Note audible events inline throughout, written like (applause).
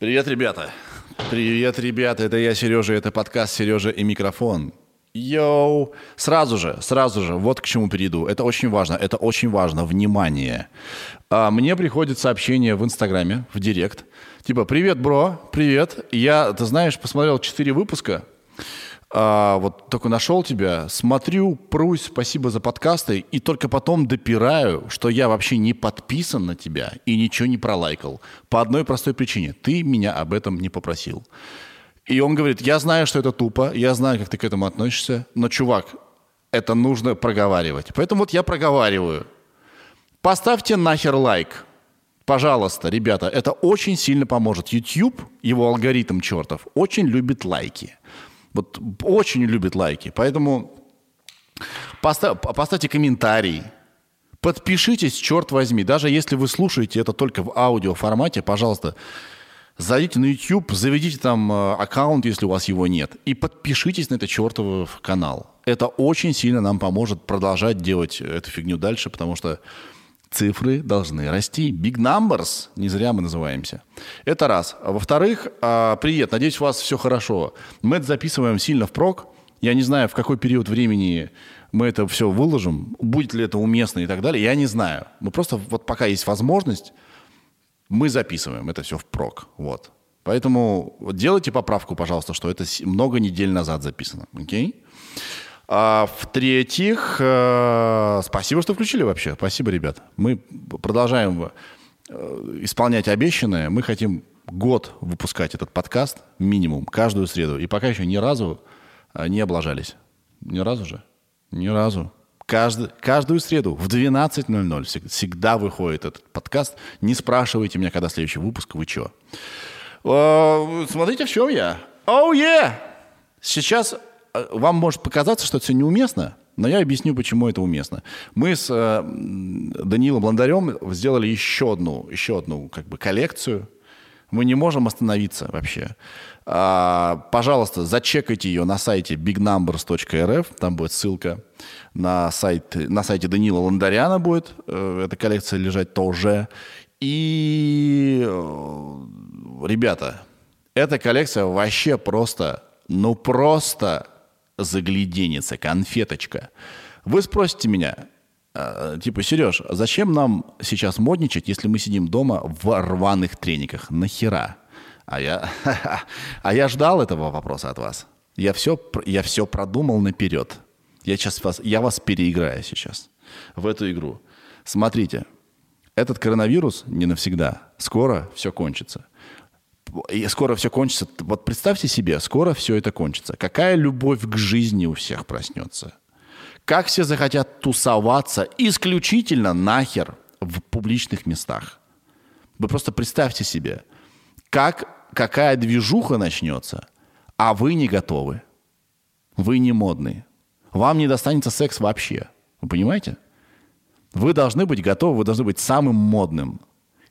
Привет, ребята. Привет, ребята. Это я, Сережа. Это подкаст «Сережа и микрофон». Йоу! Сразу же, сразу же, вот к чему перейду. Это очень важно, это очень важно. Внимание. А, мне приходит сообщение в Инстаграме, в Директ. Типа, привет, бро, привет. Я, ты знаешь, посмотрел 4 выпуска, а, вот только нашел тебя, смотрю, прусь, спасибо за подкасты, и только потом допираю, что я вообще не подписан на тебя и ничего не пролайкал. По одной простой причине. Ты меня об этом не попросил. И он говорит, я знаю, что это тупо, я знаю, как ты к этому относишься, но, чувак, это нужно проговаривать. Поэтому вот я проговариваю. Поставьте нахер лайк. Пожалуйста, ребята, это очень сильно поможет. YouTube, его алгоритм чертов, очень любит лайки. Вот очень любит лайки. Поэтому поставь, поставьте комментарий. Подпишитесь, черт возьми. Даже если вы слушаете это только в аудиоформате, пожалуйста, Зайдите на YouTube, заведите там э, аккаунт, если у вас его нет, и подпишитесь на этот чертов канал. Это очень сильно нам поможет продолжать делать эту фигню дальше, потому что цифры должны расти. Big numbers, не зря мы называемся. Это раз. А во-вторых, а, привет, надеюсь, у вас все хорошо. Мы это записываем сильно впрок. Я не знаю, в какой период времени мы это все выложим, будет ли это уместно и так далее, я не знаю. Мы просто вот пока есть возможность, мы записываем это все впрок. Вот. Поэтому делайте поправку, пожалуйста, что это много недель назад записано. Окей? А, в-третьих, э, спасибо, что включили вообще. Спасибо, ребят. Мы продолжаем э, исполнять обещанное. Мы хотим год выпускать этот подкаст минимум каждую среду. И пока еще ни разу э, не облажались. Ни разу же? Ни разу. Каждый, каждую среду в 12.00 всегда выходит этот подкаст. Не спрашивайте меня, когда следующий выпуск, вы чё? Смотрите, в чем я. Оу, oh, yeah! Сейчас вам может показаться, что это все неуместно, но я объясню, почему это уместно. Мы с э, Даниилом Ландарем сделали еще одну, еще одну как бы коллекцию. Мы не можем остановиться вообще. А, пожалуйста, зачекайте ее на сайте bignumbers.rf, там будет ссылка на, сайт, на сайте Данила Ландаряна будет э, эта коллекция лежать тоже. И, э, ребята, эта коллекция вообще просто, ну просто загляденница, конфеточка. Вы спросите меня, э, типа, Сереж, зачем нам сейчас модничать, если мы сидим дома в рваных трениках? Нахера? А я, (laughs) а я ждал этого вопроса от вас. Я все, я все продумал наперед. Я, сейчас вас, я вас переиграю сейчас в эту игру. Смотрите, этот коронавирус не навсегда. Скоро все кончится. И скоро все кончится. Вот представьте себе, скоро все это кончится. Какая любовь к жизни у всех проснется. Как все захотят тусоваться исключительно нахер в публичных местах. Вы просто представьте себе, как, какая движуха начнется, а вы не готовы. Вы не модные вам не достанется секс вообще. Вы понимаете? Вы должны быть готовы, вы должны быть самым модным.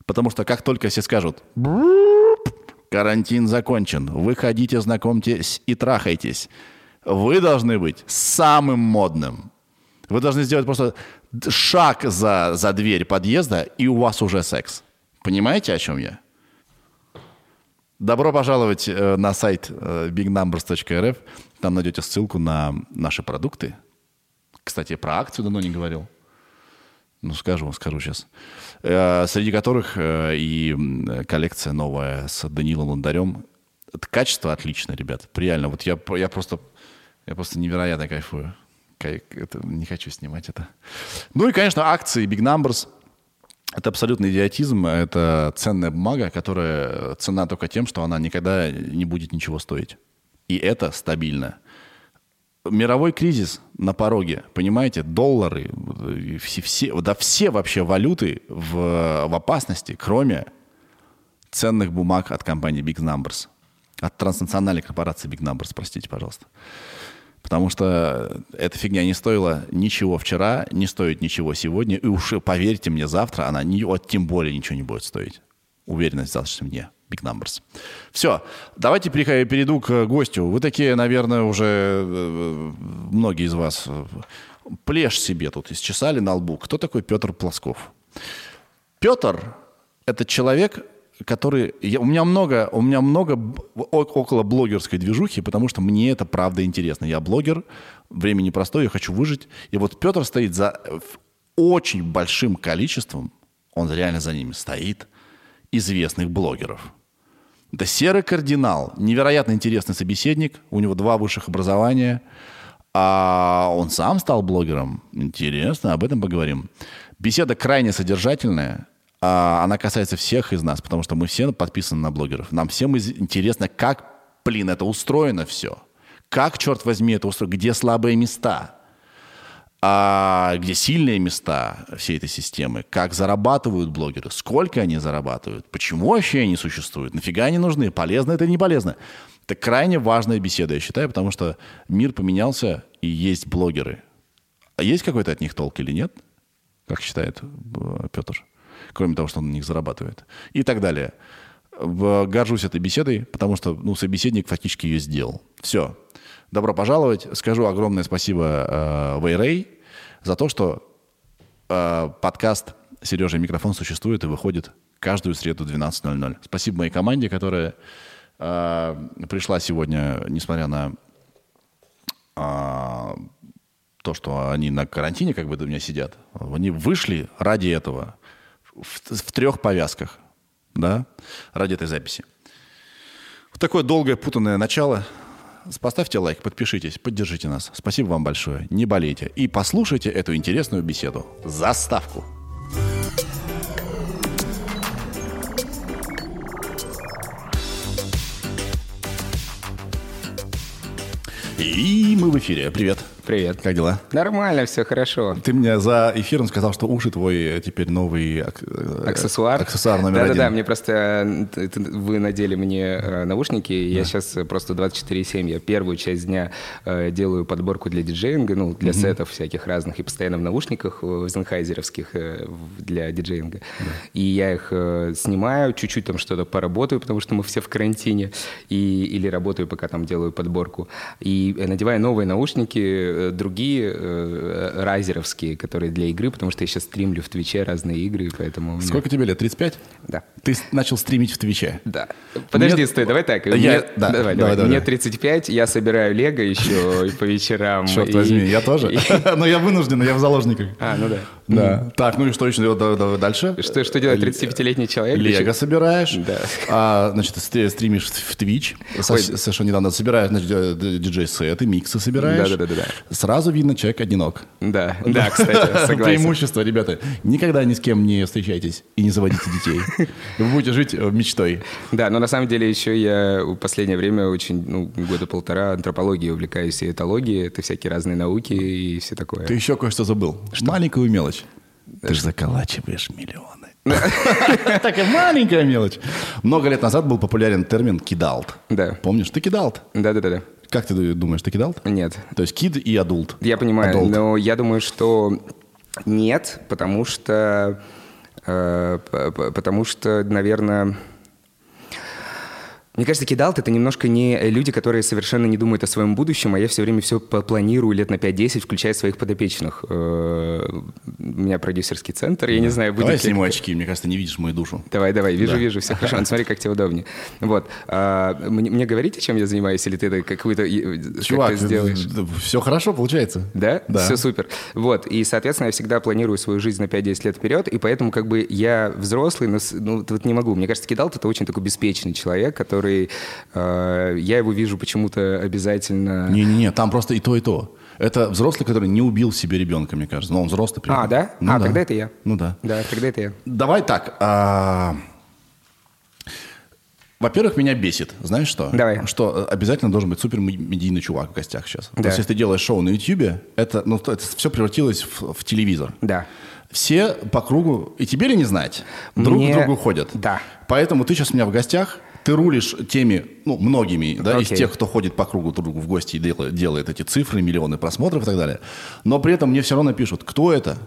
Потому что как только все скажут «карантин закончен, выходите, знакомьтесь и трахайтесь», вы должны быть самым модным. Вы должны сделать просто шаг за, за дверь подъезда, и у вас уже секс. Понимаете, о чем я? Добро пожаловать э, на сайт э, bignumbers.rf. Там найдете ссылку на наши продукты. Кстати, про акцию давно не говорил. Ну, скажу, скажу сейчас. Э, среди которых и коллекция новая с Данилом Ландарем. Это качество отлично, ребят. Реально, вот я, я просто я просто невероятно кайфую. Это, не хочу снимать это. Ну и, конечно, акции Big Numbers – это абсолютный идиотизм, это ценная бумага, которая цена только тем, что она никогда не будет ничего стоить. И это стабильно. Мировой кризис на пороге, понимаете, доллары, все, все, да все вообще валюты в, в опасности, кроме ценных бумаг от компании Big Numbers, от транснациональной корпорации Big Numbers, простите, пожалуйста. Потому что эта фигня не стоила ничего вчера, не стоит ничего сегодня. И уж поверьте мне, завтра она не, вот тем более ничего не будет стоить. Уверенность в завтрашнем дне. Big numbers. Все, давайте перейду к гостю. Вы такие, наверное, уже э, многие из вас э, плешь себе тут исчесали на лбу. Кто такой Петр Плосков? Петр – это человек, которые... Я, у меня много, у меня много около блогерской движухи, потому что мне это правда интересно. Я блогер, время непростое, я хочу выжить. И вот Петр стоит за очень большим количеством, он реально за ними стоит, известных блогеров. Это серый кардинал, невероятно интересный собеседник, у него два высших образования, а он сам стал блогером. Интересно, об этом поговорим. Беседа крайне содержательная, а она касается всех из нас, потому что мы все подписаны на блогеров. Нам всем интересно, как, блин, это устроено все. Как, черт возьми, это устроено, где слабые места – а где сильные места всей этой системы, как зарабатывают блогеры, сколько они зарабатывают, почему вообще они существуют, нафига они нужны, полезно это или не полезно. Это крайне важная беседа, я считаю, потому что мир поменялся, и есть блогеры. А есть какой-то от них толк или нет? Как считает э, Петр? Кроме того, что он на них зарабатывает. И так далее. Горжусь этой беседой, потому что ну, собеседник фактически ее сделал. Все. Добро пожаловать. Скажу огромное спасибо э, Вейрей за то, что э, подкаст «Сережа микрофон» существует и выходит каждую среду в 12.00. Спасибо моей команде, которая э, пришла сегодня, несмотря на э, то, что они на карантине как бы у меня сидят. Они вышли ради этого в, в трех повязках, да, ради этой записи. Вот такое долгое, путанное начало – Поставьте лайк, подпишитесь, поддержите нас. Спасибо вам большое. Не болейте. И послушайте эту интересную беседу. Заставку. И мы в эфире. Привет. Привет. Как дела? Нормально, все хорошо. Ты мне за эфиром сказал, что уши твой теперь новый ак... Э, аксессуар. Аксессуар номер да, один. Да-да-да, мне просто... Э, вы надели мне э, наушники, и да. я сейчас просто 24-7, я первую часть дня делаю подборку для диджеинга, ну, для угу. сетов всяких разных, и постоянно в наушниках, в зенхайзеровских для диджеинга. Да. И я их снимаю, чуть-чуть там что-то поработаю, потому что мы все в карантине, и, или работаю, пока там делаю подборку. И надеваю новые наушники, Э, другие э, райзеровские, которые для игры, потому что я сейчас стримлю в Твиче разные игры, поэтому... Сколько тебе лет? 35? Да. Ты начал стримить в Твиче? Да. Подожди, Мне... стой, давай так. Я... Мне... Да, давай, давай, давай, давай. Мне 35, я собираю лего еще по вечерам. Черт и... возьми, я тоже. (laughs) (laughs) Но я вынужден, я в заложниках. А, ну да. Да. Так, ну и что еще дальше? Что, что делает 35-летний человек? Лего собираешь. Да. А, значит, стримишь в Twitch. Совершенно недавно собираешь, значит, э, диджей-сеты, миксы собираешь. Да, да, да, да. Сразу видно, человек одинок. Да, (laughs) да, кстати, согласен. Преимущество, ребята. Никогда ни с кем не встречайтесь и не заводите детей. Вы будете жить э, мечтой. Да, но на самом деле еще я в последнее время очень, ну, года полтора антропологией увлекаюсь и этологией. Это всякие разные науки и все такое. Ты еще кое-что забыл. Что? Маленькую мелочь. Ты же заколачиваешь миллионы. (laughs) Такая маленькая мелочь. Много лет назад был популярен термин «кидалт». Да. Помнишь? Ты кидалт. Да-да-да. Как ты думаешь, ты кидал? Нет. То есть кид и адулт? Я понимаю, но я думаю, что нет, потому что, потому что, наверное, мне кажется, кидалт — это немножко не люди, которые совершенно не думают о своем будущем, а я все время все планирую лет на 5-10, включая своих подопечных. Э, у меня продюсерский центр, я не знаю, будет Давай сниму очки, мне кажется, не видишь мою душу. Давай, давай, вижу, вижу, все хорошо, ну, смотри, как тебе удобнее. Вот. А, мне, говорите, чем я занимаюсь, или ты это какую-то Чувак, как сделаешь? все хорошо получается. Да? Да. Все супер. Вот, и, соответственно, я всегда планирую свою жизнь на 5-10 лет вперед, и поэтому как бы я взрослый, но ну, вот не могу. Мне кажется, кидалт — это очень такой беспечный человек, который Э, я его вижу почему-то обязательно... Не-не-не, там просто и то, и то. Это взрослый, который не убил себе ребенка, мне кажется. Но он взрослый. Прям. А, да? Ну, а, да. тогда это я. Ну да. Да, тогда это я. Давай так. А... Во-первых, меня бесит. Знаешь что? Давай. Что обязательно должен быть супер медийный чувак в гостях сейчас. Да. То есть, если ты делаешь шоу на YouTube, это, ну, это все превратилось в, в телевизор. Да. Все по кругу, и тебе ли не знать, друг Мне... к другу ходят. Да. Поэтому ты сейчас у меня в гостях, ты рулишь теми, ну, многими, да, okay. из тех, кто ходит по кругу другу в гости и делает, делает эти цифры, миллионы просмотров и так далее. Но при этом мне все равно пишут, кто это?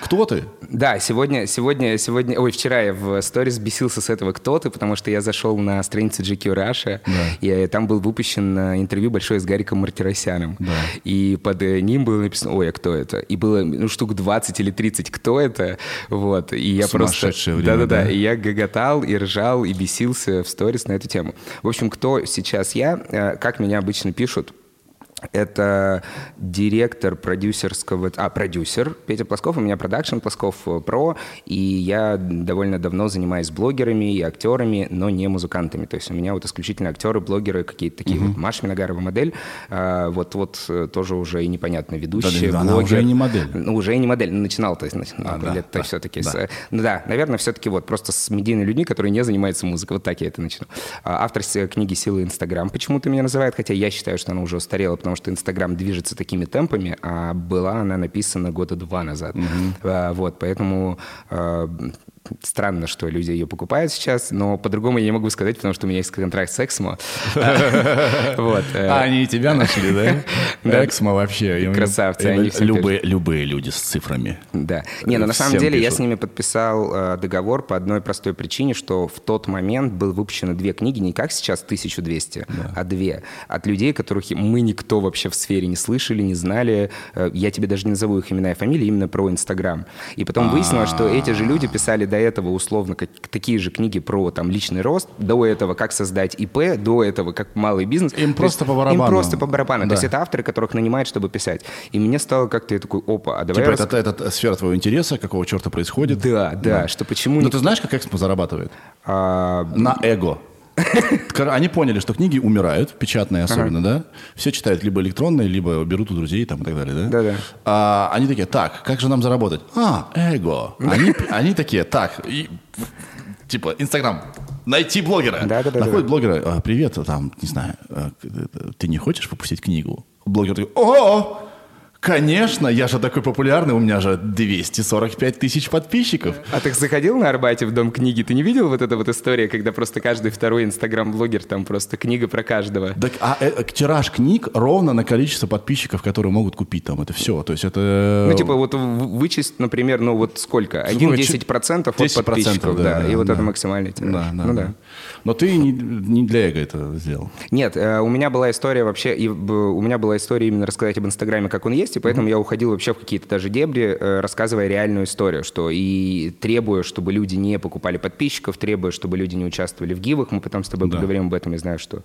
Кто ты? Да, сегодня, сегодня, сегодня, ой, вчера я в сторис бесился с этого «Кто ты?», потому что я зашел на страницу GQ Russia, да. и э, там был выпущен э, интервью большое с Гариком Мартиросяном. Да. И под э, ним было написано «Ой, а кто это?» И было ну, штук 20 или 30 «Кто это?». Вот, и я просто... Да-да-да, да? и я гоготал, и ржал, и бесился в сторис на эту тему. В общем, кто сейчас я, как меня обычно пишут, это директор продюсерского... А, продюсер Петя Плосков, у меня продакшн Плосков э, Про, и я довольно давно занимаюсь блогерами и актерами, но не музыкантами. То есть у меня вот исключительно актеры, блогеры, какие-то такие uh-huh. вот. Маша Миногарова модель, а, вот, вот э, тоже уже и непонятно ведущая, да, блогер. Она уже не модель. Ну, уже не модель, начинал, то есть начинал а, да, лет да, все-таки. Да. С, ну да, наверное, все-таки вот просто с медийными людьми, которые не занимаются музыкой. Вот так я это начну. А, автор книги «Силы Инстаграм» почему-то меня называют, хотя я считаю, что она уже устарела, потому что Инстаграм движется такими темпами, а была она написана года два назад. Mm-hmm. Вот, поэтому а, странно, что люди ее покупают сейчас, но по-другому я не могу сказать, потому что у меня есть контракт с Эксмо. (laughs) Вот. Э. А они и тебя нашли, да? (laughs) Эксмо вообще. Красавцы. Любые люди с цифрами. Да. Не, но на самом деле я с ними подписал э, договор по одной простой причине, что в тот момент был выпущено две книги, не как сейчас 1200, а две. От людей, которых мы никто вообще в сфере не слышали, не знали. Э, я тебе даже не назову их имена и фамилии, именно про Инстаграм. И потом выяснилось, что эти же люди писали до этого условно как, такие же книги про там личный рост, до этого как создать ИП, до этого как малый бизнес. Им просто есть, по барабану. Им просто по барабану. Да. То есть это авторы, которых нанимают, чтобы писать. И мне стало как-то я такой, опа, а давай... Типа рас... это, это, это сфера твоего интереса, какого черта происходит? Да, да, да. что почему... Но ты знаешь, как Экспо зарабатывает? А... На эго. Они поняли, что книги умирают, печатные особенно, ага. да? Все читают либо электронные, либо берут у друзей там, и так далее, да? Да-да. А, они такие, так, как же нам заработать? А, эго. Они, они такие, так, и, типа, Инстаграм, найти блогера. Да, да, да, Находит да. блогера, а, привет, там, не знаю, а, ты не хочешь выпустить книгу? Блогер такой, о, Конечно, я же такой популярный, у меня же 245 тысяч подписчиков. А ты заходил на Арбате в Дом книги? Ты не видел вот эту вот историю, когда просто каждый второй инстаграм-блогер, там просто книга про каждого? Так, а э, тираж книг ровно на количество подписчиков, которые могут купить там, это все. То есть это... Ну, типа вот вычесть, например, ну вот сколько? 1-10% от подписчиков, да, да, и вот да. это максимальный тираж. Да, да, ну да. да. Но ты не, не для эго это сделал. Нет, э, у меня была история вообще, и у меня была история именно рассказать об Инстаграме, как он есть, и поэтому mm-hmm. я уходил вообще в какие-то даже дебри, э, рассказывая реальную историю, что и требуя, чтобы люди не покупали подписчиков, требуя, чтобы люди не участвовали в гивах, мы потом с тобой да. поговорим об этом, я знаю, что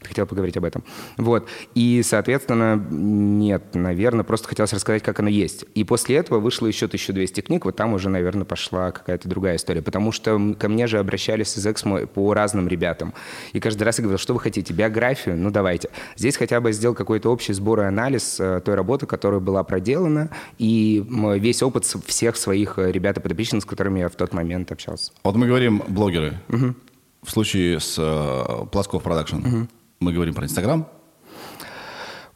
ты хотел поговорить об этом. Вот, и, соответственно, нет, наверное, просто хотелось рассказать, как оно есть. И после этого вышло еще 1200 книг, вот там уже, наверное, пошла какая-то другая история, потому что ко мне же обращались из Эксмо по разным ребятам, и каждый раз я говорил, что вы хотите, биографию? Ну, давайте. Здесь хотя бы сделал какой-то общий сбор и анализ э, той работы, которая была проделана, и весь опыт всех своих э, ребят и подопечных, с которыми я в тот момент общался. Вот мы говорим блогеры. Угу. В случае с э, Плосков Продакшн угу. мы говорим про Инстаграм,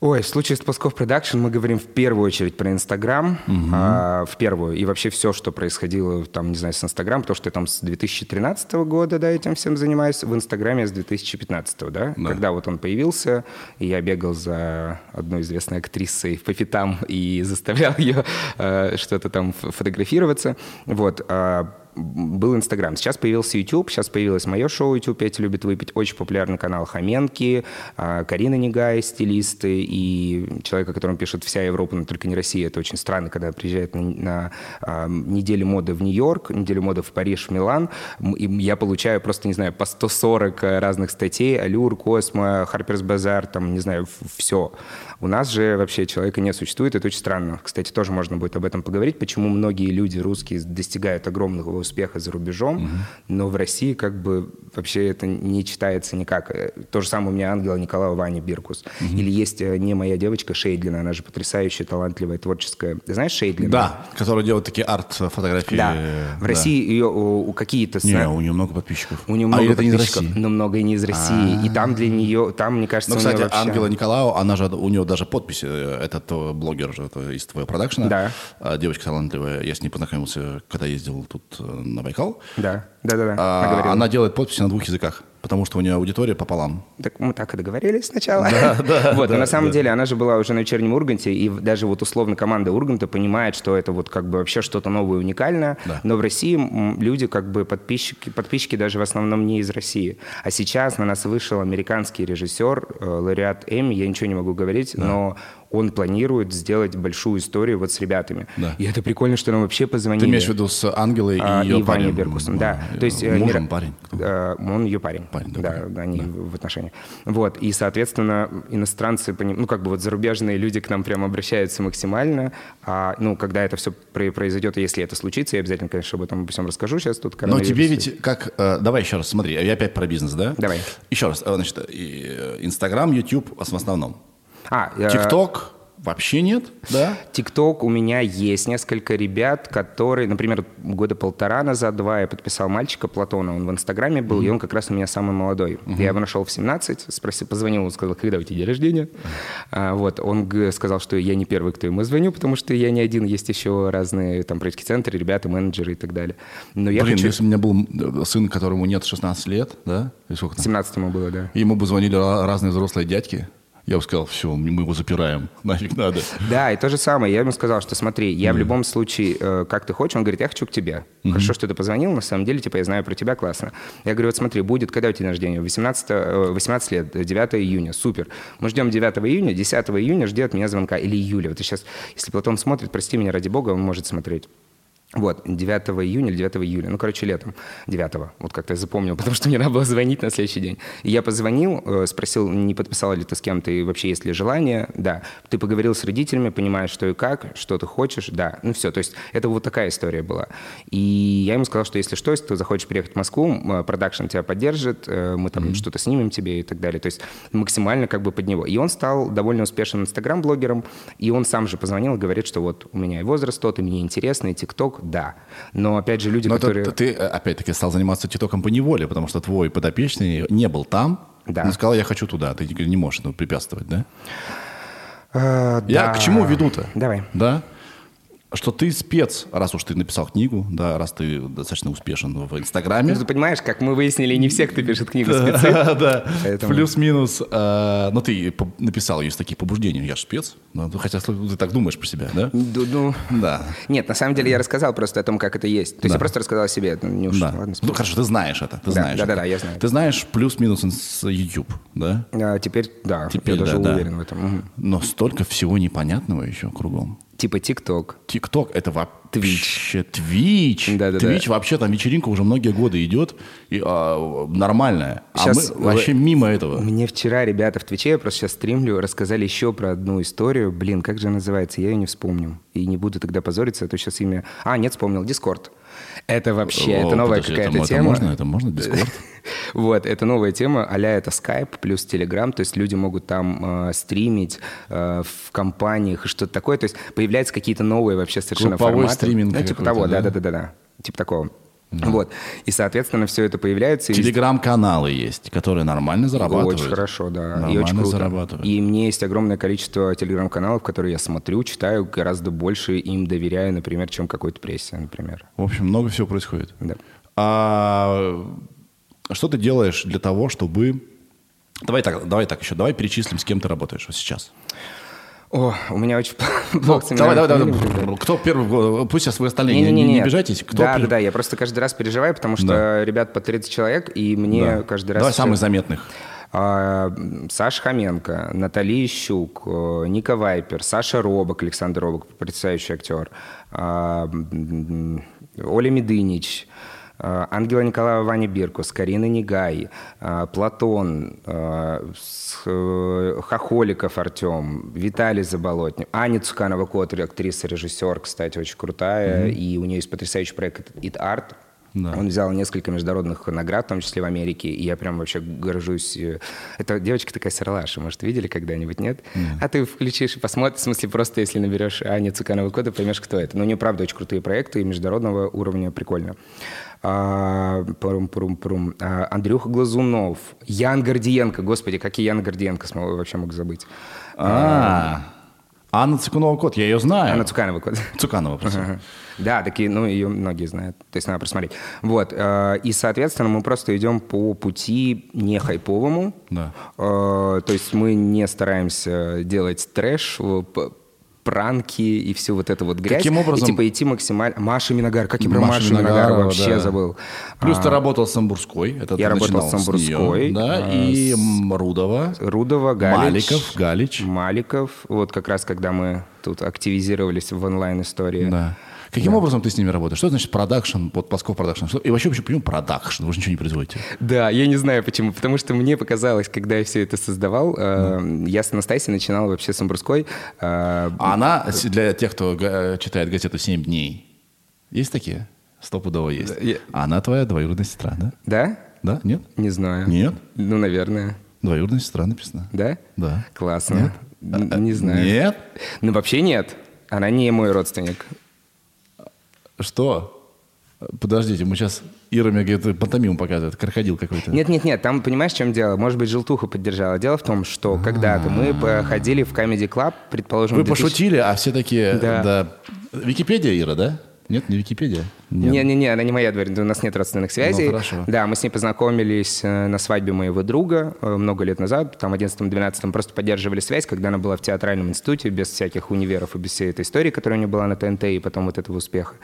Ой, в случае с Плосков Production мы говорим в первую очередь про Инстаграм, угу. а, в первую, и вообще все, что происходило там, не знаю, с Инстаграм, потому что я там с 2013 года, да, этим всем занимаюсь, в Инстаграме с 2015, да? да, когда вот он появился, и я бегал за одной известной актрисой по фитам и заставлял ее э, что-то там фотографироваться, вот, а был Инстаграм. Сейчас появился YouTube, сейчас появилось мое шоу YouTube «Петя любит выпить», очень популярный канал Хоменки, а, Карина Негай, стилисты, и человек, о котором пишет вся Европа, но только не Россия. Это очень странно, когда приезжает на, на а, неделю моды в Нью-Йорк, неделю моды в Париж, в Милан, и я получаю просто, не знаю, по 140 разных статей, Алюр, Космо, Харперс Базар, там, не знаю, все. У нас же вообще человека не существует, это очень странно. Кстати, тоже можно будет об этом поговорить, почему многие люди русские достигают огромного успеха за рубежом, угу. но в России как бы вообще это не читается никак. То же самое у меня Ангела Николаева Ваня Биркус. Угу. Или есть э, не моя девочка Шейдлина, она же потрясающая, талантливая, творческая. Ты знаешь Шейдлина? Да, которая делает такие арт-фотографии. Да. В России ее у, у какие-то... Не, у нее много подписчиков. У нее а много а подписчиков, но много и не из России. А-а-а. И там для нее, там, мне кажется, Ну, кстати, вообще... Ангела Николаева, она же, у нее даже подпись, э, этот э, блогер это из твоего продакшена. Да. А, девочка талантливая, я с ней познакомился, когда ездил тут на Байкал. Да, да, да. да. А, она делает подписи на двух языках потому что у нее аудитория пополам. Так мы так и договорились сначала. Да, (laughs) да, вот, да, на самом да. деле она же была уже на вечернем Урганте, и даже вот условно команда Урганта понимает, что это вот как бы вообще что-то новое, уникальное. Да. Но в России люди как бы подписчики, подписчики даже в основном не из России. А сейчас на нас вышел американский режиссер, э, лауреат Эми, я ничего не могу говорить, да. но он планирует сделать большую историю вот с ребятами. Да. И это прикольно, что нам вообще позвонили. Ты имеешь в виду с Ангелой и а, ее и парнем? Беркусом, да. То есть, э, Мужем, Мира... парень? Кто? Он ее парень. парень да, да, они да. в отношениях. Вот, и, соответственно, иностранцы, ну, как бы вот зарубежные люди к нам прямо обращаются максимально. А, ну, когда это все произойдет, если это случится, я обязательно, конечно, об этом обо всем расскажу сейчас тут. Но тебе ведь как... Э, давай еще раз, смотри, я опять про бизнес, да? Давай. Еще раз, э, значит, Инстаграм, YouTube в основном. А, ТикТок, Вообще нет, да? ТикТок у меня есть несколько ребят, которые, например, года полтора назад, два, я подписал мальчика Платона, он в Инстаграме был, mm-hmm. и он как раз у меня самый молодой. Mm-hmm. Я его нашел в 17, спросил, позвонил, он сказал, когда у тебя день рождения? Mm-hmm. А, вот, он сказал, что я не первый, кто ему звоню, потому что я не один, есть еще разные там проектики центры, ребята, менеджеры и так далее. Но я Блин, хочу... если у меня был э, сын, которому нет 16 лет, да? Или сколько там? 17 ему было, да. ему бы звонили разные взрослые дядьки, я бы сказал, все, мы его запираем, (laughs) нафиг надо. Да, и то же самое. Я ему сказал, что смотри, я mm. в любом случае, э, как ты хочешь, он говорит, я хочу к тебе. Mm-hmm. Хорошо, что ты позвонил, на самом деле, типа, я знаю про тебя, классно. Я говорю, вот смотри, будет, когда у тебя день рождения? 18, 18 э, лет, 9 июня, супер. Мы ждем 9 июня, 10 июня жди от меня звонка, или июля. Вот сейчас, если Платон смотрит, прости меня ради бога, он может смотреть. Вот, 9 июня или 9 июля, ну, короче, летом, 9 вот как-то я запомнил, (laughs) потому что мне надо было звонить на следующий день. И я позвонил, э, спросил, не подписала ли ты с кем-то, и вообще есть ли желание, да. Ты поговорил с родителями, понимаешь, что и как, что ты хочешь, да. Ну, все, то есть это вот такая история была. И я ему сказал, что если что, если ты захочешь приехать в Москву, э, продакшн тебя поддержит, э, мы там mm-hmm. что-то снимем тебе и так далее. То есть максимально как бы под него. И он стал довольно успешным инстаграм-блогером, и он сам же позвонил и говорит, что вот у меня и возраст тот, и мне интересно, и ТикТок, да. Но опять же люди, Но которые... Это, ты, опять-таки, стал заниматься тиктоком по неволе, потому что твой подопечный не был там, да. он сказал, я хочу туда. Ты не можешь ну, препятствовать, да? Uh, я да. к чему веду-то? Давай. Да? Что ты спец, раз уж ты написал книгу, да, раз ты достаточно успешен в Инстаграме. Ну, ты понимаешь, как мы выяснили, не все, кто пишет книгу, спецы. (laughs) Да. Плюс-минус. Э, ну, ты написал, есть такие побуждения, я же спец. Ну, хотя ты так думаешь про себя, да? Ну, да. Нет, на самом деле я рассказал просто о том, как это есть. То есть я просто рассказал о себе. Ну, хорошо, ты знаешь это. Ты знаешь да, да, да, я знаю. Ты знаешь плюс-минус с YouTube, да? А, теперь, да, теперь, я даже уверен в этом. Но столько всего непонятного еще кругом. Типа ТикТок. ТикТок — это вообще Твич. Да, да, Твич да. вообще там вечеринка уже многие годы идет, и, а, нормальная. Сейчас а мы вообще мимо этого. Мне вчера ребята в Twitch'е, я просто сейчас стримлю, рассказали еще про одну историю. Блин, как же она называется? Я ее не вспомню. И не буду тогда позориться, а то сейчас имя... А, нет, вспомнил. Discord. Это вообще, О, это новая какая-то тема. Это можно, это можно, Discord? (laughs) Вот, это новая тема, а это Skype плюс Telegram, то есть люди могут там э, стримить э, в компаниях и что-то такое, то есть появляются какие-то новые вообще совершенно Групповой форматы. стриминг Ну, типа того, да-да-да-да, типа такого. Да. Вот. И, соответственно, все это появляется. Телеграм-каналы есть, которые нормально зарабатывают. Очень хорошо, да. Нормально и очень круто. зарабатывают. И мне есть огромное количество телеграм-каналов, которые я смотрю, читаю, гораздо больше им доверяю, например, чем какой-то прессе, например. В общем, много всего происходит. Да. А что ты делаешь для того, чтобы... Давай так, давай так еще, давай перечислим, с кем ты работаешь вот сейчас. О, у меня очень (laughs) плохо ну, давай, давай, давай. Кто первый? Пусть сейчас вы остальные не, не, не, не обижайтесь. Кто да, да, да, я просто каждый раз переживаю, потому что да. ребят по 30 человек, и мне да. каждый раз... Давай все... самых заметных. А, Саша Хоменко, Наталья Щук, э, Ника Вайпер, Саша Робок, Александр Робок, потрясающий актер, а, Оля Медынич, Э, Ангела Николаева Ваня Биркус, Карина Негай, э, Платон, э, Хохоликов Артем, Виталий Заболотнев, Аня Цуканова-Котр, актриса, режиссер, кстати, очень крутая, mm-hmm. и у нее есть потрясающий проект «It Art», да. Он взял несколько международных наград, в том числе в Америке, и я прям вообще горжусь. Это девочка такая серлаша, может, видели когда-нибудь, нет? Mm. А ты включишь и посмотришь, в смысле, просто если наберешь Аню Цуканову кода, поймешь, кто это. Но у нее, правда, очень крутые проекты, и международного уровня прикольно. А. А, Андрюха Глазунов, Ян Гордиенко, господи, как и Ян Гордиенко вообще мог забыть. А, Анна Цуканова кот, я ее знаю. Анна Цуканова кот. Цуканова, просто. Да, такие, ну, ее многие знают. То есть надо просмотреть. Вот. э, И, соответственно, мы просто идем по пути не хайповому. Да. То есть мы не стараемся делать трэш, пранки и всю вот эту вот грязь. Каким образом- И, типа идти максимально... Маша Миногар, как я про Маша Машу Миногар Миногарова, вообще да. забыл. Плюс А, ты работал с Самбурской. Это Я работал с Самбурской, нее, да, а, и с- Рудова. Рудова, Галич. Маликов, Галич. Маликов. Вот как раз, когда мы тут активизировались в онлайн-истории. Да. Каким образом ты с ними работаешь? Что значит продакшн, вот Плосков Production? И вообще, почему продакшн? Вы же ничего не производите. Да, я не знаю почему, потому что мне показалось, когда я все это создавал, э, я с Анастасией начинал вообще с Самбурской. э, А она, для тех, кто читает газету «Семь дней», есть такие? Стопудово есть. я- А Она твоя двоюродная сестра, да? Да? Да? Нет? Не знаю. Нет? Ну, наверное. Двоюродная сестра написано. Да? Да. Классно. Н- Не знаю. Нет? Ну, вообще нет. Она не мой родственник. Что? Подождите, мы сейчас... Ира мне говорит, пантомиму показывает, крокодил какой-то. Нет-нет-нет, там понимаешь, в чем дело? Может быть, желтуха поддержала. Дело в том, что когда-то мы ходили в Comedy Club, предположим... Вы в 2000 пошутили, а все такие... Да. Да. Википедия, Ира, да? Нет, не Википедия? Нет. Не-не-не, она не моя дверь, у нас нет родственных связей. Ну, хорошо. Да, мы с ней познакомились э, на свадьбе моего друга э, много лет назад, там, в 11-12, просто поддерживали связь, когда она была в театральном институте, без всяких универов и без всей этой истории, которая у нее была на ТНТ, и потом вот этого успеха.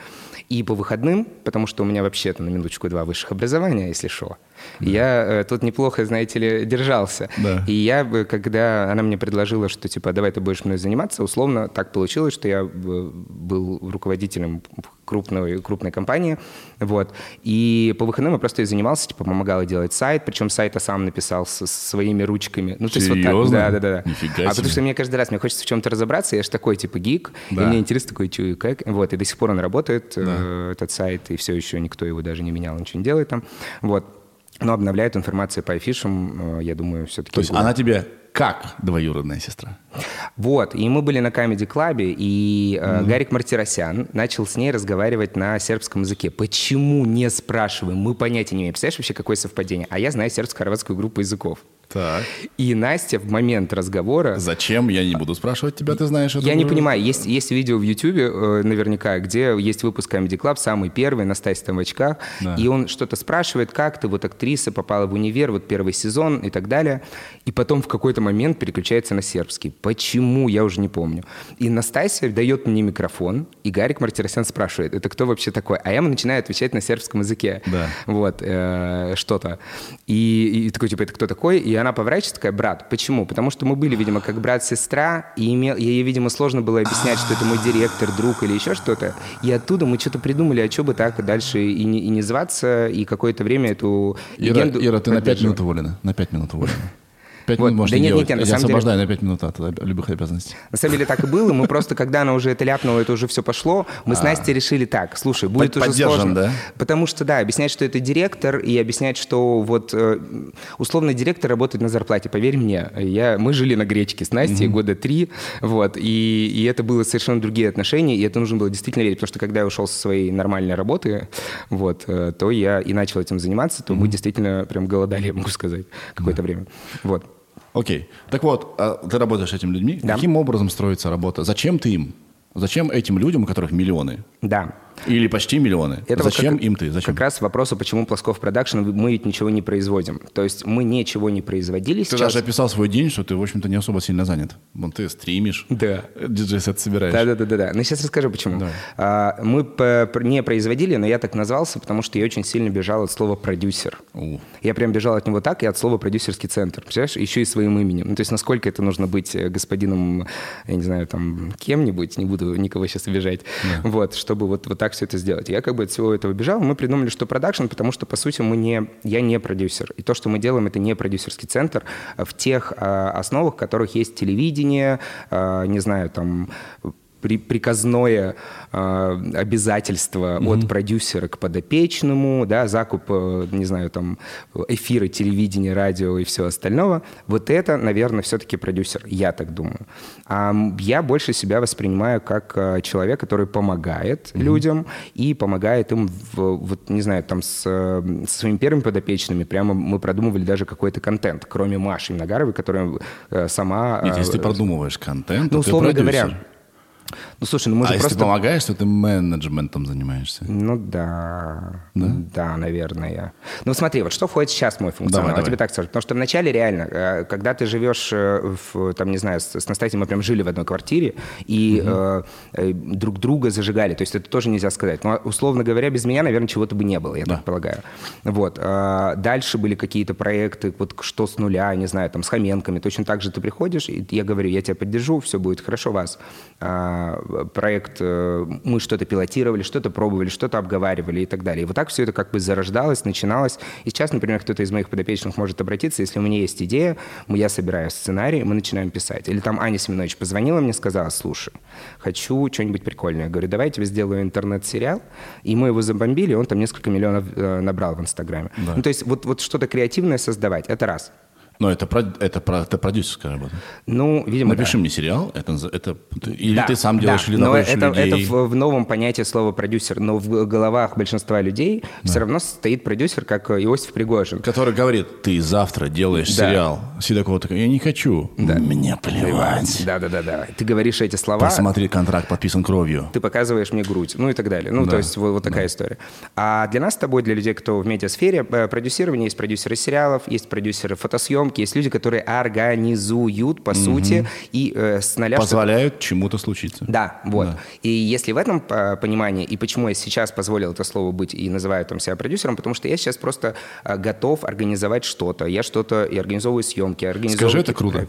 И по выходным, потому что у меня вообще-то на минуточку два высших образования, если что, я э, тут неплохо, знаете ли, держался. Да. И я, бы, когда она мне предложила, что, типа, давай ты будешь мной заниматься, условно так получилось, что я э, был руководителем крупной, крупной компании, вот, и по выходным я просто и занимался, типа, помогал делать сайт, причем сайт я сам написал со своими ручками. Ну, то есть вот так, Серьезно? да, да, да. Нифига а себе. потому что мне каждый раз, мне хочется в чем-то разобраться, я же такой, типа, гик, Да. и мне интересно такой, и как, вот, и до сих пор он работает, э, этот сайт, и все еще никто его даже не менял, ничего не делает там, вот. Но обновляет информацию по афишам, э, я думаю, все-таки... То есть она тебе как двоюродная сестра? Вот, и мы были на Comedy Club, и э, Гарик Мартиросян начал с ней разговаривать на сербском языке. Почему, не спрашиваем, мы понятия не имеем. Представляешь вообще, какое совпадение? А я знаю сербско-хорватскую группу языков. Так. И Настя в момент разговора... Зачем? Я не буду спрашивать тебя, ты знаешь это. Я не уже. понимаю, есть, есть видео в Ютубе э, наверняка, где есть выпуск Comedy Club, самый первый, Настасья там в очках, Да. и он что-то спрашивает, как ты, вот актриса попала в универ, вот первый сезон и так далее, и потом в какой-то момент переключается на сербский. Почему, я уже не помню. И Настасья дает мне микрофон, и Гарик Мартиросян спрашивает, это кто вообще такой? А я ему начинаю отвечать на сербском языке. Да. Вот, э, что-то. И, и такой, типа, это кто такой? И она поворачивается, такая, брат. Почему? Потому что мы были, видимо, как брат-сестра, и имел, ей, видимо, сложно было объяснять, что это мой директор, друг или еще что-то. И оттуда мы что-то придумали, а что бы так дальше и не, и не зваться, и какое-то время эту Ира, легенду Ира, ты на пять минут уволена. На пять минут уволена. Пять Вот. минут можешь Да не нет, делать. нет, нет, на Я самом деле- освобождаю на пять минут от любых обязанностей. На самом деле так и было. Мы просто, когда она уже это ляпнула, это уже все пошло, мы с Настей решили так, слушай, будет уже сложно. да? Потому что, да, объяснять, что это директор, и объяснять, что вот э, условно директор работает на зарплате, поверь мне. Я, мы жили на гречке с Настей года три, вот, и, и это было совершенно другие отношения, и это нужно было действительно верить, потому что когда я ушел со своей нормальной работы, вот, э, то я и начал этим заниматься, то мы действительно прям голодали, я могу сказать, какое-то время. Вот. Окей. Так вот, а ты работаешь с этими людьми. Да. Каким образом строится работа? Зачем ты им? Зачем этим людям, у которых миллионы? Да. Или почти миллионы? Это вот Зачем как- им ты? Зачем? Как раз вопросу, почему Плосков Production, мы ведь ничего не производим. То есть мы ничего не производили Ты сейчас. даже описал свой день, что ты, в общем-то, не особо сильно занят. Вон ты стримишь, Да. диджей-сет собираешь. Да, да, да, да, да. Ну, сейчас расскажу, почему. Давай. А, мы не производили, но я так назвался, потому что я очень сильно бежал от слова продюсер. У. Я прям бежал от него так и от слова продюсерский центр. Представляешь? Еще и своим именем. Ну, то есть, насколько это нужно быть э, господином, я не знаю, там, кем-нибудь, не буду никого сейчас обижать, вот, чтобы вот, вот так все это сделать. Я как бы от всего этого бежал. Мы придумали, что продакшн, потому что, по сути, мы не, я не продюсер. И то, что мы делаем, это не продюсерский центр в тех а, основах, в которых есть телевидение, а, не знаю, там, при, приказное э, обязательство mm-hmm. от продюсера к подопечному, да, закуп, э, не знаю, там, эфира, телевидения, радио и все остального, вот это, наверное, все-таки продюсер, я так думаю. А я больше себя воспринимаю как э, человек, который помогает mm-hmm. людям и помогает им, в, вот, не знаю, там, с, с своими первыми подопечными, прямо мы продумывали даже какой-то контент, кроме Маши Нагаровой, которая э, сама... Нет, если ты продумываешь контент, ну, условно говоря, ну, слушай, ну мы а же просто... если помогаешь, то ты менеджментом занимаешься? Ну да. Да? Да, наверное. Ну смотри, вот что входит сейчас в мой функционал? Давай, я тебе так скажу. Потому что вначале реально, э, когда ты живешь, э, в, там, не знаю, с, Настасьей мы прям жили в одной квартире и угу. э, друг друга зажигали. То есть это тоже нельзя сказать. Но, условно говоря, без меня, наверное, чего-то бы не было, я да. так полагаю. Вот. Дальше были какие-то проекты, вот что с нуля, не знаю, там, с Хоменками. Точно так же ты приходишь, и я говорю, я тебя поддержу, все будет хорошо вас проект, э, мы что-то пилотировали, что-то пробовали, что-то обговаривали и так далее. И вот так все это как бы зарождалось, начиналось. И сейчас, например, кто-то из моих подопечных может обратиться, если у меня есть идея, я собираю сценарий, мы начинаем писать. Или там Аня Семенович позвонила мне, сказала, слушай, хочу что-нибудь прикольное. Я говорю, давай я тебе сделаю интернет-сериал. И мы его забомбили, он там несколько миллионов э, набрал в Инстаграме. Да. Ну, то есть вот, вот что-то креативное создавать, это раз. Но это, это, это продюсерская работа. Ну, видимо, Напиши да. мне сериал, это, это, или да, ты сам делаешь, да. или но это, людей. это в, в новом понятии слова продюсер, но в головах большинства людей да. все равно стоит продюсер, как Иосиф Пригожин. Который говорит, ты завтра делаешь да. сериал. Седокова такой, я не хочу. Да. Мне плевать. Да-да-да. Ты говоришь эти слова. Посмотри, контракт подписан кровью. Ты показываешь мне грудь, ну и так далее. Ну, да. то есть вот, вот такая да. история. А для нас с тобой, для людей, кто в медиасфере, э, продюсирование, есть продюсеры сериалов, есть продюсеры фотосъемки, есть люди, которые организуют, по угу. сути, и э, с нуля... Позволяют что... чему-то случиться. Да, вот. Да. И если в этом э, понимании, и почему я сейчас позволил это слово быть и называю там себя продюсером, потому что я сейчас просто э, готов организовать что-то. Я что-то и организовываю съемки, организовываю... Скажи, это круто.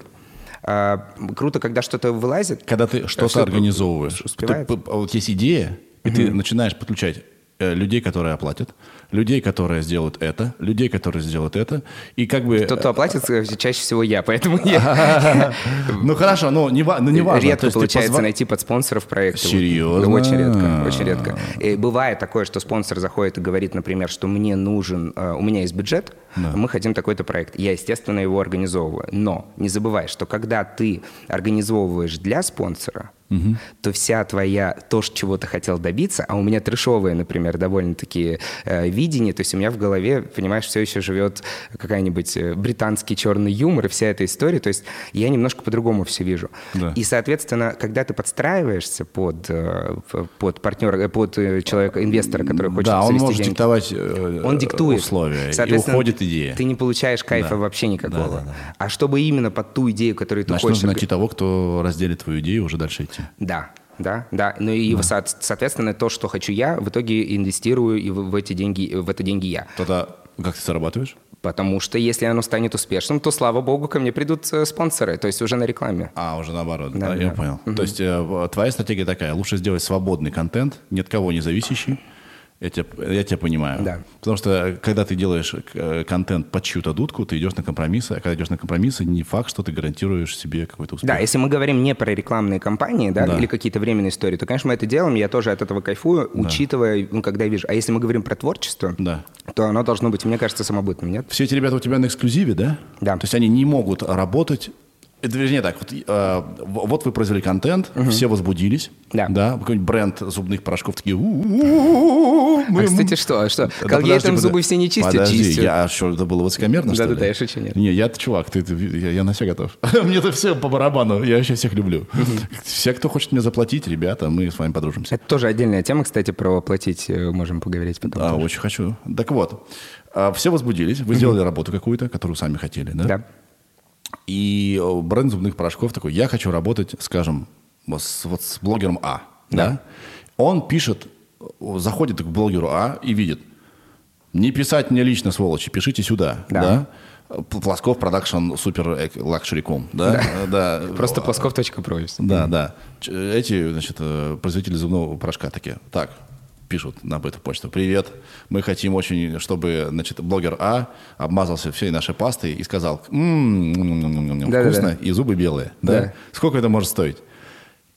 А, круто, когда что-то вылазит. Когда ты что-то что организовываешь. Ты, вот есть идея, и угу. ты начинаешь подключать э, людей, которые оплатят, людей, которые сделают это, людей, которые сделают это, и как бы... Тот, кто оплатит, э, чаще всего я, поэтому я... (laughs) Ну хорошо, но не важно. Редко получается найти под спонсоров проекты. Серьезно? Очень редко, очень редко. Бывает такое, что спонсор заходит и говорит, например, что мне нужен, э, у меня есть бюджет, мы хотим такой-то проект. Я, естественно, его организовываю. Но не забывай, что когда ты организовываешь для спонсора, угу. то вся твоя, то, чего ты хотел добиться, а у меня трешовые, например, довольно-таки э, видение, то есть у меня в голове, понимаешь, все еще живет какая-нибудь э, британский черный юмор и вся эта история, то есть я немножко по-другому все вижу. Да. И, соответственно, когда ты подстраиваешься под, э, под партнера, э, под человека, инвестора, который хочет Да, он может деньги, диктовать он диктует. условия, и уходит идея. Ты не получаешь кайфа да. вообще никакого. Да, да, да. А чтобы именно под ту идею, которую ты Значит, хочешь... нужно найти того, кто разделит твою идею, уже дальше идти. Да, да, да. Ну и, да. соответственно, то, что хочу я, в итоге инвестирую и в, эти деньги, в это деньги я. Тогда как ты зарабатываешь? Потому что если оно станет успешным, то, слава богу, ко мне придут э, спонсоры, то есть уже на рекламе. А, уже наоборот, да, да, да. я понял. Угу. То есть э, твоя стратегия такая, лучше сделать свободный контент, ни от кого не зависящий, я тебя, я тебя понимаю. Да. Потому что когда ты делаешь э, контент под чью-то дудку, ты идешь на компромиссы, а когда идешь на компромиссы, не факт, что ты гарантируешь себе какой-то успех. Да, если мы говорим не про рекламные кампании, да, да. или какие-то временные истории, то, конечно, мы это делаем, я тоже от этого кайфую, да. учитывая, ну, когда я вижу. А если мы говорим про творчество, да. то оно должно быть, мне кажется, самобытным, нет? Все эти ребята у тебя на эксклюзиве, да? Да. То есть они не могут работать это вернее так, вот, э, вот вы произвели контент, угу. все возбудились, да, да какой-нибудь бренд зубных порошков такие. А кстати что, что? Колгейтом зубы все не чистят, подожди, чистят. Я что это было высокомерно да, что да? Да, я шучу нет. Не, я чувак, ты, я, я на все готов. Мне это все по барабану, я вообще всех люблю. Все, кто хочет мне заплатить, ребята, мы с вами подружимся. Это тоже отдельная тема, кстати, про платить можем поговорить потом. Да, очень хочу. Так вот, все возбудились, вы сделали работу какую-то, которую сами хотели, да? Да. И э, бренд зубных порошков такой, я хочу работать, скажем, вот с, вот с блогером А. Да. да? Он пишет, заходит к блогеру А и видит, не писать мне лично, сволочи, пишите сюда. Да. да? Плосков production super luxury.com. Да? Да. да. Просто ploskov.pro. Да, да. Эти, значит, э, производители зубного порошка такие. Так, пишут на эту почту. Привет, мы хотим очень, чтобы, значит, блогер А обмазался всей нашей пастой и сказал, м-м-м, вкусно, и зубы белые. Да? Сколько это может стоить?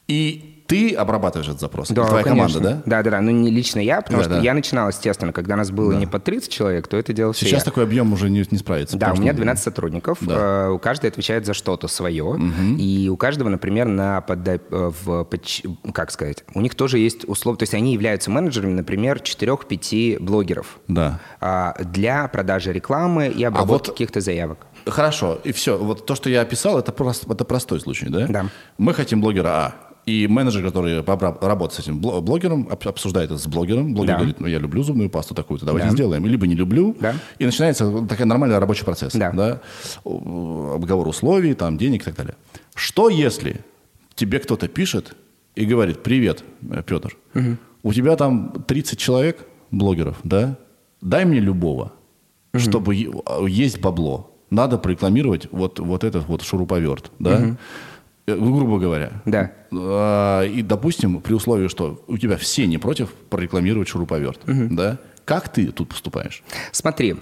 И ты обрабатываешь этот запрос? Да, Твоя конечно. команда, да? Да, да, да. Ну, не лично я, потому Да, что да. я начинал, естественно, когда нас было не под 30 человек, то это делал все Сейчас я. такой объем уже не, не справится. Да, у меня что- 12 сотрудников, Да. э, у каждого отвечает за что-то свое, и у каждого, например, на подда- э, в как сказать, у них тоже есть условия, то есть они являются менеджерами, например, 4-5 блогеров Да. а, для продажи рекламы и обработки вот- каких-то заявок. Хорошо, и все. Вот то, что я описал, это, просто, это простой случай, да? Да. Мы хотим блогера А. И менеджер, который работает с этим бло- блогером, об- обсуждает это с блогером. Блогер Да. говорит, ну, я люблю зубную пасту такую-то, давайте Да. сделаем. Либо не люблю. Да. И начинается такой нормальный рабочий процесс. Да. О, Обговор условий, там, денег и так далее. Что если тебе кто-то пишет и говорит, привет, э, Петр, у тебя там 30 человек, блогеров, да? Дай мне любого, чтобы е- а, есть бабло. Надо прорекламировать вот, вот этот вот шуруповерт, да? Э, Грубо говоря. Да. А, И, допустим, при условии, что у тебя все не против прорекламировать шуруповерт, да? Как ты тут поступаешь? Смотри,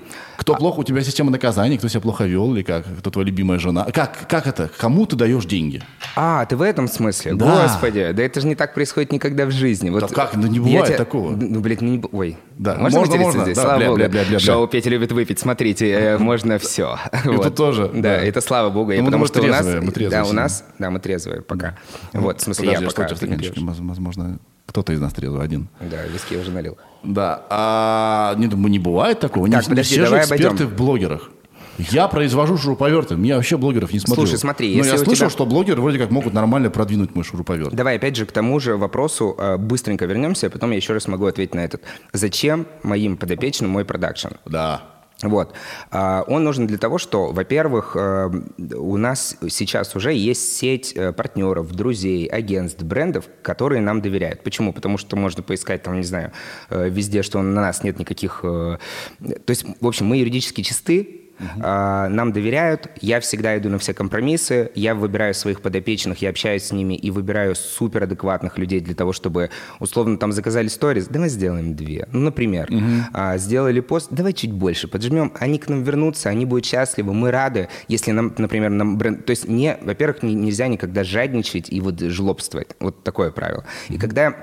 Кто плохо, у тебя система наказаний, кто себя плохо вел, или как? Кто твоя любимая жена? Как, как это? Кому ты даешь деньги? А, ты в этом смысле? Да. Господи, да это же не так происходит никогда в жизни. Вот Да как? Ну, не бывает тебя- такого. Ну, блядь, ну, не... Ой. Да, Можно, можно, можно. здесь? Да, Слава бля, богу. бля, бля, бля, бля. Шоу Петя любит выпить. Смотрите, э, (laughs) можно все. Это тоже, Да, да. это слава богу. Ну, мы, потому может, что у нас... трезвые, мы трезвые Да, у нас... Да, мы трезвые пока. Вот, в смысле, Подожди, я у пока. Возможно, кто-то из нас трезвый один. Да, виски я уже налил. Да. А не, ну, не бывает такого. Так, не, подожди, все же эксперты обойдем. в блогерах. Я произвожу шуруповерты. Я вообще блогеров не смотрю. Слушай, смотри, Но я слышал, тебя- что блогеры вроде как могут нормально продвинуть мой шуруповерт. Давай опять же к тому же вопросу э, быстренько вернемся, а потом я еще раз могу ответить на этот. Зачем моим подопечным мой продакшн? Да. Вот. А, Он нужен для того, что, во-первых, э, у нас сейчас уже есть сеть э, партнеров, друзей, агентств, брендов, которые нам доверяют. Почему? Потому что можно поискать, там, не знаю, э, везде, что на нас нет никаких... То есть, в общем, мы юридически чисты, а, нам доверяют, я всегда иду на все компромиссы, я выбираю своих подопечных, я общаюсь с ними и выбираю суперадекватных людей для того, чтобы, условно, там заказали сторис, давай сделаем две. Ну, например, а, сделали пост, давай чуть больше поджмем, они к нам вернутся, они будут счастливы, мы рады, если нам, например, нам бренд... То есть, не, во-первых, не- нельзя никогда жадничать и вот жлобствовать. Вот такое правило. И когда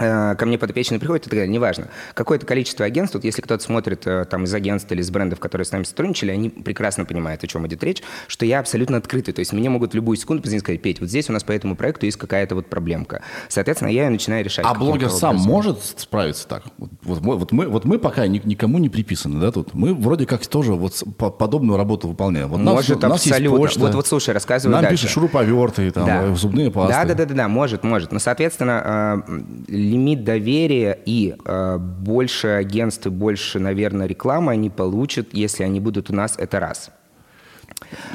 ко мне подопечный приходит, и так далее, неважно. Какое-то количество агентств, вот если кто-то смотрит э, там из агентств или из брендов, которые с нами сотрудничали, они прекрасно понимают, о чем идет речь, что я абсолютно открытый. То есть мне могут в любую секунду позвонить и сказать, Петь, вот здесь у нас по этому проекту есть какая-то вот проблемка. Соответственно, я ее начинаю решать. А блогер сам образом. может справиться так? Вот, вот, мы- вот мы, вот мы пока ни- никому не приписаны, да, тут. Мы вроде как тоже вот подобную работу выполняем. Вот нас- Может, нас есть абсолютно. почта, Вот- вот слушай, рассказывай Нам дальше. пишут шуруповерты, там, Да. э, зубные пасты. Да, да, да, да, да, может, может. Но, соответственно, э, лимит доверия и э, больше агентств и больше, наверное, рекламы они получат, если они будут у нас, это раз.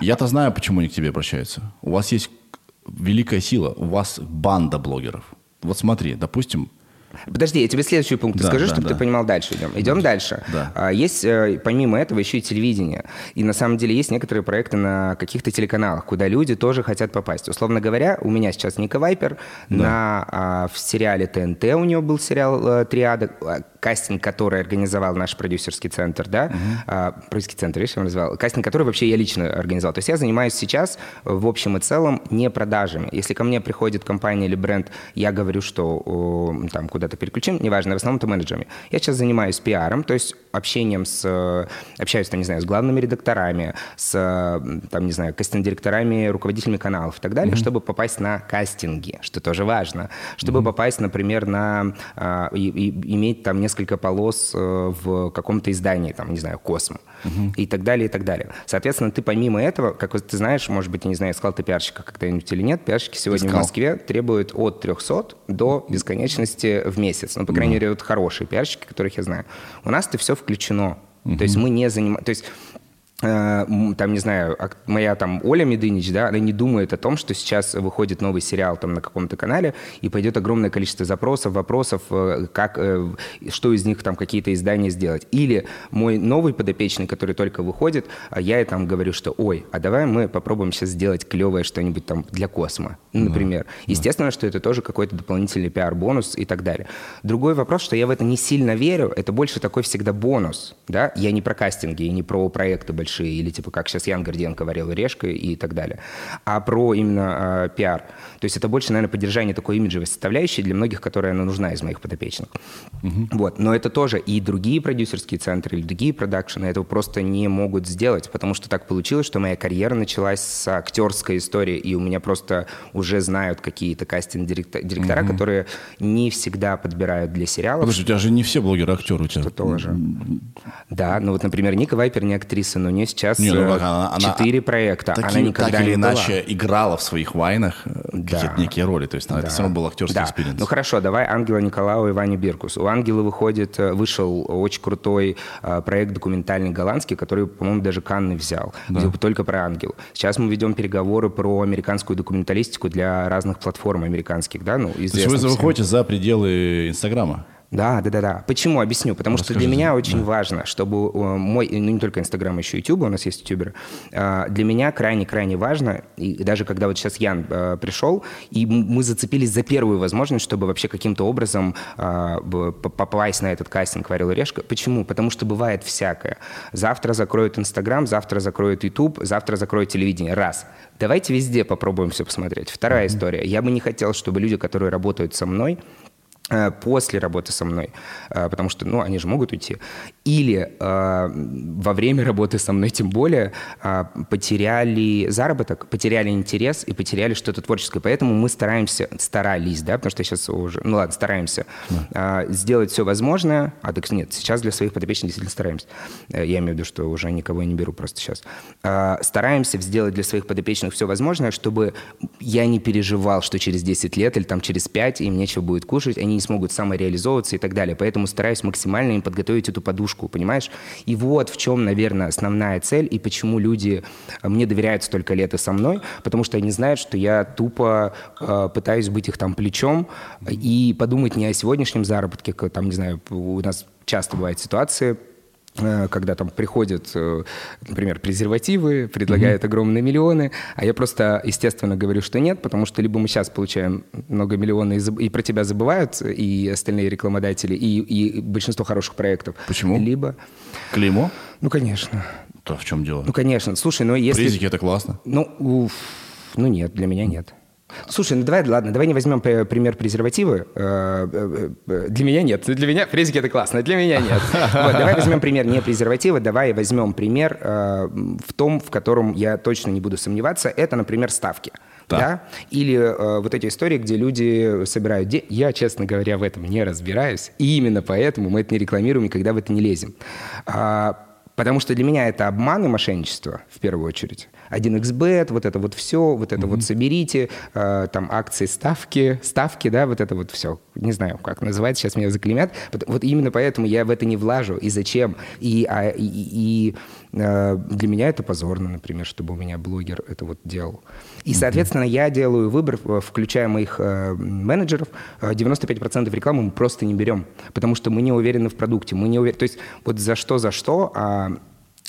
Я-то знаю, почему они к тебе обращаются. У вас есть великая сила, у вас банда блогеров. Вот смотри, допустим, Подожди, я тебе следующий пункт Да, скажу, да, чтобы да. ты понимал дальше. Идем, идем дальше. Да. А, Есть, э, помимо этого, еще и телевидение. И на самом деле есть некоторые проекты на каких-то телеканалах, куда люди тоже хотят попасть. Условно говоря, у меня сейчас Ника Вайпер на, а, в сериале ТНТ у него был сериал э, «Триада», а, кастинг, который организовал наш продюсерский центр, да, а, продюсерский центр, видишь, я его назвал, кастинг, который вообще я лично организовал. То есть я занимаюсь сейчас в общем и целом не продажами. Если ко мне приходит компания или бренд, я говорю, что о, там куда-то переключим, неважно, в основном это менеджерами. Я сейчас занимаюсь пиаром, то есть общением с, э, общаюсь, там, не знаю, с главными редакторами, с, э, там, не знаю, кастинг-директорами, руководителями каналов и так далее, чтобы попасть на кастинги, что тоже важно, чтобы попасть, например, на, а, и- и иметь там несколько полос э, в каком-то издании, там, не знаю, Космо и так далее, и так далее. Соответственно, ты помимо этого, как ты знаешь, может быть, я не знаю, сказал ты пиарщика когда-нибудь или нет, пиарщики сегодня в Искал. Москве требуют от 300 до бесконечности в месяц. Ну, по крайней мере, вот хорошие пиарщики, которых я знаю. У нас это все включено. То есть мы не занимаемся... То есть там, не знаю, моя там Оля Медынич, да, она не думает о том, что сейчас выходит новый сериал там на каком-то канале, и пойдет огромное количество запросов, вопросов, э, как, э, что из них там какие-то издания сделать. Или мой новый подопечный, который только выходит, а я ей там говорю, что, ой, а давай мы попробуем сейчас сделать клевое что-нибудь там для космо, например. Естественно, что это тоже какой-то дополнительный пиар-бонус и так далее. Другой вопрос, что я в это не сильно верю, это больше такой всегда бонус, да, я не про кастинги и не про проекты большие, или типа как сейчас Ян Горденко варил решкой и так далее. А про именно э, пиар. То есть это больше, наверное, поддержание такой имиджевой составляющей для многих, которая она нужна из моих подопечных. Угу. Вот. Но это тоже и другие продюсерские центры, или другие продакшены этого просто не могут сделать, потому что так получилось, что моя карьера началась с актерской истории, и у меня просто уже знают какие-то кастинг-директора, угу. которые не всегда подбирают для сериалов. Подожди, у тебя же не все блогеры-актеры у тебя. Это тоже. Да, ну вот, например, Ника Вайпер не актриса, но нее сейчас не, ну, она, четыре она, проекта. Таки, она никогда так или не иначе была. играла в своих вайнах э, да. какие-то некие роли, то есть да. это все равно был актерский да. experience. Ну хорошо, давай Ангела Николаева и Ваня Биркус. У Ангела выходит, э, вышел очень крутой э, проект документальный голландский, который, по-моему, даже Канны взял, да. где только про Ангел. Сейчас мы ведем переговоры про американскую документалистику для разных платформ американских, да, ну, То есть вы выходите за пределы Инстаграма? Да, да, да, да. Почему? Объясню. Потому Расскажи. что для меня очень да. важно, чтобы э, мой, ну не только Инстаграм, еще YouTube, у нас есть ютуберы, а, для меня крайне-крайне важно, и даже когда вот сейчас Ян э, пришел, и мы зацепились за первую возможность, чтобы вообще каким-то образом а, попасть на этот кастинг «Варил решка». Почему? Потому что бывает всякое. Завтра закроют Инстаграм, завтра закроют YouTube, завтра закроют телевидение. Раз. Давайте везде попробуем все посмотреть. Вторая mm-hmm. история. Я бы не хотел, чтобы люди, которые работают со мной, после работы со мной, э, потому что, ну, они же могут уйти, или э, во время работы со мной тем более э, потеряли заработок, потеряли интерес и потеряли что-то творческое. Поэтому мы стараемся, старались, да, потому что сейчас уже, ну ладно, стараемся э, сделать все возможное, а так нет, сейчас для своих подопечных действительно стараемся. Э, я имею в виду, что уже никого не беру просто сейчас. Э, стараемся сделать для своих подопечных все возможное, чтобы я не переживал, что через 10 лет или там через 5 им нечего будет кушать, они не смогут самореализовываться и так далее. Поэтому стараюсь максимально им подготовить эту подушку, понимаешь? И вот в чем, наверное, основная цель и почему люди э, мне доверяют столько лет и со мной, потому что они знают, что я тупо э, пытаюсь быть их там плечом и подумать не о сегодняшнем заработке, там, не знаю, у нас часто бывают ситуации, когда там приходят, э, например, презервативы, предлагают mm-hmm. огромные миллионы, а я просто, естественно, говорю, что нет, потому что либо мы сейчас получаем много миллионов и, и про тебя забывают, и остальные рекламодатели, и, и большинство хороших проектов. Почему? Либо... Клеймо? Ну, конечно. То в чем дело? Ну, конечно. Слушай, ну если... Призики — это классно. Ну, уф, ну нет, для меня нет. Слушай, ну давай, ладно, давай не возьмем пример презервативы. Э, э, э, для меня нет. Для меня фрезики это классно, для меня нет. (laughs) Вот, давай возьмем пример не презерватива, давай возьмем пример в том, в котором я точно не буду сомневаться. Это, например, ставки. Да. да? Или э, вот эти истории, где люди собирают деньги. Я, честно говоря, в этом не разбираюсь. И именно поэтому мы это не рекламируем, никогда в это не лезем. А, потому что для меня это обман и мошенничество, в первую очередь. 1xbet, вот это вот все, вот это mm-hmm. вот соберите, э, там акции, ставки, ставки, да, вот это вот все. Не знаю, как называется, сейчас меня заклемят. Вот именно поэтому я в это не влажу. И зачем? И, а, и, и э, для меня это позорно, например, чтобы у меня блогер это вот делал. И, соответственно, mm-hmm. я делаю выбор, э, включая моих э, менеджеров, 95% э, рекламы мы просто не берем, потому что мы не уверены в продукте, мы не уверены, то есть вот за что, за что, а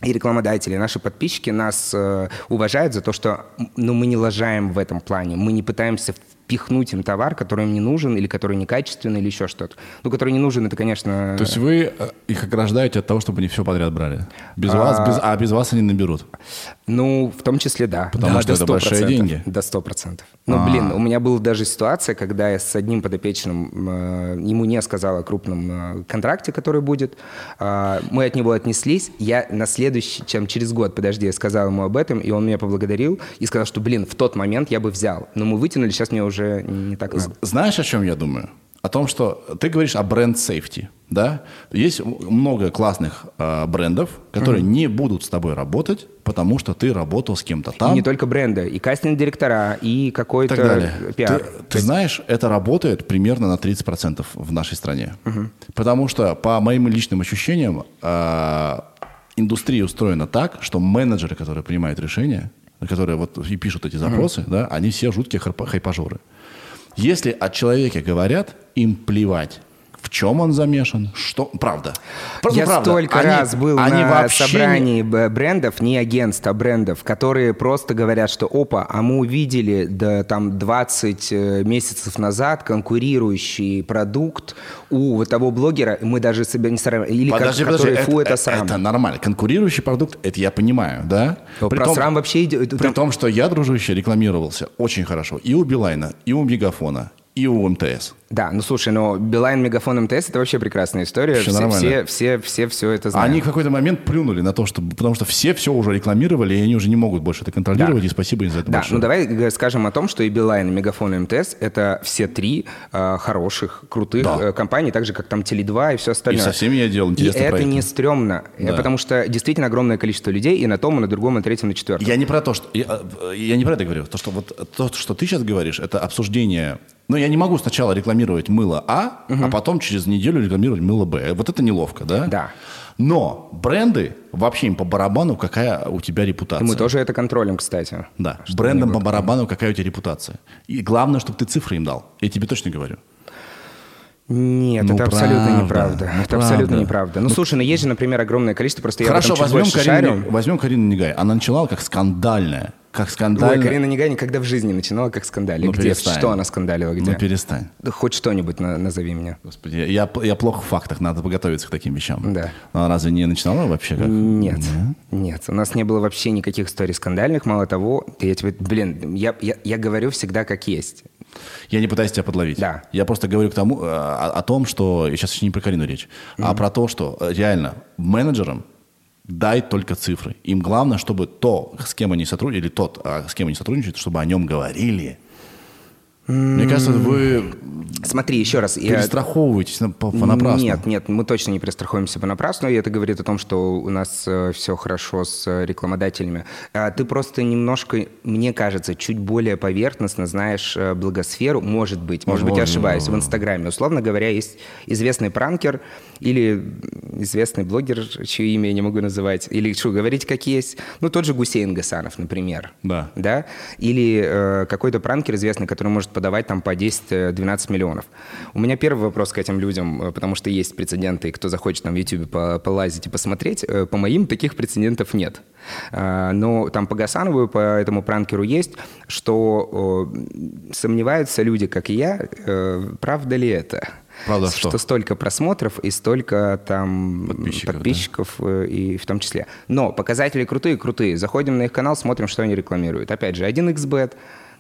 и рекламодатели, наши подписчики нас э, уважают за то, что ну, мы не лажаем в этом плане, мы не пытаемся впихнуть им товар, который им не нужен, или который некачественный, или еще что-то. Ну, который не нужен, это, конечно... То есть вы э, их ограждаете от того, чтобы они все подряд брали? Без а... вас, без... а без вас они наберут? Ну, в том числе, да. Потому да, что это большие деньги? До 100%. Ну, А-а-а. блин, у меня была даже ситуация, когда я с одним подопечным, э, ему не сказал о крупном э, контракте, который будет. Э, мы от него отнеслись. Я на следующий, чем через год, подожди, я сказал ему об этом, и он меня поблагодарил и сказал, что, блин, в тот момент я бы взял. Но мы вытянули, сейчас мне уже уже не так надо. Знаешь, о чем я думаю? О том, что ты говоришь о бренд-сейфти, да? Есть много классных э, брендов, которые mm-hmm. не будут с тобой работать, потому что ты работал с кем-то там. И не только бренды, и кастинг-директора, и какой-то так далее. пиар. Ты, ты знаешь, это работает примерно на 30% в нашей стране. Mm-hmm. Потому что, по моим личным ощущениям, э, индустрия устроена так, что менеджеры, которые принимают решения, которые вот и пишут эти запросы, mm-hmm. да, они все жуткие хайпажоры. Если о человеке говорят, им плевать, в, чем он замешан, что... Правда. Просто Я правда. столько они, раз был они на вообще... собрании брендов, не агентств, а брендов, которые просто говорят, что опа, а мы увидели да, там 20 э, месяцев назад конкурирующий продукт у того блогера, мы даже себя не сравниваем. Или подожди, как, подожди, фу, это, это срам. Это нормально. Конкурирующий продукт, это я понимаю, да? Но при про том, срам вообще идет... При том, что я, дружище, рекламировался очень хорошо и у Билайна, и у Мегафона, и у МТС. Да, ну слушай, но Билайн, Мегафон, МТС это вообще прекрасная история. Все, все, все, все, все, все это знают. Они в какой-то момент плюнули на то, что, потому что все все уже рекламировали, и они уже не могут больше это контролировать, да. и спасибо им за это Да, большое. ну давай скажем о том, что и Билайн, и Мегафон, и МТС это все три э, хороших, крутых да. э, компании, так же, как там Теле2 и все остальное. И со всеми я делал интересные И проекты. это не стрёмно, да. потому что действительно огромное количество людей и на том, и на другом, и на третьем, и на четвертом. Я не про то, что... Я, я не про это говорю. То, что вот то, что ты сейчас говоришь, это обсуждение но я не могу сначала рекламировать мыло А, угу. а потом через неделю рекламировать мыло Б. Вот это неловко, да? Да. Но бренды, вообще им по барабану, какая у тебя репутация. Мы тоже это контролем, кстати. Да, брендам по барабану, какая у тебя репутация. И главное, чтобы ты цифры им дал. Я тебе точно говорю. Нет, ну, это правда, абсолютно неправда. Ну, это правда. абсолютно неправда. Ну, ну, слушай, ну есть же, например, огромное количество, просто Хорошо, я возьмем Карину, шарю. возьмем Карину Негай. Она начинала как скандальная как скандально. Ой, Карина Негай никогда в жизни начинала как скандали. Ну, где? Перестань. Что она скандалила? Где? Ну, перестань. Да хоть что-нибудь на, назови меня. Господи, я, я плохо в фактах, надо подготовиться к таким вещам. Да. Но она разве не начинала вообще? Как? Нет, нет, нет. У нас не было вообще никаких историй скандальных. Мало того, я тебе, блин, я, я, я говорю всегда как есть. Я не пытаюсь тебя подловить. Да. Я просто говорю к тому, э, о, о том, что... Я сейчас еще не про Карину речь, mm-hmm. а про то, что э, реально менеджерам дай только цифры. Им главное, чтобы то, с кем они сотрудничают, или тот, а, с кем они сотрудничают, чтобы о нем говорили. Мне кажется, вы Смотри, еще раз. Перестраховываетесь я... понапрасну. Нет, нет, мы точно не перестраховываемся понапрасну, и это говорит о том, что у нас э, все хорошо с рекламодателями. А ты просто немножко, мне кажется, чуть более поверхностно знаешь э, благосферу, может быть, может быть, я ошибаюсь, в Инстаграме. Условно говоря, есть известный пранкер или известный блогер, чье имя я не могу называть, или что, говорить как есть. Ну, тот же Гусейн Гасанов, например. Да. Да? Или э, какой-то пранкер известный, который может подавать там по 10-12 миллионов. У меня первый вопрос к этим людям, э, потому что есть прецеденты, кто захочет там в YouTube полазить и посмотреть, э, по моим таких прецедентов нет. А, но там по Гасанову, по этому пранкеру есть, что сомневаются люди, как и я, э, правда ли это? Правда, что? что столько просмотров и столько там подписчиков, подписчиков да. и в том числе. Но показатели крутые, крутые. Заходим на их канал, смотрим, что они рекламируют. Опять же, 1xbet,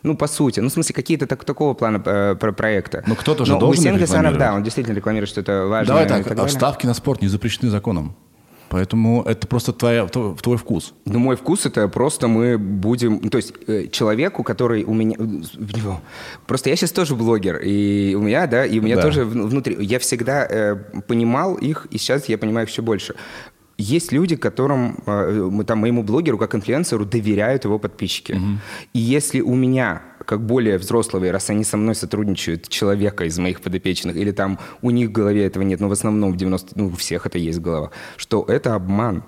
ну, по сути. Ну, в смысле, какие-то так, такого плана э, про проекта. Ну, кто-то же Но должен Гусейн Гасанов, да, он действительно рекламирует, что это важно. Давай так, так ставки на спорт не запрещены законом. Поэтому это просто твоя, твой вкус. Ну, мой вкус это просто мы будем... То есть э, человеку, который у меня... Просто я сейчас тоже блогер, и у меня, да, и у меня да. тоже внутри... Я всегда э, понимал их, и сейчас я понимаю все больше есть люди, которым, э, там, моему блогеру, как инфлюенсеру, доверяют его подписчики. Угу. И если у меня, как более взрослого, раз они со мной сотрудничают, человека из моих подопечных, или там у них в голове этого нет, но в основном в 90, ну, у всех это есть голова, что это обман.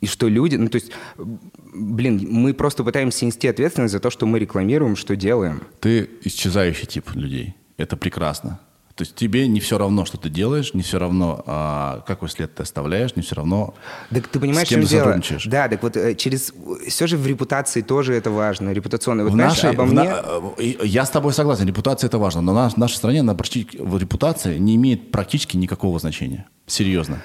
И что люди, ну то есть, блин, мы просто пытаемся нести ответственность за то, что мы рекламируем, что делаем. Ты исчезающий тип людей. Это прекрасно. То есть тебе не все равно, что ты делаешь, не все равно, а, какой след ты оставляешь, не все равно, так ты понимаешь, с кем ты дело? сотрудничаешь. Да, так вот э, через... Все же в репутации тоже это важно, репутационно. Вот, в знаешь, нашей, обо мне... на... Э, я с тобой согласен, репутация это важно, но на, в нашей стране на репутация не имеет практически никакого значения. Серьезно.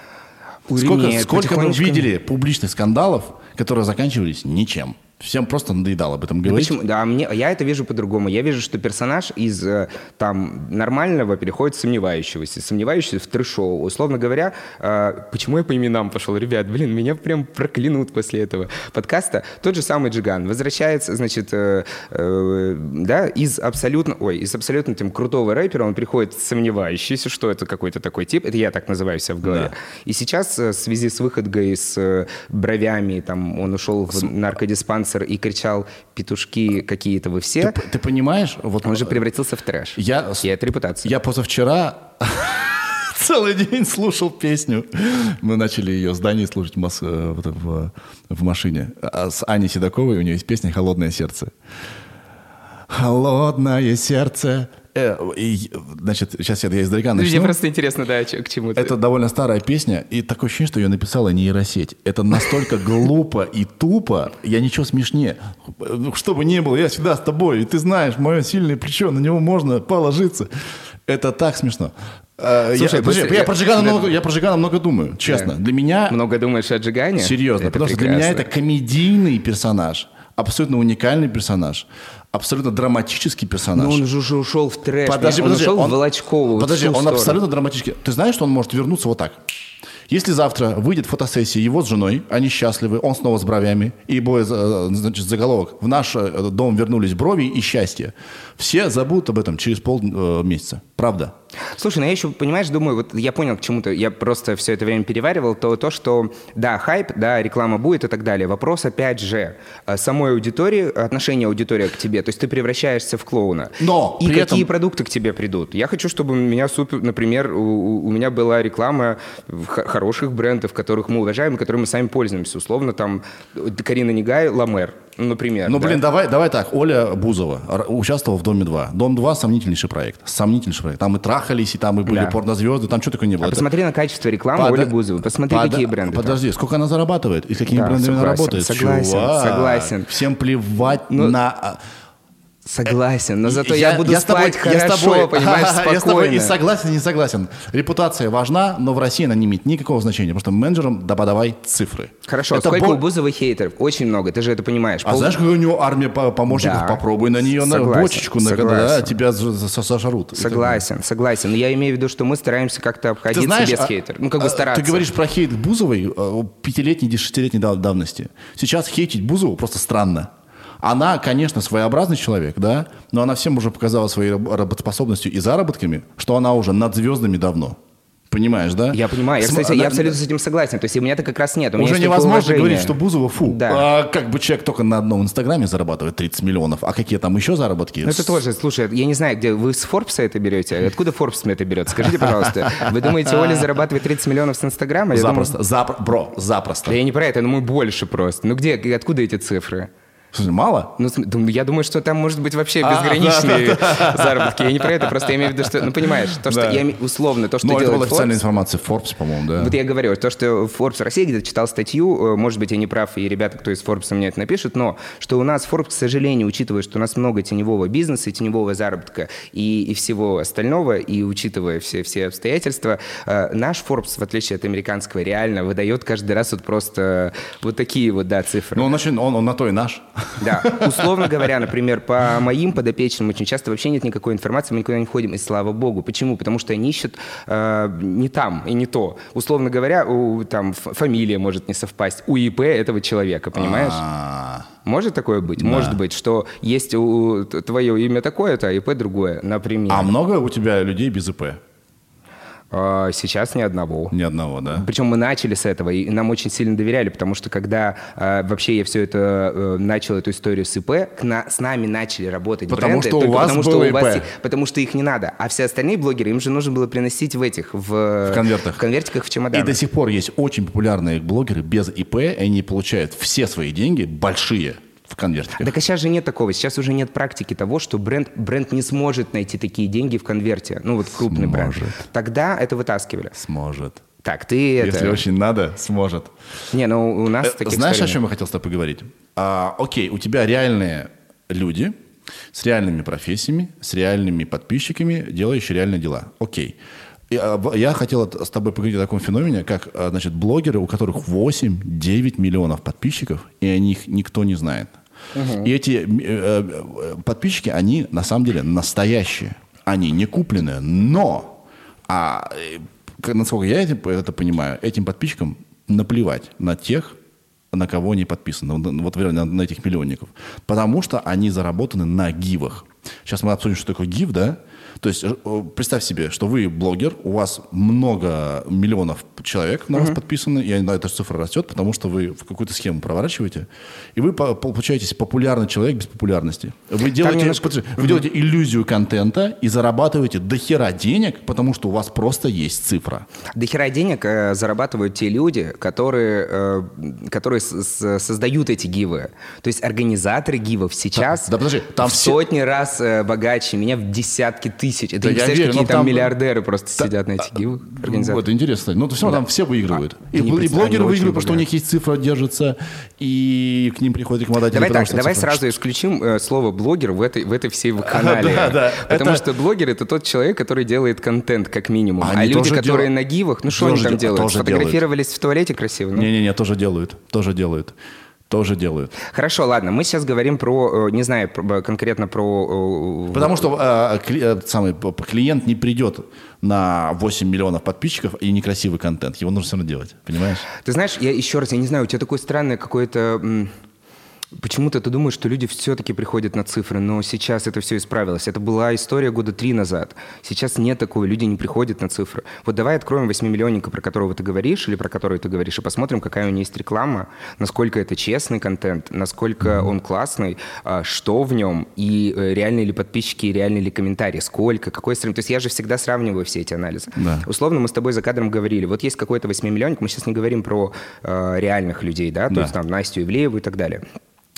Сколько, Нет, сколько мы видели публичных скандалов, которые заканчивались ничем. Всем просто надоедало об этом говорить. Да, почему? да мне, я это вижу по-другому. Я вижу, что персонаж из э, там нормального переходит в сомневающегося, сомневающийся в трешоу. Условно говоря, э, почему я по именам пошел? Ребят, блин, меня прям проклянут после этого подкаста. Тот же самый Джиган возвращается, значит, э, э, да, из абсолютно, ой, из абсолютно тем крутого рэпера он приходит сомневающийся, что это какой-то такой тип. Это я так называю себя в голове. Да. И сейчас в связи с выходкой с бровями, там, он ушел в наркодиспансер фрилансер и кричал «петушки какие-то вы все», ты, ты понимаешь? Вот, он же превратился в трэш. Я, и это репутация. Я позавчера (laughs) целый день слушал песню. Мы начали ее с Даней слушать в, в, в, в машине. А с Аней Седоковой у нее есть песня «Холодное сердце». холодное сердце. Э, и, значит, сейчас я издалека начну. Мне просто интересно, да, к чему Это довольно старая песня, и такое ощущение, что ее написала нейросеть. Это настолько глупо и тупо, я ничего смешнее. Что бы ни было, я всегда с тобой, и ты знаешь, мое сильное плечо, на него можно положиться. Это так смешно. Э, Слушай, я, подожди, я, про Джигана много, я про Джигана много думаю, честно. Да. Для меня... Много думаешь о Джигане? Серьезно, это потому прекрасно. что для меня это комедийный персонаж, абсолютно уникальный персонаж абсолютно драматический персонаж. Но он же уже ушел в трэш. Подожди, подожди. Он ушел он, в Волочкову. Подожди, он сторону. абсолютно драматический. Ты знаешь, что он может вернуться вот так? Если завтра выйдет фотосессия его с женой, они счастливы, он снова с бровями, и будет, значит, заголовок «В наш э, дом вернулись брови и счастье», все забудут об этом через полмесяца. Правда? Слушай, ну я еще, понимаешь, думаю, вот я понял к чему-то, я просто все это время переваривал, то, то, что, да, хайп, да, реклама будет и так далее. Вопрос, опять же, э, самой аудитории, отношение аудитории к тебе. То есть ты превращаешься в клоуна. Но И какие этом... продукты к тебе придут? Я хочу, чтобы у меня, супер, например, у, у меня была реклама хороших брендов, которых мы уважаем и которыми мы сами пользуемся. Условно, там, Карина Негай, Ламер например. Ну, да? блин, давай, давай так. Оля Бузова участвовала в «Доме-2». «Дом-2» — сомнительнейший проект. Сомнительнейший проект. Там и трахались, и там и были да. порнозвезды, там что такое не было. А посмотри на качество рекламы Под... Оли Бузовой. Посмотри, Под... какие бренды Подожди, там. сколько она зарабатывает и с какими да, брендами согласен, она работает? Согласен, Чувак, согласен. Всем плевать ну... на Согласен, но зато я, я буду я спать тобой, хорошо, (laughs) я с тобой, понимаешь, спокойно. Я с тобой и согласен, и не согласен. Репутация важна, но в России она не имеет никакого значения, потому что менеджерам да подавай цифры. Хорошо, это сколько бо... у Бузовой хейтеров? Очень много, ты же это понимаешь. А Пол... знаешь, какая у него армия помощников? Да. Попробуй на нее согласен, на бочечку, на, да, тебя сошарут. Согласен, согласен. Но я имею в виду, что мы стараемся как-то обходиться знаешь, без а, хейтеров. Ну, как бы а, стараться. Ты говоришь про хейт Бузовой э, пятилетней, десятилетней давности. Сейчас хейтить Бузову просто странно. Она, конечно, своеобразный человек, да, но она всем уже показала своей работоспособностью и заработками, что она уже над звездами давно. Понимаешь, да? Я понимаю. Я, кстати, я абсолютно с этим согласен. То есть у меня-то как раз нет. У Уже невозможно уважение. говорить, что Бузова фу. Да. А, как бы человек только на одном инстаграме зарабатывает 30 миллионов. А какие там еще заработки? Ну это тоже, слушай, я не знаю, где вы с Форбса это берете? Откуда Форбс это берет? Скажите, пожалуйста. Вы думаете, Оля зарабатывает 30 миллионов с инстаграма? Запросто. Думаю... Запро... Бро, запросто. Я не про это, но мы больше просто. Ну где, откуда эти цифры? Мало? Ну, я думаю, что там может быть вообще а, безграничные заработки. Я не про это, просто я имею в виду, что, ну, понимаешь, то, что я условно, то, что Ну, это была официальная информация Forbes, по-моему, да. Вот я говорю, то, что Forbes России где-то читал статью, э, может быть, я не прав, и ребята, кто из Forbes мне это напишет, но что у нас Forbes, к сожалению, учитывая, что у нас много теневого бизнеса, теневого заработка и, и всего остального, и учитывая все, все обстоятельства, э, наш Forbes, в отличие от американского, реально выдает каждый раз вот просто вот такие вот, да, цифры. Ну, он, он, он на то и наш. Да, условно говоря, например, по моим подопечным очень часто вообще нет никакой информации, мы никуда не входим, и слава богу. Почему? Потому что они ищут э, не там и не то. Условно говоря, у, там фамилия может не совпасть у ИП этого человека, понимаешь? А. Может такое быть? Может быть, что есть у, твое имя такое-то, а ИП другое, например. А много у тебя людей без ИП? А, сейчас ни одного. Ни одного, да. Причем мы начали с этого, и нам очень сильно доверяли, потому что когда э, вообще я все это э, начал, эту историю с ИП, к на, с нами начали работать потому бренды. Что у вас потому что у вас, потому что их не надо. А все остальные блогеры, им же нужно было приносить в этих, в, в конвертах. В конвертиках, в чемоданах. И до сих пор есть очень популярные блогеры без ИП, и они получают все свои деньги большие конвертиках. Так а сейчас же нет такого. Сейчас уже нет практики того, что бренд, бренд не сможет найти такие деньги в конверте. Ну вот крупный сможет. бренд. Тогда это вытаскивали. Сможет. Так, ты Если это... очень надо, сможет. Не, ну у нас э, таких Знаешь, о чем я хотел с тобой поговорить? А, окей, у тебя реальные люди с реальными профессиями, с реальными подписчиками, делающие реальные дела. Окей. Я, я хотел с тобой поговорить о таком феномене, как а, значит, блогеры, у которых 8-9 миллионов подписчиков, и о них никто не знает. Угу. И эти э, э, подписчики, они на самом деле настоящие. Они не купленные, но, а, э, насколько я это понимаю, этим подписчикам наплевать на тех, на кого они подписаны, вот на, на этих миллионников. Потому что они заработаны на гивах. Сейчас мы обсудим, что такое гив, да? То есть э, представь себе, что вы блогер, у вас много миллионов человек на вас подписаны, и эта цифра растет, потому что вы в какую-то схему проворачиваете, и вы по- получаетесь популярный человек без популярности. Вы делаете, немножко- вы делаете иллюзию контента и зарабатываете дохера денег, потому что у вас просто есть цифра. До хера денег э, зарабатывают те люди, которые, э, которые создают эти гивы. То есть организаторы гивов сейчас Да, да, подожди, там в все- сотни раз э, богаче меня в десятки тысяч. Это Да я верю, какие но там, там- миллиардеры просто Да, сидят на этих гивах. организаторы. Вот, интересно. Ну, то все равно там все выигрывают. А, и, и блогеры выигрывают, потому что у них есть цифра, держится, и к ним приходят рекламодатели. Давай потому так, давай цифра- сразу исключим э, слово блогер в этой, в этой всей (laughs) канале. Да, да, Потому это- что блогер это тот человек, который делает контент, как минимум. Они а люди, которые дел- на гивах, ну что они там дел- делают? тоже Сфотографировались в туалете красиво? Ну, Не-не-не, тоже делают, тоже делают, тоже делают. Хорошо, ладно, мы сейчас говорим про, э, не знаю, про- конкретно про... э, Потому что э, кли- э, самый клиент не придет на 8 миллионов подписчиков и некрасивый контент. Его нужно все равно делать, понимаешь? Ты знаешь, я еще раз, я не знаю, у тебя такое странное какое-то... м, Почему-то ты думаешь, что люди все-таки приходят на цифры, но сейчас это все исправилось. Это была история года три назад. Сейчас нет такого, люди не приходят на цифры. Вот давай откроем 8-миллионника, про которого ты говоришь, или про который ты говоришь, и посмотрим, какая у него есть реклама, насколько это честный контент, насколько он классный, а, что в нем, и э, реальные ли подписчики, и реальные ли комментарии, сколько, какой стрим. То есть я же всегда сравниваю все эти анализы. Да. Условно мы с тобой за кадром говорили, вот есть какой-то 8-миллионник, мы сейчас не говорим про э, реальных людей, да, то Да. есть там Настю Ивлееву и так далее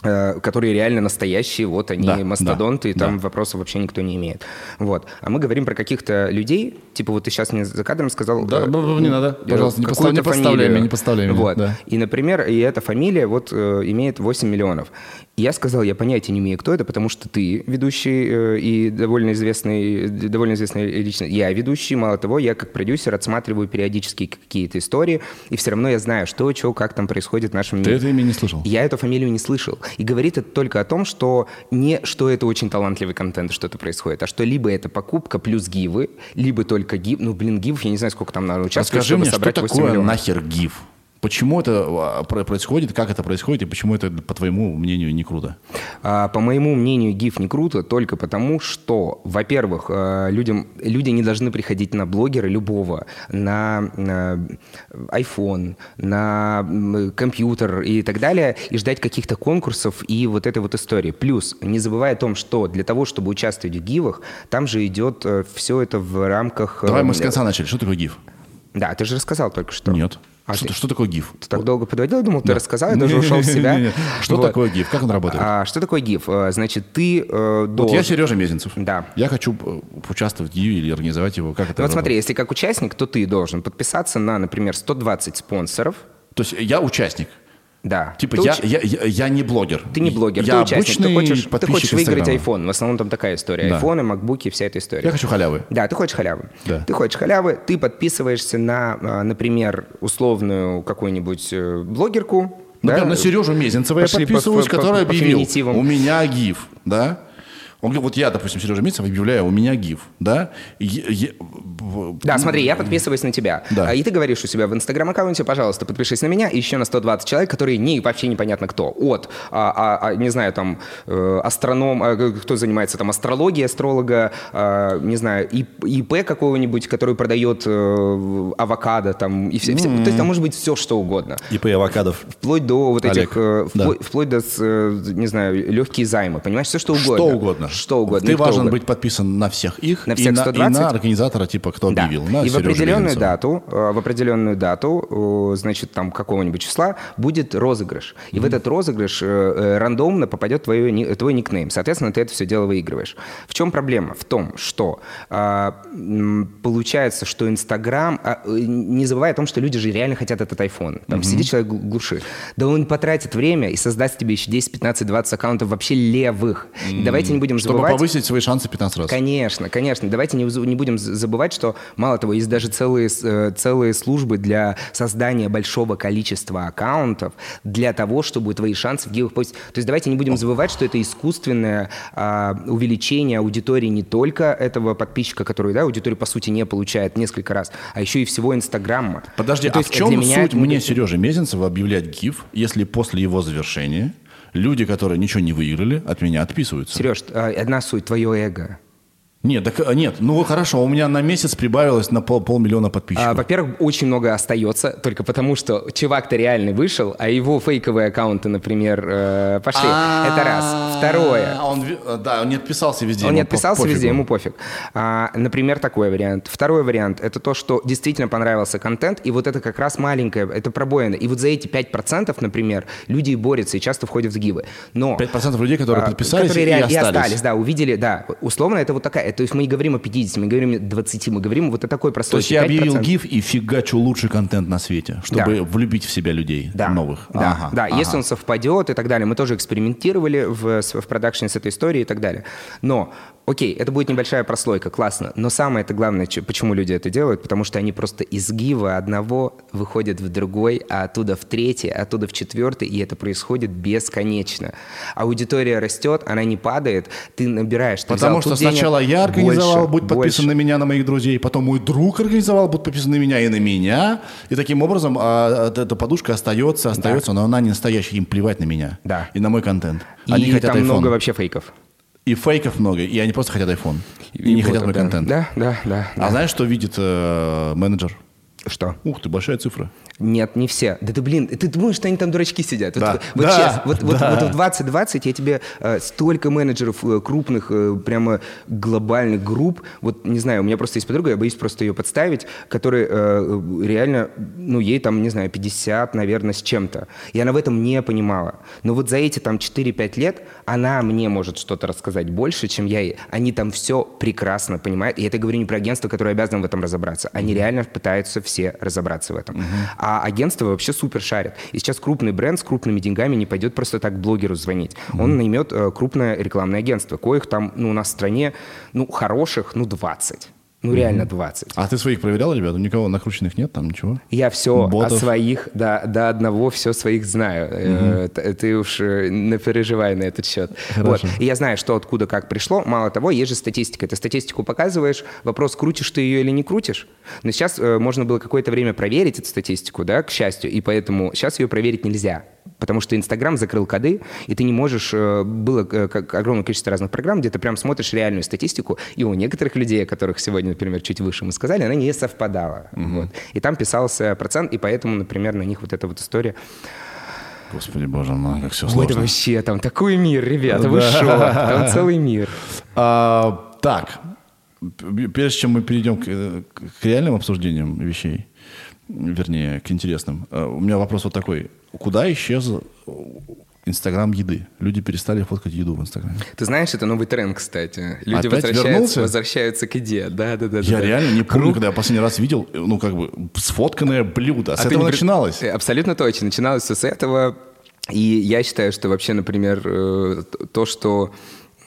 которые реально настоящие, вот они Да, мастодонты, и да, там да. вопросов вообще никто не имеет. Вот. А мы говорим про каких-то людей, типа вот ты сейчас мне за кадром сказал... Да, э, не надо. э, Пожалуйста, не подставляй- не подставляй фамилию. меня, не подставляй меня, Вот. да. И, например, и эта фамилия вот э, имеет 8 миллионов. И я сказал, я понятия не имею, кто это, потому что ты ведущий э, и довольно известный, довольно известная личность. Я ведущий, мало того, я как продюсер отсматриваю периодически какие-то истории, и все равно я знаю, что, что, как там происходит в нашем Ты мире. это имя не слышал? Я эту фамилию не слышал. И говорит это только о том, что не что это очень талантливый контент, что это происходит, а что либо это покупка плюс гивы, либо только гив. Ну, блин, гивов, я не знаю, сколько там надо участвовать, Расскажи чтобы мне, что собрать 8 такое миллионов. нахер гиф? Почему это а, про- происходит, как это происходит, и почему это, по твоему мнению, не круто? А, По моему мнению, GIF не круто только потому, что, во-первых, э, людям, люди не должны приходить на блогера любого, на, на iPhone, на компьютер и так далее, и ждать каких-то конкурсов и вот этой вот истории. Плюс, не забывая о том, что для того, чтобы участвовать в гивах, там же идет все это в рамках... э, Давай мы с конца начали. Что такое гиф? Да, ты же рассказал только что. Нет. А что, ты- что такое гиф? Ты так долго подводил, я думал, ты рассказал, я даже (laughs) ушел в себя. Что Вот. такое гиф? Как он работает? А, что такое GIF? Э, Значит, ты э, Вот должен... я Сережа Мезенцев. Да. Я хочу э, участвовать в гиве или организовать его. Как это Ну вот смотри, если как участник, то ты должен подписаться на, например, 120 спонсоров. То есть я участник. Да. Типа Ты я, уч- я, я, я не блогер. Ты не блогер, я ты участник. Ты хочешь, ты хочешь выиграть iPhone. В основном там такая история. Да. Айфоны, макбуки, вся эта история. Я хочу халявы. Да, ты хочешь халявы. Да. Ты хочешь халявы, ты подписываешься на, а, например, условную какую-нибудь э, блогерку. Например, да? на Сережу Мезенцева я Пошли по- подписываюсь, по- по- который по объявил, феминитивам. у меня гиф, да? Он говорит, вот я, допустим, Сережа Мезенцев объявляю, у меня гиф, да? Я- я- Да, смотри, я подписываюсь на тебя. Да. А, И ты говоришь у себя в инстаграм-аккаунте, пожалуйста, подпишись на меня и еще на 120 человек, которые не, вообще непонятно кто. От, а, а, а, не знаю, там, э, астроном, а, кто занимается там астрологией, астролога, а, не знаю, ИП какого-нибудь, который продает э, авокадо, там, и все, все- То есть там может быть все, что угодно. ИП Авокадов. Вплоть до вот Олег, этих, э, да. вплоть, до, э, не знаю, легкие займы, понимаешь, все что угодно. Что угодно. Что угодно. Ты важен угодно. быть подписан на всех их На и, всех на, и 120? на организатора, типа, кто Да. объявил. на И в Сережу определенную Мезенцева. дату, э, в определенную дату, э, значит, там какого-нибудь числа будет розыгрыш. И в этот розыгрыш э, рандомно попадет твое, ни- твой никнейм. Соответственно, ты это все дело выигрываешь. В чем проблема? В том, что а, получается, что Инстаграм... а, не забывай о том, что люди же реально хотят этот iPhone. Там сидит человек гл- глуши. Да он потратит время и создаст тебе еще 10, 15, 20 аккаунтов вообще левых. И давайте не будем Чтобы забывать... повысить свои шансы 15 раз. Конечно, конечно. Давайте не, не будем забывать, что, мало того, есть даже целые, э, целые службы для создания большого количества аккаунтов для того, чтобы твои шансы в гивах повысить. То есть давайте не будем забывать, что это искусственное а, увеличение аудитории не только этого подписчика, который, да, аудиторию, по сути, не получает несколько раз, а еще и всего Инстаграма. Подожди, Ну, а в чем меня суть это мне, не- Сережа Мезенцева, объявлять гиф, если после его завершения люди, которые ничего не выиграли, от меня отписываются? Сереж, а, одна суть, твое эго. Нет, так, а, нет, ну хорошо, у меня на месяц прибавилось на пол, полмиллиона подписчиков. А, во-первых, очень много остается, только потому что чувак-то реальный вышел, а его фейковые аккаунты, например, э, пошли. Это раз. Второе. А Он, ви- да, он не отписался везде. Он не отписался пофигу. везде, ему пофиг. А, например, такой вариант. Второй вариант – это то, что действительно понравился контент, и вот это как раз маленькое, это пробоина. И вот за эти 5%, например, люди и борются, и часто входят в сгибы. Но 5% людей, которые а, подписались которые и реально- остались. да, увидели, да. Условно это вот такая, то есть мы не говорим о 50, мы говорим о 20, мы говорим вот о такой То простой. есть я объявил гиф и фигачу лучший контент на свете, чтобы Да. влюбить в себя людей да, новых. Да, Ага, да. ага. если он совпадет и так далее. Мы тоже экспериментировали в, в продакшене с этой историей и так далее. Но, окей, это будет небольшая прослойка, классно. Но самое это главное, почему люди это делают, потому что они просто из гива одного выходят в другой, а оттуда в третий, а оттуда в четвертый, и это происходит бесконечно. Аудитория растет, она не падает, ты набираешь. ты Потому взял что тут денег, сначала я организовал, больше, будь подписан больше. на меня, на моих друзей, потом мой друг организовал, будь подписан на меня и на меня. И таким образом а, эта подушка остается, остается, но она не настоящая, им плевать на меня Да. и на мой контент. И Они хотят там iPhone. много вообще фейков. И фейков много, и они просто хотят iPhone. И, не хотят мой да. контент. Да, да, да. А знаешь, что видит э, менеджер? Что? Ух ты, большая цифра. Нет, не все. Да ты, блин, ты думаешь, что они там дурачки сидят? Вот, Да. вот Да. честно, вот, вот- Да. вот в 2020 я тебе э, столько менеджеров э, крупных, э, прямо глобальных групп, вот не знаю, у меня просто есть подруга, я боюсь просто ее подставить, которая э, реально, ну, ей там, не знаю, 50, наверное, с чем-то. И она в этом не понимала. Но вот за эти там 4-5 лет она мне может что-то рассказать больше, чем я ей. Они там все прекрасно понимают. И это говорю не про агентство, которое обязано в этом разобраться. Они реально пытаются все разобраться в этом. А агентство вообще супер шарит. И сейчас крупный бренд с крупными деньгами не пойдет просто так блогеру звонить. Он наймет э, крупное рекламное агентство, коих там ну, у нас в стране ну, хороших, ну, 20. Ну, реально 20. А ты своих проверял, ребята? Никого накрученных нет там, ничего? Я все Ботов. о своих, до, до одного все своих знаю. Э, т- Ты уж э, не переживай на этот счет. Хорошо. Вот. И я знаю, что откуда как пришло. Мало того, есть же статистика. Ты статистику показываешь, вопрос, крутишь ты ее или не крутишь. Но сейчас э, можно было какое-то время проверить эту статистику, да, к счастью, и поэтому сейчас ее проверить нельзя. Потому что Инстаграм закрыл коды, и ты не можешь... Было как огромное количество разных программ, где ты прям смотришь реальную статистику, и у некоторых людей, о которых сегодня, например, чуть выше мы сказали, она не совпадала. Вот. И там писался процент, и поэтому, например, на них вот эта вот история... Господи боже мой, как все сложно. вообще, там такой мир, ребята, вы шо? Там целый мир. А, так, прежде чем мы перейдем к, к реальным обсуждениям вещей, вернее, к интересным, э, у меня вопрос вот такой. Куда исчез Инстаграм еды? Люди перестали фоткать еду в Инстаграме. Ты знаешь, это новый тренд, кстати. Люди Опять возвращаются, вернулся? возвращаются к еде. Да, да, да. Я да. реально не помню, Круг- когда я последний раз видел, ну, как бы, сфотканное блюдо. С А этого не начиналось. Э, Абсолютно точно. Начиналось все с этого. И я считаю, что вообще, например, э, то, что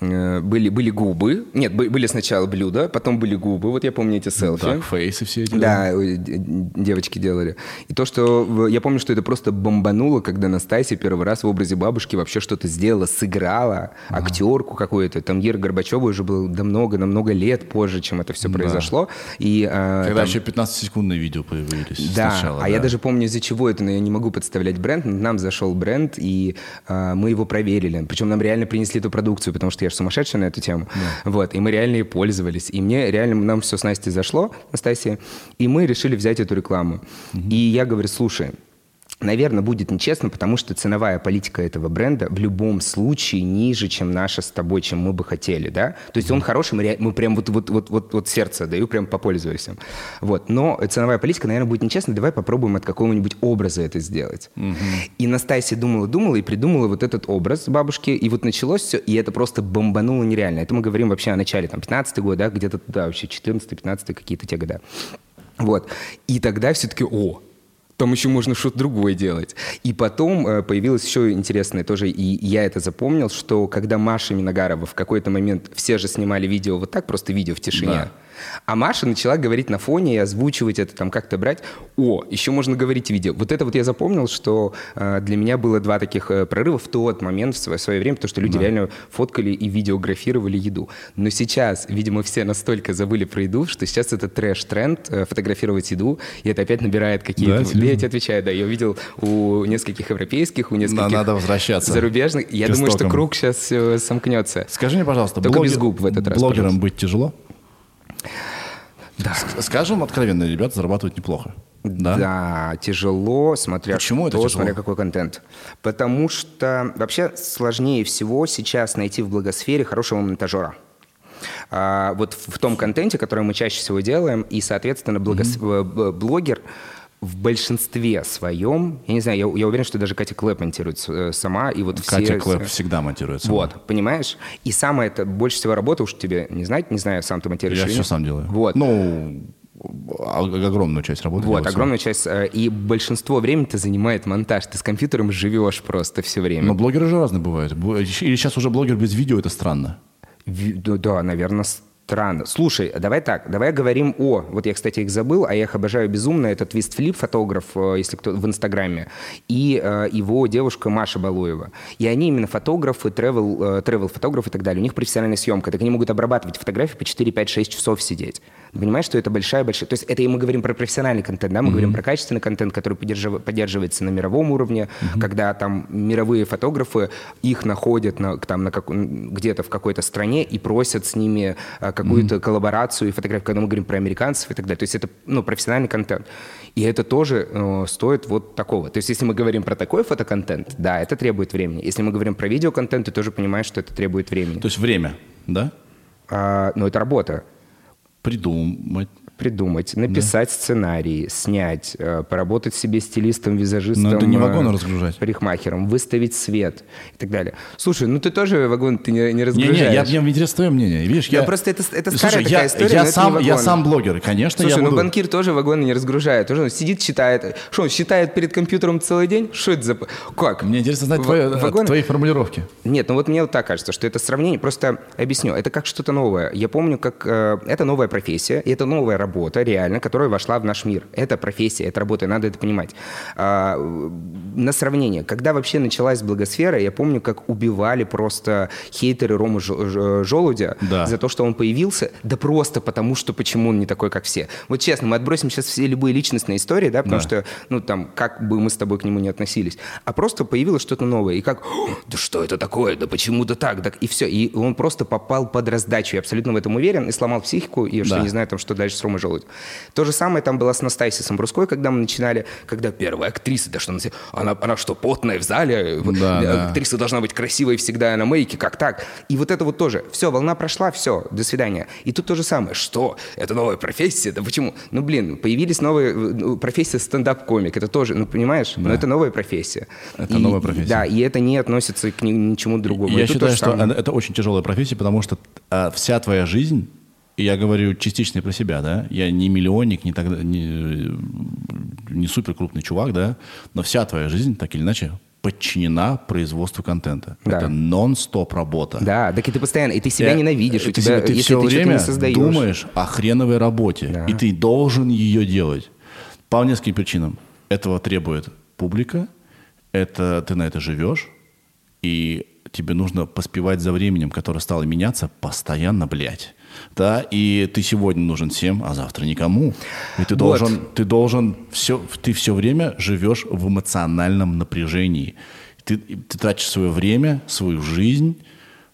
были, были губы. Нет, бы- были сначала блюда, потом были губы. Вот я помню эти селфи. Так, фейсы все эти. Да, э, девочки делали. И то, что... Я помню, что это просто бомбануло, когда Настасья первый раз в образе бабушки вообще что-то сделала, сыграла, актерку какую-то. Там Ера Горбачева уже было да много, намного лет позже, чем это все произошло. И, э, Когда там- еще 15-секундные видео появились да, сначала. а я даже помню из-за чего это, но я не могу представлять бренд. Нам зашел бренд, и а, мы его проверили. Причем нам реально принесли эту продукцию, потому что я же сумасшедший на эту тему. Вот, и мы реально ей пользовались. И мне реально, нам все с Настей зашло, Настасья, и мы решили взять эту рекламу. И я говорю, слушай, Наверное, будет нечестно, потому что ценовая политика этого бренда в любом случае ниже, чем наша с тобой, чем мы бы хотели, да? То есть он хороший, мы, мы прям вот, вот, вот, вот, вот сердце даю, прям попользуюсь им. Вот. Но ценовая политика, наверное, будет нечестно. Давай попробуем от какого-нибудь образа это сделать. И Настасья думала, думала и придумала вот этот образ бабушки, и вот началось все, и это просто бомбануло нереально. Это мы говорим вообще о начале, там, 15 год, да, где-то туда вообще, 14-15 какие-то те года. Вот. И тогда все-таки, о, там еще можно что-то другое делать. И потом э, появилось еще интересное тоже, и я это запомнил, что когда Маша Миногарова в какой-то момент, все же снимали видео вот так, просто видео в тишине, Да. А Маша начала говорить на фоне и озвучивать это, там как-то брать. О, еще можно говорить видео. Вот это вот я запомнил, что э, для меня было два таких э, прорыва в тот момент, в свое, свое время, потому что люди реально фоткали и видеографировали еду. Но сейчас, видимо, все настолько забыли про еду, что сейчас это трэш-тренд э, фотографировать еду, и это опять набирает какие-то... Да, тебе я тебе отвечаю, да, я увидел у нескольких европейских, у нескольких надо возвращаться зарубежных. Я думаю, что круг сейчас сомкнется. Скажи мне, пожалуйста, Только блогер- без губ в этот раз, блогером пожалуйста. быть тяжело? Да. Скажем откровенно, ребята зарабатывают неплохо. Да? Да, тяжело, смотря Почему это что, тяжело? смотря какой контент. Потому что вообще сложнее всего сейчас найти в благосфере хорошего монтажера. А, вот в в том контенте, который мы чаще всего делаем, и, соответственно, благос- б- блогер в большинстве своем, я не знаю, я, я уверен, что даже Катя Клэп монтирует э, сама, и вот все... Катя Клэп всегда монтируется. Вот, понимаешь? И самое это, больше всего работы уж тебе не знать, не знаю, сам ты монтируешь Я или все нет. сам делаю. Вот. Ну, о- огромную часть работы. Вот, делаю сам. огромную часть. э, И большинство времени ты занимает монтаж. Ты с компьютером живешь просто все время. Но блогеры же разные бывают. Или сейчас уже блогер без видео, это странно. Ви- Да, да, наверное, странно. Слушай, а давай так, давай говорим о... Вот я, кстати, их забыл, а я их обожаю безумно. Это Твист Флип, фотограф, э, если кто в Инстаграме, и э, его девушка Маша Балуева. И они именно фотографы, тревел, э, тревел-фотографы и так далее. У них профессиональная съемка. Так они могут обрабатывать фотографии по 4, 5, 6 часов сидеть. Ты понимаешь, что это большая-большая... То есть это и мы говорим про профессиональный контент, да? Мы говорим про качественный контент, который поддержив- поддерживается на мировом уровне, когда там мировые фотографы их находят на, там, на как- где-то в какой-то стране и просят с ними а, какую-то коллаборацию и фотографию, когда мы говорим про американцев и так далее. То есть это ну, профессиональный контент. И это тоже э, стоит вот такого. То есть если мы говорим про такой фотоконтент, да, это требует времени. Если мы говорим про видеоконтент, ты тоже понимаешь, что это требует времени. То есть время, да? А, но это работа. Придумать. Придумать, написать сценарий, снять, э, поработать себе стилистом, визажистом, Но это не э, вагоны разгружать. парикмахером, выставить свет и так далее. Слушай, ну ты тоже вагон ты не, не разгружаешь. я, мне интересно твое мнение. Видишь, Да я... просто это- это Слушай, старая я, такая история, я сам, не я вагон. сам блогер, конечно, Слушай, я ну буду... банкир тоже вагоны не разгружает. Тоже он сидит, читает. Что, он считает перед компьютером целый день? Что это за... Как? Мне интересно знать В- твои, вагоны- твои формулировки. Нет, ну вот мне вот так кажется, что это сравнение, просто объясню, это как что-то новое. Я помню, как э, это новая профессия, и это новая работа, реально, которая вошла в наш мир. Это профессия, это работа, и надо это понимать. А, на сравнение, когда вообще началась благосфера, я помню, как убивали просто хейтеры Рому Жо- Желудя Да. за то, что он появился, да просто потому, что почему он не такой, как все. Вот честно, мы отбросим сейчас все любые личностные истории, да, потому Да. что, ну, там, как бы мы с тобой к нему не относились, а просто появилось что-то новое, и как, «О, да что это такое, да почему-то так, так, и все, и он просто попал под раздачу, я абсолютно в этом уверен, и сломал психику, и что Да. не знаю, там, что дальше с Ромой Желудь. То же самое там было с Настасисом Брусской, когда мы начинали, когда первая актриса, да что она, она, она что, потная в зале, Да, э, да. актриса должна быть красивой всегда на мейке, как так? И вот это вот тоже. Все, волна прошла, все, до свидания. И тут то же самое. Что? Это новая профессия? Да почему? Ну, блин, появились новые... ну, профессия стендап-комик. Это тоже, ну, понимаешь? Но это новая профессия. Это И- новая профессия. Да, и это не относится к ни- ничему другому. Я И считаю, что это очень тяжелая профессия, потому что а, вся твоя жизнь, и я говорю частично и про себя, да, я не миллионник, не, тогда, не, не супер крупный чувак, да, но вся твоя жизнь, так или иначе, подчинена производству контента. Да. Это нон-стоп работа. Да, так и ты постоянно, и ты себя Ты- ненавидишь, у ты тебя, ты если все ты время создаешь. думаешь о хреновой работе, Да. и ты должен ее делать. По нескольким причинам. Этого требует публика, это ты на это живешь, и тебе нужно поспевать за временем, которое стало меняться постоянно, блядь. Да, и ты сегодня нужен всем, а завтра никому. И ты Вот. должен, ты должен все, ты все время живешь в эмоциональном напряжении. Ты, ты тратишь свое время, свою жизнь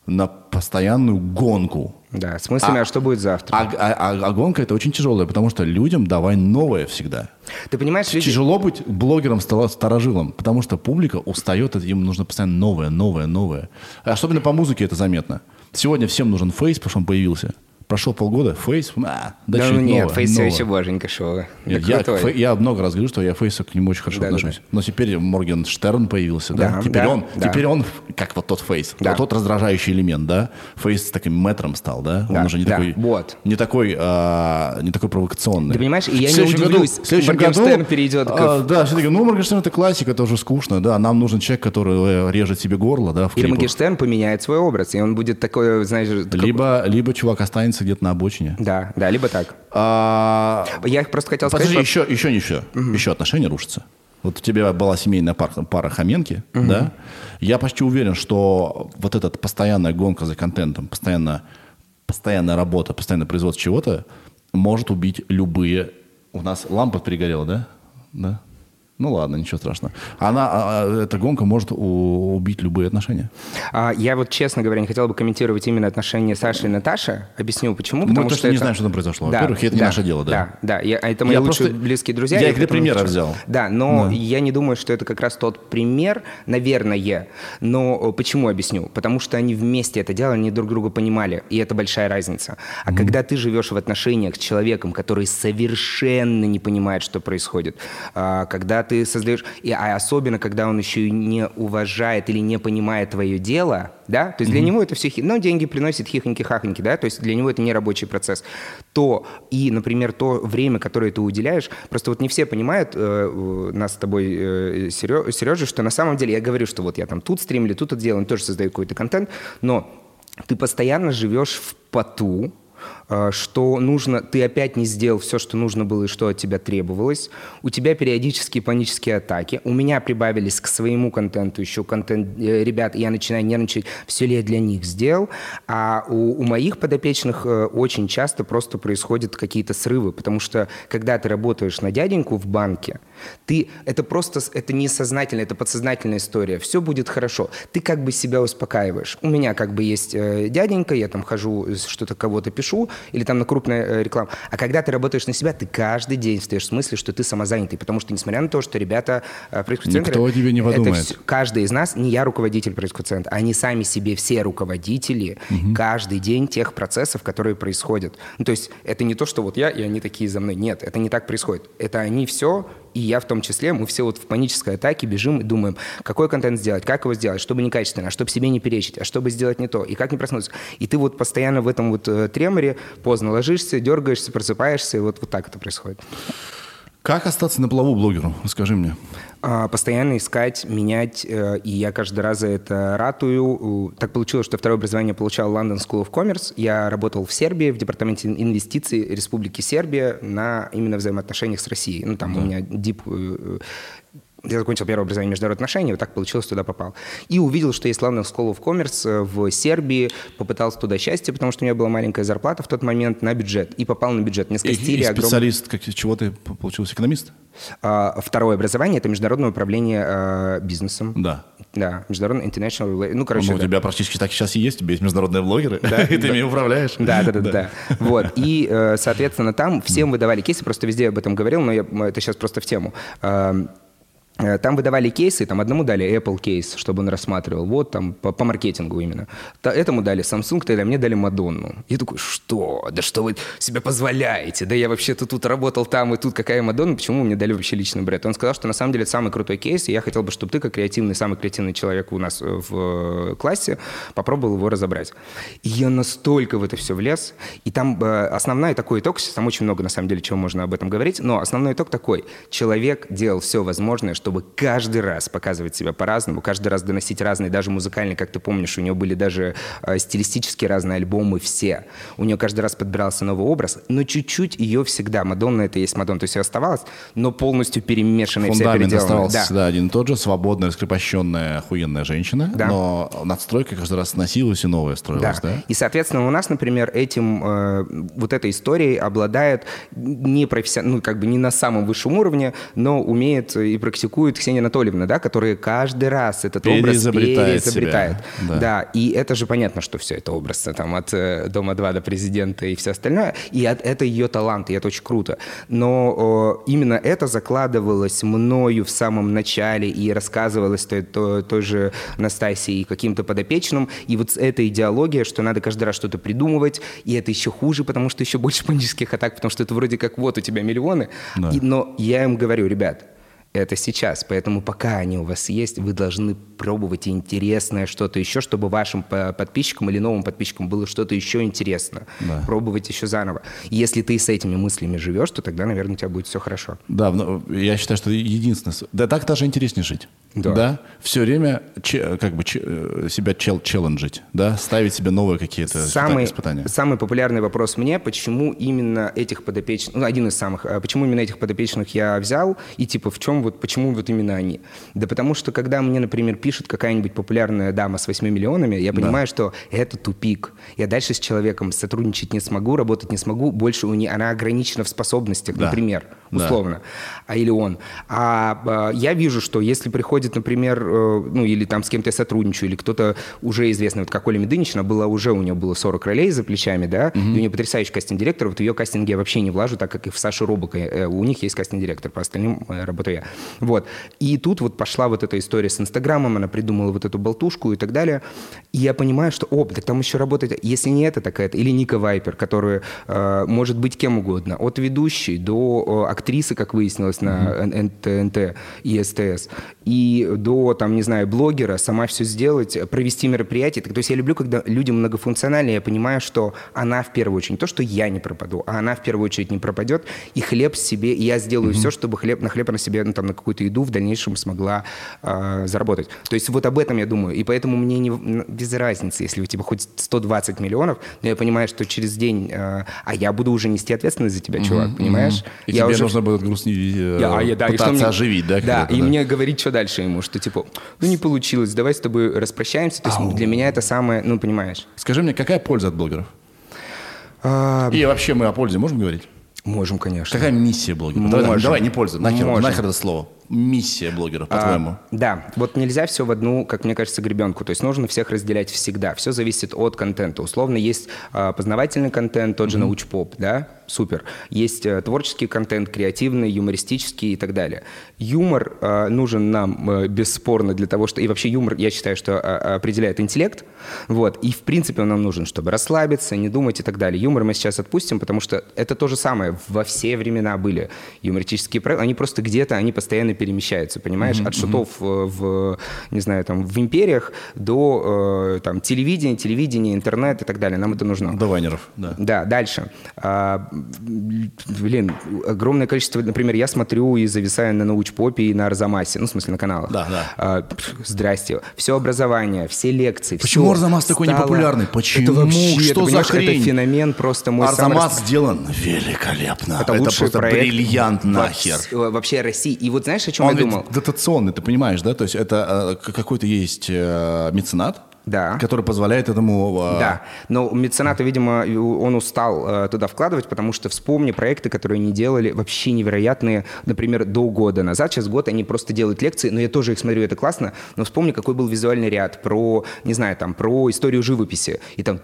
на постоянную гонку. Да, с мыслями, а, А- что будет завтра? А, а- а- а гонка это очень тяжелая, потому что людям давай новое всегда. ты понимаешь, люди... Тяжело быть блогером, старожилом, потому что публика устает, им нужно постоянно новое, новое, новое. Особенно по музыке это заметно. Сегодня всем нужен Face, потому что он появился. Прошло полгода, Face, а, Да дальше ну нет, новое, Face все еще боженька шоу. Да я, крутой. фе- я много раз говорю, что я Face'у к нему очень хорошо Да, да, отношусь. Но теперь Моргенштерн появился, да? Да, теперь, да, он, да. теперь он как вот тот Face, Да. вот тот раздражающий элемент, да? Face с таким мэтром стал, да? Да, он уже не да, такой, вот. не такой, а, не такой провокационный. Ты понимаешь, и я В не удивлюсь, году- в следующем Моргенштерн году, перейдет к- а, да, все таки, ну Моргенштерн это классика, это уже скучно, да? Нам нужен человек, который э, режет себе горло, да, клипах. Моргенштерн поменяет свой образ, и он будет такой, знаешь... как- Либо, либо чувак останется где-то на обочине. Да, да, либо так. А, Я просто хотел Подожди, сказать... еще, еще не все. Еще отношения рушатся. Вот у тебя была семейная пара, пара Хоменки, да? Я почти уверен, что вот эта постоянная гонка за контентом, постоянно, постоянная работа, постоянное производство чего-то может убить любые... У нас лампа перегорела, да? Да? Ну ладно, ничего страшного. Она, а, а, эта гонка может убить любые отношения. А, я вот, честно говоря, не хотел бы комментировать именно отношения Саши и Наташи. Объясню, почему. Потому Мы что, что это... не знаем, что там произошло. Да, Во-первых, это да, не наше дело, да. Да, да. Я, это мои я лучшие просто... близкие друзья. Я их для примера взял. Да, но да. я не думаю, что это как раз тот пример, наверное. Но почему объясню? Потому что они вместе это делали, они друг друга понимали, и это большая разница. А mm когда ты живешь в отношениях с человеком, который совершенно не понимает, что происходит, а, когда ты создаешь... И, а особенно, когда он еще и не уважает или не понимает твое дело, да, то есть mm-hmm. для него это все... Ну, деньги приносят хихоньки-хахоньки, да, то есть для него это не рабочий процесс. То и, например, то время, которое ты уделяешь, просто вот не все понимают, э, нас с тобой, э, Сережа, что на самом деле я говорю, что вот я там тут стримлю, тут это делаю, тоже создаю какой-то контент, но ты постоянно живешь в поту, что нужно, ты опять не сделал все, что нужно было и что от тебя требовалось. У тебя периодические панические атаки. У меня прибавились к своему контенту еще контент э, ребят, я начинаю нервничать, все ли я для них сделал. А у, у моих подопечных э, очень часто просто происходят какие-то срывы, потому что когда ты работаешь на дяденьку в банке, ты, это просто, это не сознательно, это подсознательная история. Все будет хорошо. Ты как бы себя успокаиваешь. У меня как бы есть дяденька, я там хожу, что-то кого-то пишу, или там на крупную э, рекламу. А когда ты работаешь на себя, ты каждый день встаешь в смысле, что ты самозанятый, потому что, несмотря на то, что ребята э, центра... Никто тебе не подумает. Все, каждый из нас, не я руководитель центра, они сами себе все руководители угу. каждый день тех процессов, которые происходят. Ну, то есть это не то, что вот я, и они такие за мной. Нет, это не так происходит. Это они все и я в том числе, мы все вот в панической атаке бежим и думаем, какой контент сделать, как его сделать, чтобы некачественно, а чтобы себе не перечить, а чтобы сделать не то, и как не проснуться. И ты вот постоянно в этом вот э, треморе поздно ложишься, дергаешься, просыпаешься, и вот, вот так это происходит. Как остаться на плаву блогеру? Расскажи мне. А, постоянно искать, менять, э, и я каждый раз за это ратую. Так получилось, что второе образование получал London School of Commerce. Я работал в Сербии, в департаменте инвестиций Республики Сербия на именно взаимоотношениях с Россией. Ну, там да. у меня дип э, я закончил первое образование международных отношений, вот так получилось, туда попал. И увидел, что есть London School of Commerce э, в Сербии, попытался туда счастье, потому что у меня была маленькая зарплата в тот момент на бюджет, и попал на бюджет. Мне скостили и, и специалист, огром... как, чего ты получился, экономист? А, второе образование – это международное управление а, бизнесом. Да. Да, международный international Ну, короче, ну, да. у тебя практически так сейчас и есть, у тебя есть международные блогеры, да, (laughs) и ты ими управляешь. Да, да, да, да. Вот, и, э, соответственно, там всем выдавали кейсы, просто везде об этом говорил, но это сейчас просто в тему там выдавали кейсы, там одному дали Apple кейс, чтобы он рассматривал, вот там по, по маркетингу именно. Этому дали Samsung, тогда мне дали Мадонну. Я такой, что? Да что вы себе позволяете? Да я вообще-то тут работал там и тут, какая Мадонна, почему мне дали вообще личный бренд? Он сказал, что на самом деле это самый крутой кейс, и я хотел бы, чтобы ты, как креативный, самый креативный человек у нас э, в э, классе, попробовал его разобрать. И я настолько в это все влез, и там основной такой итог, там очень много на самом деле чего можно об этом говорить, но основной итог такой. Человек делал все возможное, чтобы чтобы каждый раз показывать себя по-разному, каждый раз доносить разные, даже музыкальные, как ты помнишь, у нее были даже э, стилистически разные альбомы все. У нее каждый раз подбирался новый образ, но чуть-чуть ее всегда, Мадонна это есть Мадонна, то есть оставалась, но полностью перемешанная, вся оставался да. всегда один и тот же, свободная, раскрепощенная, охуенная женщина, да. но надстройка каждый раз сносилась и новая строилась, да? да? И, соответственно, у нас, например, этим, э, вот этой историей обладает не профессионально, ну, как бы не на самом высшем уровне, но умеет и практикует практикует Ксения Анатольевна, да, которая каждый раз этот образ переизобретает. Да. да, и это же понятно, что все это образ там, от э, Дома-2 до президента и все остальное, и от, это ее талант, и это очень круто. Но о, именно это закладывалось мною в самом начале и рассказывалось той, той, той же Настасии и каким-то подопечным, и вот эта идеология, что надо каждый раз что-то придумывать, и это еще хуже, потому что еще больше (laughs) панических атак, потому что это вроде как вот у тебя миллионы, да. и, но я им говорю, ребят, это сейчас. Поэтому пока они у вас есть, вы должны пробовать интересное что-то еще, чтобы вашим подписчикам или новым подписчикам было что-то еще интересно. Да. Пробовать еще заново. Если ты с этими мыслями живешь, то тогда, наверное, у тебя будет все хорошо. Да, я считаю, что единственное... Да так даже интереснее жить. Да. да? Все время как бы э, себя чел челленджить, да? Ставить себе новые какие-то самый, испытания. Самый популярный вопрос мне, почему именно этих подопечных... Ну, один из самых. А почему именно этих подопечных я взял? И типа в чем вот почему вот именно они? Да потому что, когда мне, например, пишет какая-нибудь популярная дама с 8 миллионами, я понимаю, да. что это тупик. Я дальше с человеком сотрудничать не смогу, работать не смогу, больше у нее, она ограничена в способностях, да. например. Условно, а или он. А, а я вижу, что если приходит, например, э, ну или там с кем-то я сотрудничаю, или кто-то уже известный, вот как Оля Медынична, была уже, у нее было 40 ролей за плечами, да, угу. и у нее потрясающий кастинг-директор, вот в ее кастинге я вообще не влажу, так как и в Сашу Робока, э, у них есть кастинг-директор, по остальным э, работаю я. Вот. И тут вот пошла вот эта история с Инстаграмом, она придумала вот эту болтушку и так далее, и я понимаю, что, о, так там еще работает, если не это, так это, или Ника Вайпер, которая э, может быть кем угодно, от ведущей до э, актрисы, как выяснилось, на НТНТ и СТС, и до, там, не знаю, блогера, сама все сделать, провести мероприятие. То есть я люблю, когда люди многофункциональные, я понимаю, что она в первую очередь, не то, что я не пропаду, а она в первую очередь не пропадет, и хлеб себе, и я сделаю mm-hmm. все, чтобы хлеб на хлеб на себе, ну, там, на какую-то еду в дальнейшем смогла э, заработать. То есть вот об этом я думаю, и поэтому мне не, без разницы, если у тебя хоть 120 миллионов, но я понимаю, что через день, э, а я буду уже нести ответственность за тебя, чувак, mm-hmm. понимаешь? И я тебе уже... нужно будет грустнее э, я, а, да, пытаться мне, оживить, да? Да, и да. мне говорить, что дальше ему, что типа, ну не получилось, давай с тобой распрощаемся. То есть Ау. для меня это самое, ну понимаешь. Скажи мне, какая польза от блогеров? А... И вообще мы о пользе можем говорить? Можем, конечно. Какая миссия блогера? Давай, давай, не польза, нахер, Можем. нахер это слово миссия блогеров, по-твоему? А, да, вот нельзя все в одну, как мне кажется, гребенку. То есть нужно всех разделять всегда. Все зависит от контента. Условно есть а, познавательный контент, тот же mm-hmm. научпоп, да, супер. Есть а, творческий контент, креативный, юмористический и так далее. Юмор а, нужен нам а, бесспорно для того, что... И вообще юмор, я считаю, что а, определяет интеллект. Вот. И в принципе он нам нужен, чтобы расслабиться, не думать и так далее. Юмор мы сейчас отпустим, потому что это то же самое. Во все времена были юмористические проекты. Они просто где-то, они постоянно перемещается, понимаешь, mm-hmm. от шутов mm-hmm. в, не знаю, там, в империях до э, там, телевидения, телевидения, интернет и так далее. Нам это нужно. До вайнеров, да. Да, дальше. А, блин, огромное количество, например, я смотрю и зависаю на научпопе и на Арзамасе, ну, в смысле, на каналах. Да, да. А, здрасте. Все образование, все лекции. Почему все Арзамас такой непопулярный? Почему? Это вообще, Что это, за хрень? Это феномен просто мой Арзамас самый... сделан великолепно. Это, это просто бриллиант нахер. Вообще России. И вот знаешь, о чем Он я думал? дотационный, ты понимаешь, да? То есть это э, какой-то есть э, меценат, да. который позволяет этому... Э... Да, но мецената, видимо, он устал э, туда вкладывать, потому что вспомни проекты, которые они делали, вообще невероятные, например, до года назад. Сейчас год они просто делают лекции, но я тоже их смотрю, это классно, но вспомни, какой был визуальный ряд про, не знаю, там, про историю живописи, и там,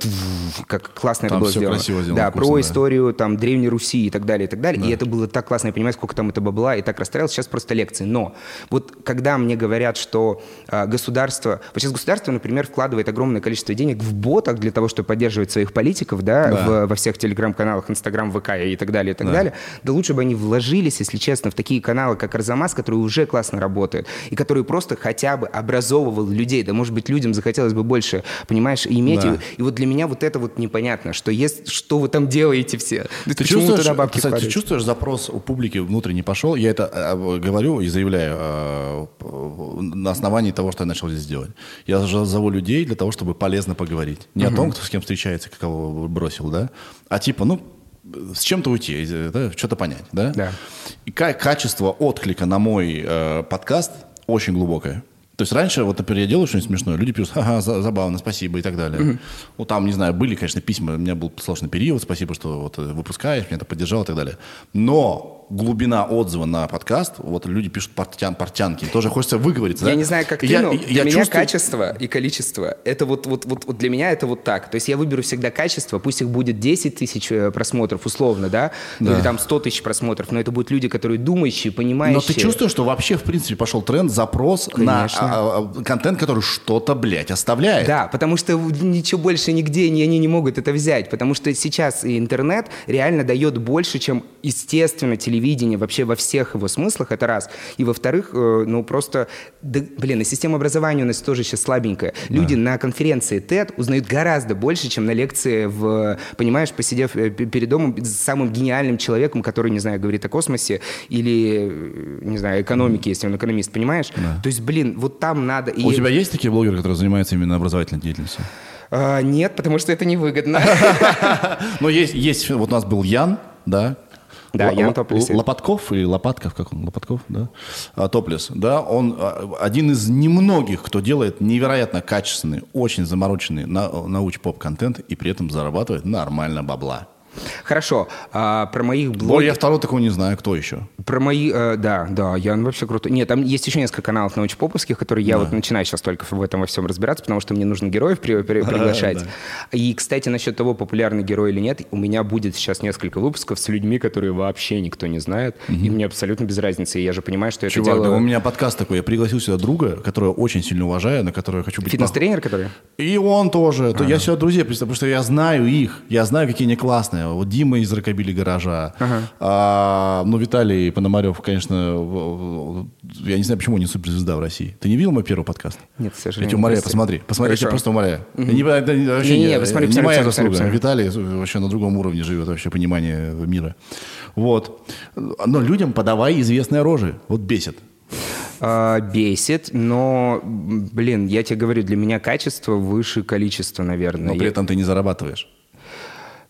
как классно там это было все сделано. Красиво сделано да, вкусно, про да. историю, там, Древней Руси и так далее, и так далее, да. и это было так классно, я понимаю, сколько там это бабла, и так расстраивался, сейчас просто лекции. Но вот когда мне говорят, что э, государство, вот сейчас государство, например, вкладывает огромное количество денег в ботах для того, чтобы поддерживать своих политиков, да, да. В, во всех телеграм-каналах, Инстаграм, ВК и так далее, и так да. далее, да лучше бы они вложились, если честно, в такие каналы, как Арзамас, которые уже классно работают, и которые просто хотя бы образовывал людей, да, может быть, людям захотелось бы больше, понимаешь, иметь. Да. И, и вот для меня вот это вот непонятно, что есть, что вы там делаете все. Да ты чувствуешь, туда бабки кстати, ты чувствуешь запрос у публики внутренний пошел? Я это э, говорю и заявляю э, на основании того, что я начал здесь делать. Я зову людей для того, чтобы полезно поговорить. Не угу. о том, кто с кем встречается, кого бросил, да, а типа, ну, с чем-то уйти, да, что-то понять, да? Да. И качество отклика на мой э, подкаст очень глубокое. То есть раньше, вот, например, я делаю что-нибудь смешное, люди пишут, ага, забавно, спасибо и так далее. Mm-hmm. Ну, там, не знаю, были, конечно, письма, у меня был сложный период, спасибо, что вот выпускаешь, меня это поддержал и так далее. Но глубина отзыва на подкаст, вот люди пишут портян, портянки, тоже хочется выговориться. Я да? не знаю, как ты, я, но я, для я меня чувствую... качество и количество, это вот, вот, вот, вот для меня это вот так. То есть я выберу всегда качество, пусть их будет 10 тысяч э, просмотров условно, да, да. или там 100 тысяч просмотров, но это будут люди, которые думающие, понимающие. Но ты чувствуешь, что вообще, в принципе, пошел тренд, запрос Конечно. на а, а, контент, который что-то, блядь, оставляет. Да, потому что ничего больше нигде не, они не могут это взять, потому что сейчас интернет реально дает больше, чем, естественно, телевизор телевидение вообще во всех его смыслах, это раз. И во-вторых, э, ну просто, да, блин, и система образования у нас тоже сейчас слабенькая. Люди да. на конференции TED узнают гораздо больше, чем на лекции в, понимаешь, посидев э, перед домом с самым гениальным человеком, который, не знаю, говорит о космосе или, э, не знаю, экономике, если он экономист, понимаешь? Да. То есть, блин, вот там надо... У и... тебя есть такие блогеры, которые занимаются именно образовательной деятельностью? А, нет, потому что это невыгодно. (laughs) Но есть, есть, вот у нас был Ян, да, да, Ян Топлис. Лопатков и Лопатков, как он, Лопатков, да? А, Топлис, да, он а, один из немногих, кто делает невероятно качественный, очень замороченный на, науч-поп-контент и при этом зарабатывает нормально бабла. Хорошо. А, про моих блогеров... я второго такого не знаю, кто еще. Про мои... э, да, да, Ян вообще крутой. Нет, там есть еще несколько каналов научпоповских, которые я вот начинаю сейчас только в этом во всем разбираться, потому что мне нужно героев при- при- (laughs) приглашать. И, кстати, насчет того, популярный герой или нет, у меня будет сейчас несколько выпусков с людьми, которые вообще никто не знает, и мне абсолютно без разницы. И я же понимаю, что это Чувак, дело... да у меня подкаст такой. Я пригласил сюда друга, которого очень сильно уважаю, на которого я хочу быть. Фитнес-тренер, который? И он тоже. То Я сюда друзей представляю, потому что я знаю их. Я знаю, какие они классные. Вот Дима из Рокобили гаража. А, ну, Виталий Пономарев, конечно, я не знаю, почему он не суперзвезда в России. Ты не видел мой первый подкаст? Нет, к Я сожалению. тебя умоляю, посмотри. Посмотри, я тебя Хорошо. просто умоляю. Я не- это не- вообще не- посмотри, не посмотри, моя посмотри, заслуга. посмотри. Виталий вообще на другом уровне живет вообще понимание мира. Вот. Но людям подавай известные рожи. Вот бесит. А, бесит, но, блин, я тебе говорю, для меня качество выше количества, наверное. Но при Я- этом ты не зарабатываешь.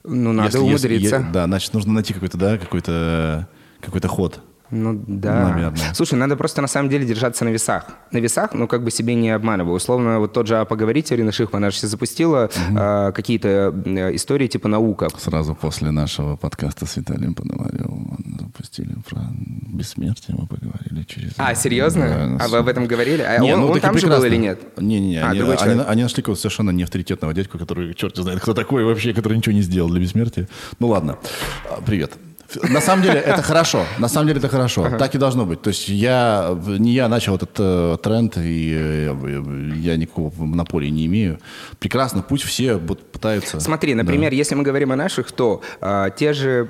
Ну, надо Если- если- умудриться. е- да, значит, нужно найти какой-то, да, какой-то какой-то ход. Ну да. Наверное. Слушай, надо просто на самом деле держаться на весах. На весах, ну как бы себе не обманывай. Условно, вот тот же «А поговорить» Ирина Шихман, она же сейчас запустила а, какие-то э, истории типа наука. Сразу после нашего подкаста с Виталием Пономаревым запустили про бессмертие, мы поговорили через... А, серьезно? Да, а вы об этом говорили? А Не, он, ну, он там же был прекрасно. или нет? Не-не-не, А, они, они- они нашли какого-то совершенно неавторитетного дядьку, который черт знает, кто такой вообще, который ничего не сделал для бессмертия. Ну ладно, А, привет. На самом деле это хорошо, на самом деле это хорошо, так и должно быть. То есть я, не я начал этот э, тренд, и э, я никакого монополии не имею. Прекрасно, пусть все будут пытаются... Смотри, например, если мы говорим о наших, то а, те же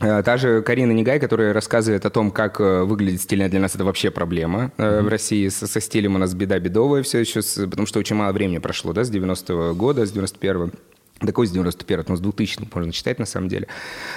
а, Та же Карина Негай, которая рассказывает о том, как э, выглядит стильно для нас, это вообще проблема э, в России. Со, со стилем у нас беда бедовая все еще, с- потому что очень мало времени прошло, да, с 90-го года, с 91-го. Такой с 91 ну, с 2000 можно читать на самом деле.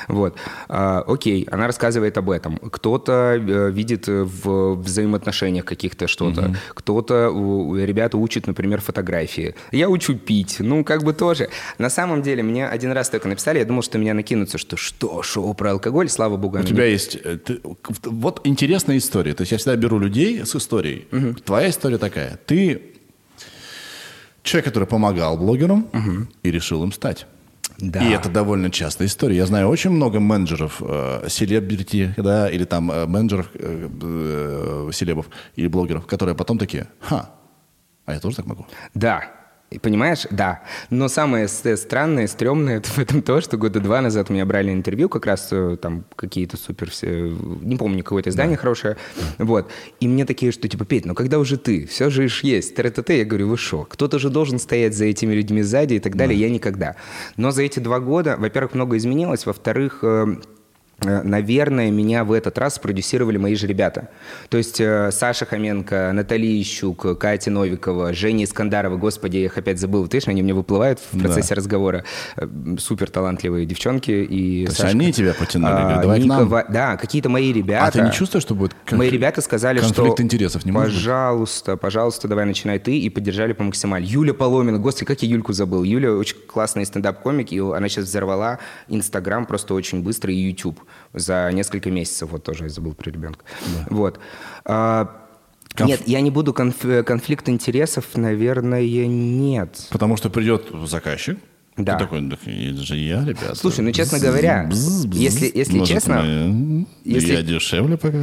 Вот. А, окей, она рассказывает об этом. Кто-то э, видит в взаимоотношениях каких-то что-то. Кто-то, у- ребята учат, например, фотографии. Я учу пить. Ну, как бы тоже. На самом деле, мне один раз только написали, я думал, что меня накинутся, что что, шоу про алкоголь, слава богу. У оно тебя есть... э, ты- вот интересная история. То есть я всегда беру людей с историей. Твоя история такая. Ты человек, который помогал блогерам и решил им стать. Да. И это довольно частая история. Я знаю очень много менеджеров, э, селебрити, да, или там э, менеджеров, э, э, селебов или блогеров, которые потом такие, ха, а я тоже так могу. Да. И Понимаешь? Да. Но самое странное, стрёмное это в этом то, что года два назад у меня брали интервью, как раз э, там какие-то супер все, не помню, какое-то издание хорошее, вот. И мне такие, что типа, Петь, ну когда уже ты? Все же ж есть. ТРТТ, я говорю, вы шо? Кто-то же должен стоять за этими людьми сзади и так далее. Я никогда. Но за эти два года, во-первых, много изменилось, во-вторых, э, Э, Наверное, меня в этот раз продюсировали мои же ребята. То есть э, Саша Хоменко, Наталья Ищук, Катя Новикова, Женя Искандарова, господи, я их опять забыл, ты они мне выплывают в Да. процессе разговора. Э, Супер талантливые девчонки. И То есть Сашка. они тебя потянули, А, давай к нам. Никова- Да, какие-то мои ребята. А ты не чувствуешь, что будет конфли- Мои ребята сказали, конфликт что интересов? Не может быть? пожалуйста, пожалуйста, давай начинай ты, и поддержали по максимально. Юля Поломина, господи, как я Юльку забыл. Юля очень классный стендап-комик, и она сейчас взорвала Инстаграм просто очень быстро и YouTube за несколько месяцев. Вот тоже я забыл про ребенка. Вот. А, Конф- Нет, я не буду конф- конфликт интересов, наверное, нет. Потому что придет заказчик. Да. Ты такой, «Так это же я, ребята. Слушай, ну, честно говоря, если- если Может, честно, мы- если- Я дешевле пока.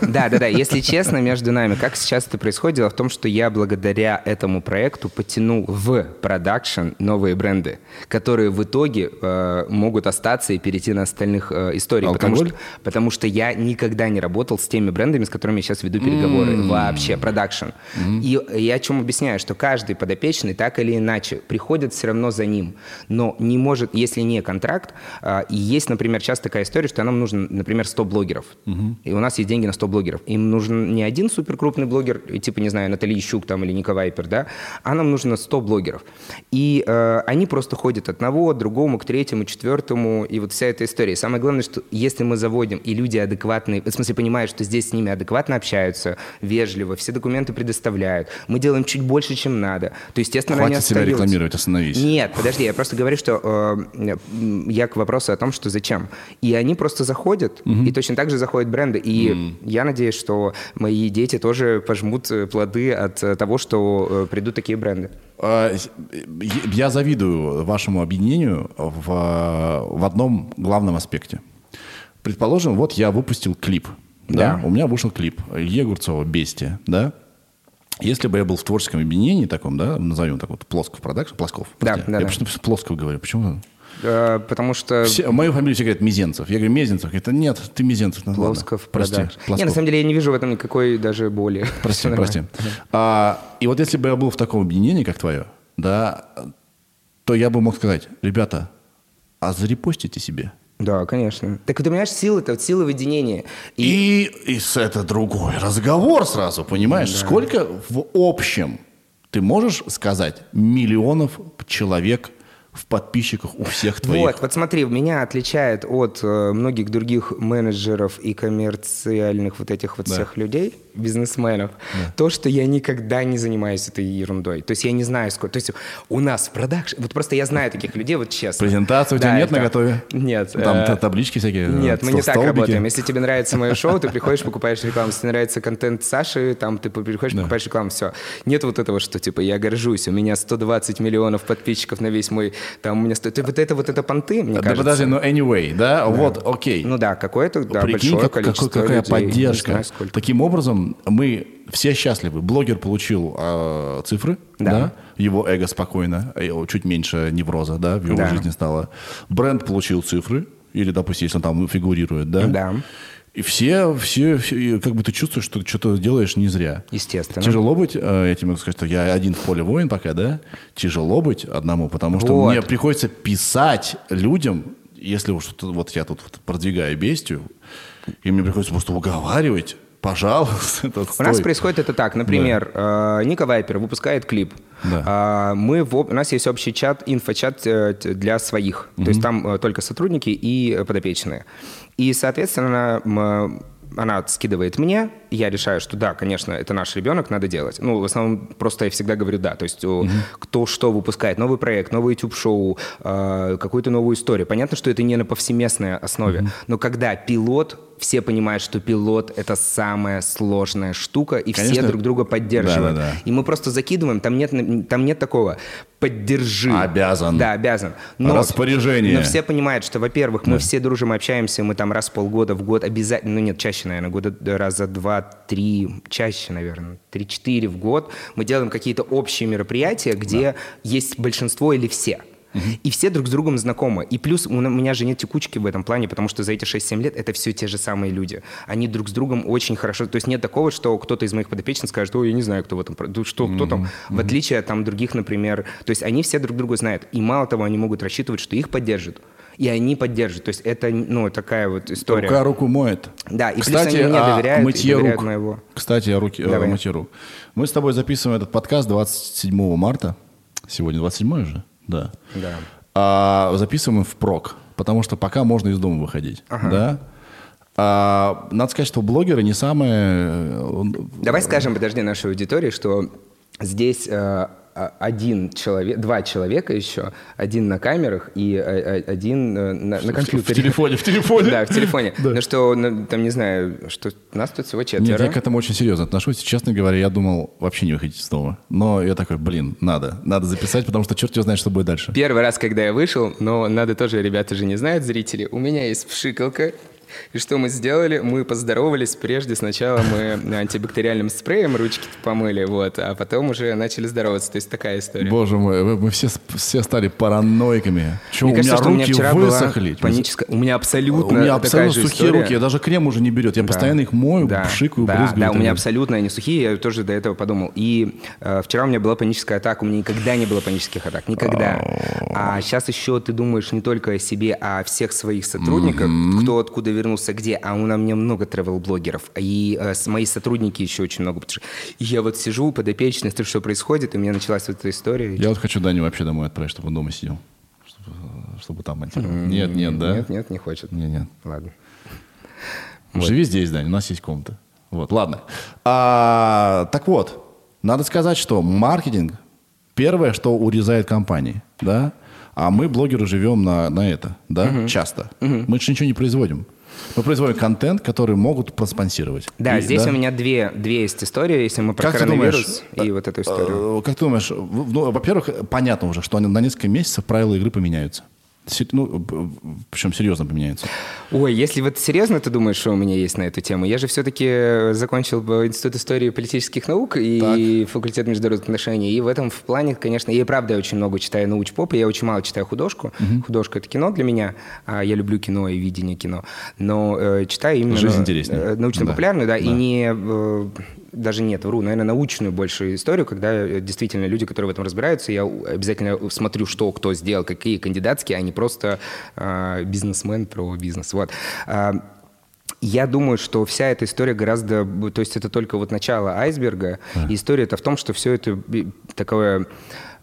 Да, да, да. Если честно, между нами, как сейчас это происходит, дело в том, что я благодаря этому проекту потянул в продакшн новые бренды, которые в итоге э, могут остаться и перейти на остальных э, историй. Потому что, потому что я никогда не работал с теми брендами, с которыми я сейчас веду переговоры. Вообще, продакшн. И я о чем объясняю, что каждый подопечный так или иначе приходит все равно за ним, но не может, если не контракт, а, и есть, например, часто такая история, что нам нужно, например, 100 блогеров. И у нас есть деньги на 100 блогеров. Им нужен не один суперкрупный блогер, типа, не знаю, Наталья Щук там или Ника Вайпер, да, а нам нужно 100 блогеров. И э, они просто ходят одного, к другому, к третьему, четвертому, и вот вся эта история. Самое главное, что если мы заводим, и люди адекватные, в смысле понимают, что здесь с ними адекватно общаются, вежливо, все документы предоставляют, мы делаем чуть больше, чем надо, то, естественно, они Хватит себя остаются. рекламировать, остановись. Нет, подожди, я просто говорю, что э, я к вопросу о том, что зачем. И они просто заходят, и точно так же заходят бренды. И я надеюсь, что мои дети тоже пожмут э, плоды от э, того, что э, придут такие бренды. э, я завидую вашему объединению в, в одном главном аспекте. Предположим, вот я выпустил клип. Да. да. У меня вышел клип Ильи Огурцова «Бестия», да? Если бы я был в творческом объединении таком, да, назовем так вот, Плосков продакшн, Плосков. Да, да, я да. (laughs) Плосков говорю. Почему? Э, потому что... Все, мою фамилию все говорят Мизенцев. Я говорю, Мезенцев. Это нет, ты Мизенцев. Ну, Плосков, прости. Плосков. Не, на самом деле я не вижу в этом никакой даже боли. (laughs) Прости, (laughs) прости. А, и вот если бы я был в таком объединении, как твое, да, то я бы мог сказать, ребята, а зарепостите себе. Да, конечно. Так ты понимаешь, сила это сила выединения. И... и, и это другой разговор сразу, понимаешь? Да. Сколько в общем ты можешь сказать миллионов человек в подписчиках у всех твоих. Вот, вот смотри, меня отличает от э, многих других менеджеров и коммерциальных вот этих вот да. всех людей, бизнесменов, да. то, что я никогда не занимаюсь этой ерундой. То есть я не знаю, сколько... То есть у нас в продакшн... Вот просто я знаю таких людей, вот честно. Презентации у тебя да, нет это... на готове? Нет. Там э... таблички всякие? Нет, мы не так работаем. Если тебе нравится мое шоу, ты приходишь, (laughs) покупаешь рекламу. Если тебе нравится контент Саши, там ты приходишь, покупаешь рекламу, все. Нет вот этого, что типа я горжусь, у меня 120 миллионов подписчиков на весь мой там у меня стоит... Вот это вот это понты, мне да, кажется. подожди, ну anyway, да? да? Вот, окей. Ну да, какое-то да, Прикинь, большое как, количество какая людей. поддержка. Знаю, Таким образом, мы все счастливы. Блогер получил э, цифры, да. да, его эго спокойно, э, чуть меньше невроза, да, в его да. жизни стало. Бренд получил цифры, или, допустим, если он там фигурирует, да. Да. И все, все, все, как бы ты чувствуешь, что ты что-то делаешь не зря. Естественно. Тяжело быть, э, я тебе могу сказать, что я один в поле воин пока, да? Тяжело быть одному, потому что вот. мне приходится писать людям, если уж вот я тут продвигаю бестию, и мне приходится просто уговаривать, пожалуйста. (laughs) Это у нас происходит это так. Например, да. э, Ника Вайпер выпускает клип. Да. Э, мы в, у нас есть общий чат, инфочат э, для своих. Угу. То есть там э, только сотрудники и подопечные. И, соответственно, она скидывает мне, я решаю, что да, конечно, это наш ребенок, надо делать. Ну, в основном просто я всегда говорю да. То есть угу. кто что выпускает, новый проект, новый YouTube-шоу, э, какую-то новую историю. Понятно, что это не на повсеместной основе, угу. но когда пилот все понимают, что пилот — это самая сложная штука, и Конечно. все друг друга поддерживают. Да, да, да. И мы просто закидываем, там нет, там нет такого «поддержи». Обязан. Да, обязан. Но, Распоряжение. Но все понимают, что, во-первых, да. мы все дружим, общаемся, мы там раз в полгода, в год обязательно, ну нет, чаще, наверное, года раза два-три, чаще, наверное, три-четыре в год мы делаем какие-то общие мероприятия, где да. есть большинство или все. И все друг с другом знакомы. И плюс у меня же нет текучки в этом плане, потому что за эти 6-7 лет это все те же самые люди. Они друг с другом очень хорошо... То есть нет такого, что кто-то из моих подопечных скажет, ой, я не знаю, кто в этом... Что, кто там? В отличие от там, других, например... То есть они все друг друга знают. И мало того, они могут рассчитывать, что их поддержат и они поддержат. То есть это, ну, такая вот история. Рука руку моет. Да, и Кстати, плюс они мне доверяют, о мытье и доверяют рук. моего. Кстати, о руке, Давай. о мытье рук. Мы с тобой записываем этот подкаст 27 марта. Сегодня 27 же? Да. Да а, записываем в прок, потому что пока можно из дома выходить. Ага. Да? А, надо сказать, что блогеры не самые... Э, Давай скажем, подожди, нашей аудитории, что здесь э, а, один человек, два человека еще, один на камерах и э, э, один э, на, на компьютере. В телефоне, в телефоне. Да, в телефоне. (laughs) Ну что, ну, там, не знаю, что нас тут всего четверо. Нет, я к этому очень серьезно отношусь. Честно говоря, я думал вообще не выходить снова. Но я такой, блин, надо. Надо записать, потому что черт его знает, что будет дальше. Первый раз, когда я вышел, но надо тоже, ребята же не знают, зрители, у меня есть пшикалка, и что мы сделали? Мы поздоровались прежде. Сначала мы антибактериальным спреем ручки помыли, вот, а потом уже начали здороваться. То есть такая история. Боже мой, мы все, все стали параноиками. Чего, Мне у кажется, меня руки высохли. Паническая... У меня абсолютно У меня абсолютно сухие история. руки. Я даже крем уже не берет. Я да. постоянно их мою, да. пшикаю, да, брызгаю. Да, у меня абсолютно они сухие. Я тоже до этого подумал. И э, вчера у меня была паническая атака. У меня никогда не было панических атак. Никогда. А сейчас еще ты думаешь не только о себе, а о всех своих сотрудниках, кто откуда вернулся, где. А у меня много travel-блогеров, и э, мои сотрудники еще очень много. Потому что я вот сижу, подопечный, смотрю, что происходит, и у меня началась вот эта история. Я вот хочу Даню вообще домой отправить, чтобы он дома сидел. Чтобы, чтобы там монтировал. Mm-hmm. Нет, нет, да? Нет, нет, не хочет. Нет, нет. Ладно. Вот. Живи здесь, Дань, у нас есть комната. Вот, ладно. А, так вот, надо сказать, что маркетинг первое, что урезает компании, да, а мы, блогеры, живем на, на это, да, угу. часто. Угу. Мы же ничего не производим. Мы производим контент, который могут проспонсировать. Да, И, здесь у меня две, две есть истории, если мы про Как коронавирус думаешь, и вот эту историю. Э, Как ты думаешь, ну, во-первых, понятно уже, что на несколько месяцев правила игры поменяются. Ну, б- причем серьезно поменяются. Ой, если вот серьезно ты думаешь, что у меня есть на эту тему, я же все-таки закончил бы Институт истории и политических наук и факультет международных отношений, и в этом в плане, конечно, я и правда очень много читаю науч-поп, и я очень мало читаю художку. Художка — это кино для меня, а я люблю кино и видение кино, но э, читаю именно Жизнь интереснее. э, научно-популярную, да, и Да. не... э, даже нет, вру, наверное, научную больше историю, когда э, действительно люди, которые в этом разбираются, я обязательно смотрю, что кто сделал, какие кандидатские, а не просто э, бизнесмен про бизнес. Вот. А, я думаю, что вся эта история гораздо... То есть это только вот начало айсберга. И история-то в том, что все это би- такое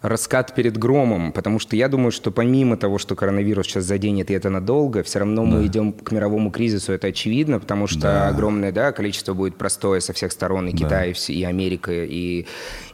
раскат перед громом, потому что я думаю, что помимо того, что коронавирус сейчас заденет, и это надолго, все равно мы идем к мировому кризису, это очевидно, потому что огромное да, количество будет простое со всех сторон, и Китай, и, Америка, и,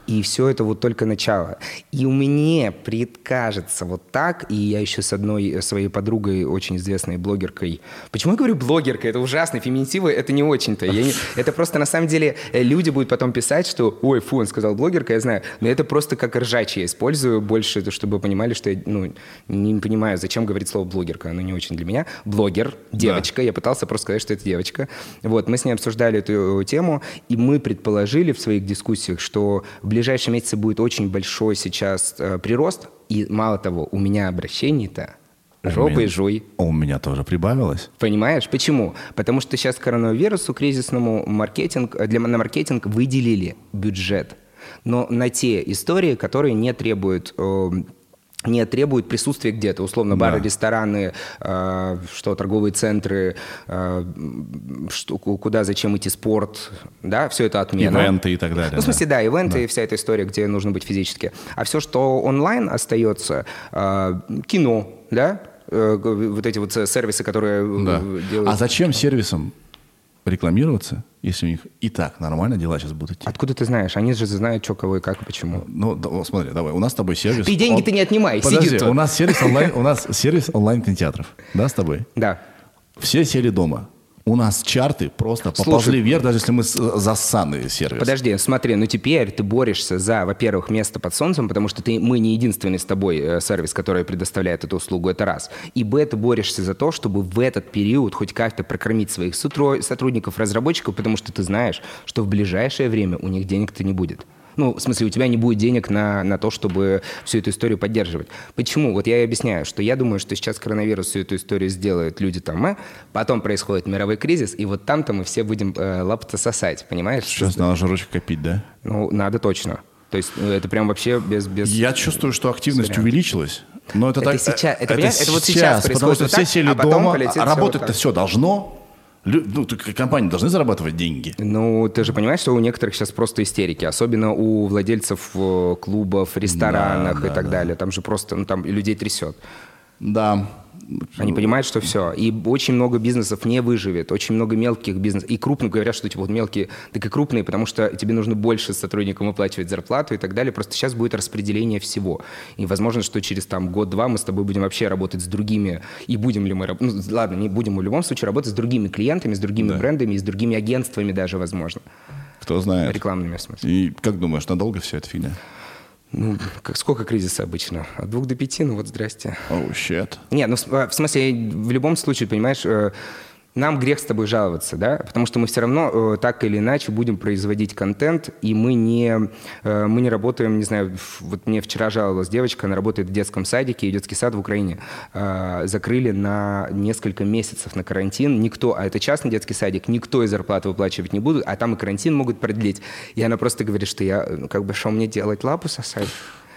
и все это вот только начало. И у меня предкажется вот так, и я еще с одной своей подругой, очень известной блогеркой, почему я говорю блогерка, это ужасно, феминитивы, это не очень-то, не- (laughs) это просто на самом деле э, люди будут потом писать, что, ой, фу, он сказал блогерка, я знаю, но это просто как ржачье использую больше, то, чтобы понимали, что я ну, не понимаю, зачем говорить слово блогерка, оно не очень для меня. Блогер, девочка, я пытался просто сказать, что это девочка. Вот, мы с ней обсуждали эту тему, и мы предположили в своих дискуссиях, что в ближайшие месяцы будет очень большой сейчас э, прирост, и мало того, у меня обращений-то жопой меня- жуй. У меня тоже прибавилось. Понимаешь? Почему? Потому что сейчас коронавирусу кризисному маркетинг, э, для, на маркетинг выделили бюджет. Но на те истории, которые не требуют э, не требуют присутствия где-то, условно, бары, Да. рестораны, э, что торговые центры, э, что, ку- куда, зачем идти, спорт, да, все это отмена. Ивенты и так далее. Ну, в смысле, да. да, ивенты и вся эта история, где нужно быть физически. А все, что онлайн остается, э, кино, да, э, вот эти вот э, сервисы, которые э, Да. делают... А зачем сервисам рекламироваться, если у них и так нормально дела сейчас будут идти? Откуда ты знаешь? Они же знают, что, кого и как и почему. Ну, да, смотри, давай, у нас с тобой сервис... Ты деньги ты не отнимай, сиди Подожди, тут. у нас сервис онлайн, у нас сервис онлайн кинотеатров, да, с тобой? Да. Все сели дома. У нас чарты просто Слушай, поползли вверх, даже если мы зассанный сервис. Подожди, смотри, ну теперь ты борешься за, во-первых, место под солнцем, потому что ты, мы не единственный с тобой э, сервис, который предоставляет эту услугу, это раз. И б, ты борешься за то, чтобы в этот период хоть как-то прокормить своих сотрудников, разработчиков, потому что ты знаешь, что в ближайшее время у них денег-то не будет. Ну, в смысле, у тебя не будет денег на, на то, чтобы всю эту историю поддерживать. Почему? Вот я и объясняю, что я думаю, что сейчас коронавирус всю эту историю сделают люди там, э, потом происходит мировой кризис, и вот там-то мы все будем э, лапто сосать, понимаешь? Сейчас надо жирочек копить, да? Ну, надо точно. То есть ну, это прям вообще без... без... Я чувствую, что активность Вариант. увеличилась. Но это, Это так, сейчас- это, понимаешь, это вот сейчас потому что происходит все так, сели а дома, а работать-то так. все должно. Ну, компании должны зарабатывать деньги. Ну, ты же понимаешь, что у некоторых сейчас просто истерики, особенно у владельцев э, клубов, ресторанах и так далее. Там же просто, ну, там людей трясет. Да. Они понимают, что все. И очень много бизнесов не выживет, очень много мелких бизнесов. И крупных говорят, что типа, вот мелкие, так и крупные, потому что тебе нужно больше сотрудникам выплачивать зарплату и так далее. Просто сейчас будет распределение всего. И возможно, что через там год-два мы с тобой будем вообще работать с другими. И будем ли мы работать? Ну, ладно, не будем в любом случае работать с другими клиентами, с другими брендами и с другими агентствами даже, возможно. Кто знает. Рекламными, в смысле. И как думаешь, надолго все это фигня? Ну, как, сколько кризиса обычно? От двух до пяти, ну вот здрасте. Oh, shit. Не, ну в в смысле, в любом случае, понимаешь, э, нам грех с тобой жаловаться, да, потому что мы все равно э, так или иначе будем производить контент, и мы не, э, мы не работаем, не знаю, вот мне вчера жаловалась девочка, она работает в детском садике, и детский сад в Украине э, закрыли на несколько месяцев на карантин, никто, а это частный детский садик, никто из зарплаты выплачивать не будут, а там и карантин могут продлить. И она просто говорит, что я, ну, как бы, что мне делать, лапу сосать?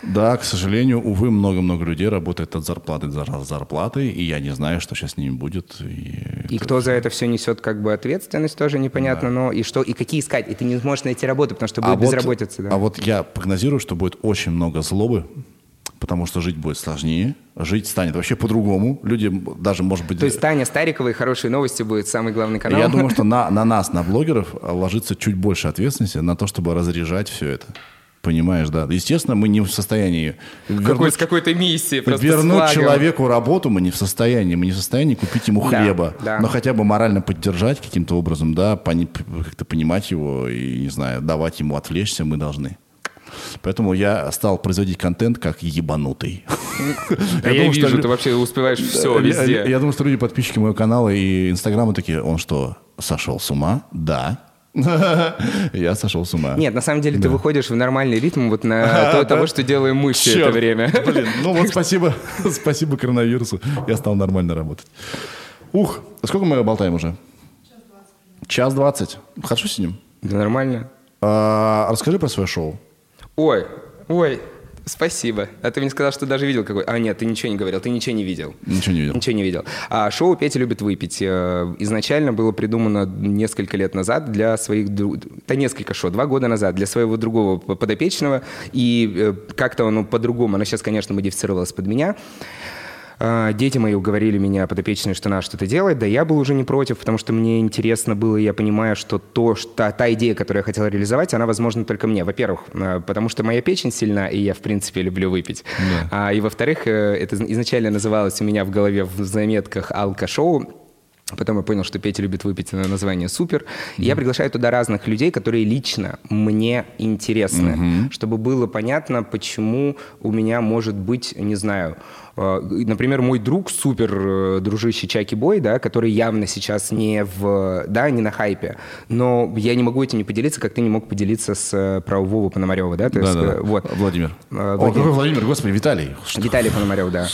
Да, к сожалению, увы, много-много людей работает от зарплаты до зар- зарплаты, и я не знаю, что сейчас с ними будет. И, И кто за это все несет как бы ответственность, тоже непонятно, но и что, и какие искать, и ты не сможешь найти работу, потому что будет вот, безработица, да. а вот я прогнозирую, что будет очень много злобы, потому что жить будет сложнее, жить станет вообще по-другому. Люди даже, может быть... То есть Таня Стариковой хорошие новости будет самый главный канал. Я думаю, что (laughs) на, на нас, на блогеров, ложится чуть больше ответственности на то, чтобы разряжать все это. Понимаешь, да. Естественно, мы не в состоянии Какой, вернуть, с какой-то с вернуть человеку работу мы не в состоянии. Мы не в состоянии купить ему Да, хлеба. да. Но хотя бы морально поддержать каким-то образом, да, пони- как-то понимать его и, не знаю, давать ему отвлечься мы должны. Поэтому я стал производить контент как ебанутый. Да (laughs) я, думаю, что вижу, лю- ты вообще успеваешь все Я- везде. Я, я думаю, что люди, подписчики моего канала и Инстаграма такие, он что, сошел с ума? Да. (laughs) Я сошел с ума. Нет, на самом деле ты выходишь в нормальный ритм вот на (laughs) то- того, что делаем мы все это время. (laughs) Блин, ну вот спасибо, спасибо коронавирусу. Я стал нормально работать. Ух, а сколько мы болтаем уже? Час двадцать. Хорошо сидим? Да нормально. А, расскажи про свое шоу. Ой, ой, спасибо. А ты мне сказал, что даже видел какой... А нет, ты ничего не говорил, ты ничего не видел. Ничего не видел. Ничего не видел. А шоу «Петя любит выпить» э, изначально было придумано несколько лет назад для своих... Да несколько шоу, два года назад, для своего другого подопечного. И э, как-то оно по-другому, оно сейчас, конечно, модифицировалось под меня. А, Дети мои уговорили меня, подопечные, что надо что-то делать, да я был уже не против, потому что мне интересно было, и я понимаю, что то, что, та, та идея, которую я хотел реализовать, она возможна только мне. Во-первых, э, потому что моя печень сильна, и я, в принципе, люблю выпить. А, и во-вторых, э, это изначально называлось у меня в голове в заметках «Алка-шоу», Потом я понял, что Петя любит выпить на название «Супер». И я приглашаю туда разных людей, которые лично мне интересны, чтобы было понятно, почему у меня может быть, не знаю, например, мой друг, супер э, дружище Чаки Бой, да, который явно сейчас не в, да, не на хайпе, но я не могу этим не поделиться, как ты не мог поделиться с э, про Вову Пономарева, да? То есть, Да-да-да. э, вот. Владимир. Э, О, Владимир. какой Владимир, господи, Виталий. Виталий Пономарев, да.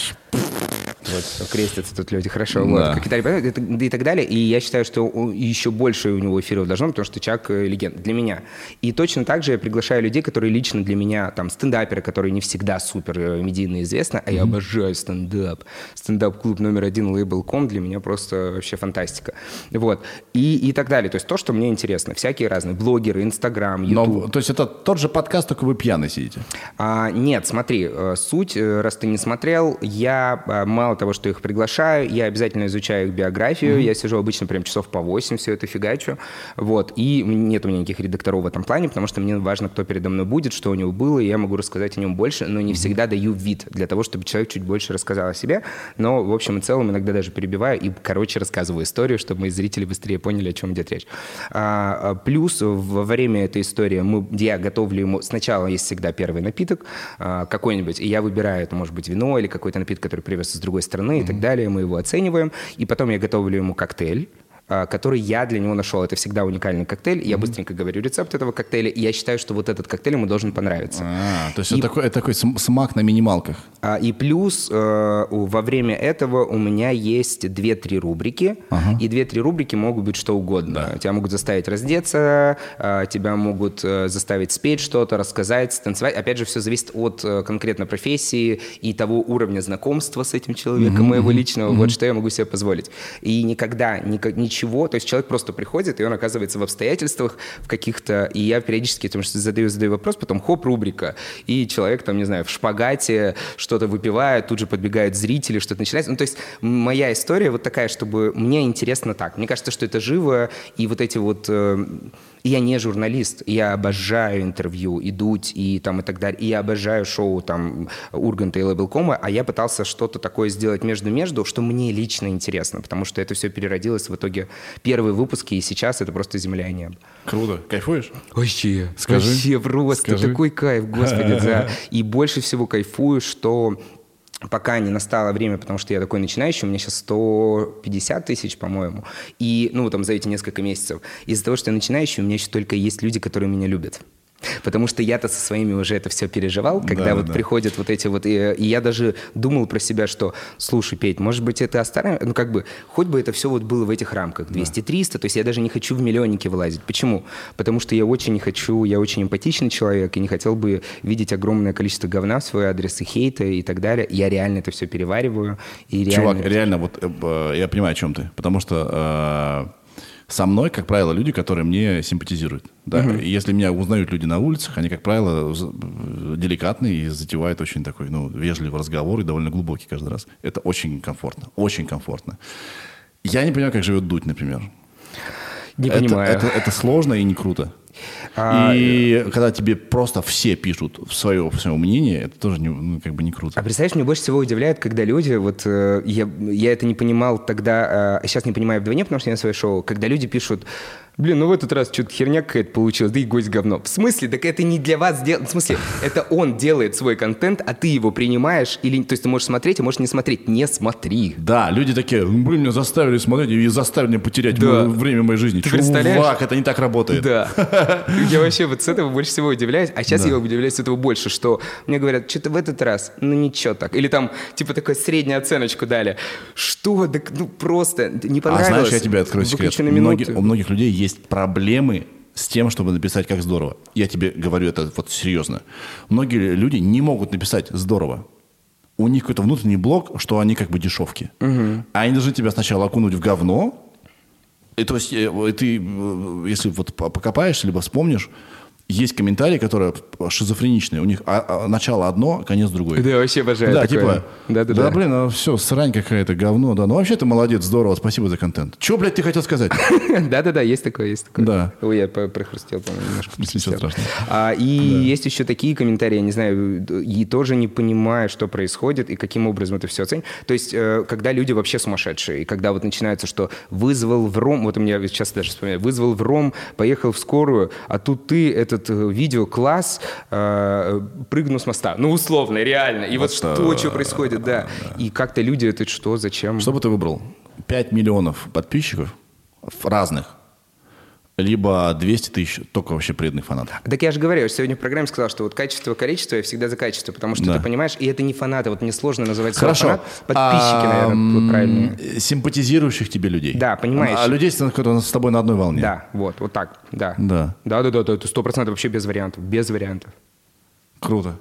Вот, крестятся тут люди, хорошо. Да. Вот, это- да и так далее. И я считаю, что еще больше у него эфиров должно потому что Чак э, легенда для меня. И точно так же я приглашаю людей, которые лично для меня, там, стендаперы, которые не всегда супер э, медийно известны, а я обожаю стендап. Стендап-клуб номер один Label.com для меня просто вообще фантастика. Вот. И, и так далее. То есть то, что мне интересно. Всякие разные. Блогеры, Инстаграм, Ютуб. То есть это тот же подкаст, только вы пьяный сидите. А, нет, смотри, э, суть, раз ты не смотрел, я мало того, что их приглашаю, я обязательно изучаю их биографию, я сижу обычно прям часов по 8, все это фигачу, вот, и нет у меня никаких редакторов в этом плане, потому что мне важно, кто передо мной будет, что у него было, и я могу рассказать о нем больше, но не всегда даю вид для того, чтобы человек чуть больше рассказал о себе, но, в общем и целом, иногда даже перебиваю и, короче, рассказываю историю, чтобы мои зрители быстрее поняли, о чем идет речь. А, а, плюс во время этой истории мы, я готовлю ему... Сначала есть всегда первый напиток а, какой-нибудь, и я выбираю, это может быть вино или какой-то напиток, который привез с другой стороны и так далее, мы его оцениваем, и потом я готовлю ему коктейль, который я для него нашел. Это всегда уникальный коктейль. Я быстренько говорю рецепт этого коктейля, и я считаю, что вот этот коктейль ему должен понравиться. А, то есть И- это такой, это такой см- смак на минималках. А, И плюс э, во время этого у меня есть 2-3 рубрики, и 2-3 рубрики могут быть что угодно. Тебя могут заставить раздеться, э, тебя могут э, заставить спеть что-то, рассказать, станцевать. Опять же, все зависит от э, конкретно профессии и того уровня знакомства с этим человеком, моего личного, вот что я могу себе позволить. И никогда, никак, ничего, то есть человек просто приходит, и он оказывается в обстоятельствах в каких-то, и я периодически, потому что задаю, задаю вопрос, потом хоп, рубрика, и человек там, не знаю, в шпагате что-то выпивает, тут же подбегают зрители, что-то начинается. Ну, то есть моя история вот такая, чтобы мне интересно так. Мне кажется, что это живо, и вот эти вот... э, я не журналист, я обожаю интервью, и и там и так далее. И я обожаю шоу там Урганта и Лейблкома, а я пытался что-то такое сделать между-между, что мне лично интересно, потому что это все переродилось в итоге первые выпуски, и сейчас это просто земля и небо. Круто. Кайфуешь? Вообще, Скажи. вообще просто Скажи. такой кайф, господи, да. (laughs) И больше всего кайфую, что пока не настало время, потому что я такой начинающий, у меня сейчас 150 тысяч, по-моему, и, ну, там, за эти несколько месяцев. Из-за того, что я начинающий, у меня еще только есть люди, которые меня любят. Потому что я-то со своими уже это все переживал, когда Да, вот да. приходят вот эти вот... И, и я даже думал про себя, что, слушай, Петь, может быть, это оставим... Ну, как бы, хоть бы это все вот было в этих рамках, 200-300, то есть я даже не хочу в миллионники вылазить. Почему? Потому что я очень не хочу, я очень эмпатичный человек, и не хотел бы видеть огромное количество говна в свой адрес и хейта и так далее. Я реально это все перевариваю. И реально... Чувак, реально, вот э, я понимаю, о чем ты. Потому что э, со мной, как правило, люди, которые мне симпатизируют. Да? И если меня узнают люди на улицах, они, как правило, э, деликатные и затевают очень такой, ну, вежливый разговор и довольно глубокий каждый раз. Это очень комфортно, очень комфортно. Я не понимаю, как живет Дудь, например. Не это, понимаю. Это, это сложно и не круто. А, и когда тебе просто все пишут свое, свое мнение, это тоже не, ну, как бы не круто. А представляешь, мне больше всего удивляет, когда люди, вот э, я, я это не понимал тогда, э, сейчас не понимаю вдвойне, потому что я на свое шоу, когда люди пишут, Блин, ну в этот раз что-то херня какая-то получилась, да и гость говно. В смысле? Так это не для вас делать. В смысле, это он делает свой контент, а ты его принимаешь. Или, то есть ты можешь смотреть, а можешь не смотреть. Не смотри. Да, люди такие, блин, меня заставили смотреть и заставили меня потерять да. время моей жизни. Ты Чувак, это не так работает. Да. (laughs) Я вообще вот с этого больше всего удивляюсь. А сейчас я удивляюсь с этого больше, что мне говорят, что-то в этот раз, ну ничего так. Или там, типа, такой среднюю оценочку дали. Что? Да, ну просто не понравилось. А знаешь, я тебе открою секрет. У многих людей есть есть проблемы с тем, чтобы написать как здорово. Я тебе говорю это вот серьезно. Многие люди не могут написать здорово. У них какой-то внутренний блок, что они как бы дешевки. Угу. А они должны тебя сначала окунуть в говно. И то есть э, ты, э, если вот покопаешь, либо вспомнишь, есть комментарии, которые шизофреничные. У них а, а, начало одно, конец другой. Да, вообще обожаю Да, такое. типа, да, да, да, да, блин, ну все, срань какая-то, говно, да. Ну вообще ты молодец, здорово, спасибо за контент. Че, блядь, ты хотел сказать? (laughs) Да-да-да, есть такое, есть такое. Да. Ой, я прохрустел, по-моему, немножко. Ничего страшного. А, и есть еще такие комментарии, я не знаю, и тоже не понимаю, что происходит и каким образом это все оценить. То есть, э, когда люди вообще сумасшедшие, и когда вот начинается, что вызвал в Ром, вот у меня сейчас даже вспоминаю, вызвал в Ром, поехал в скорую, а тут ты, это этот э, видеокласс э, прыгну с моста. Ну, условно, реально. И вот, вот что, что происходит, да. да. И как-то люди, это что, зачем? Что бы ты выбрал? 5 миллионов подписчиков разных либо 200 тысяч только вообще преданных фанатов. Так я же говорю, я сегодня в программе сказал, что вот качество, количество, я всегда за качество, потому что да. ты понимаешь, и это не фанаты, вот мне сложно называть Хорошо. фанат, подписчики, а, наверное, вот правильные. Симпатизирующих тебе людей. Да, понимаешь. А, людей, которые с тобой на одной волне. Да, вот, вот так, да. Да. Да, да, да, да это сто процентов вообще без вариантов, без вариантов. Круто.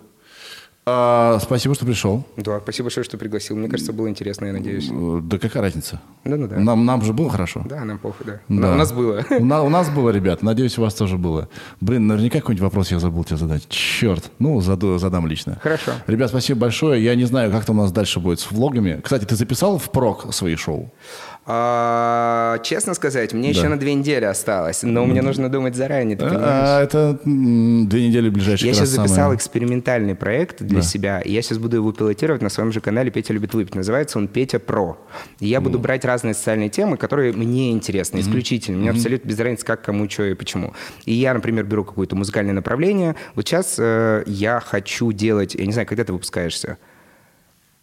А, спасибо, что пришел. Да, спасибо большое, что пригласил. Мне кажется, было интересно, я надеюсь. Да какая разница? Да, ну да. Нам, нам же было хорошо. Да, нам похуй, да. да. У нас было. У, на, у нас было, ребят. (laughs) Надеюсь, у вас тоже было. Блин, наверняка какой-нибудь вопрос я забыл тебе задать. Черт. Ну, заду, задам лично. Хорошо. Ребят, спасибо большое. Я не знаю, как там у нас дальше будет с влогами. Кстати, ты записал в прок свои шоу? А, честно сказать, мне да. еще на две недели осталось, но мне нужно думать заранее, ты а, понимаешь? А, это две недели ближайшие. Я сейчас записал самое... экспериментальный проект для да. себя, и я сейчас буду его пилотировать на своем же канале «Петя любит выпить». Называется он «Петя Про». И я буду брать разные социальные темы, которые мне интересны, исключительно. Мне абсолютно без разницы, как, кому, что и почему. И я, например, беру какое-то музыкальное направление. Вот сейчас э, я хочу делать... Я не знаю, когда ты выпускаешься?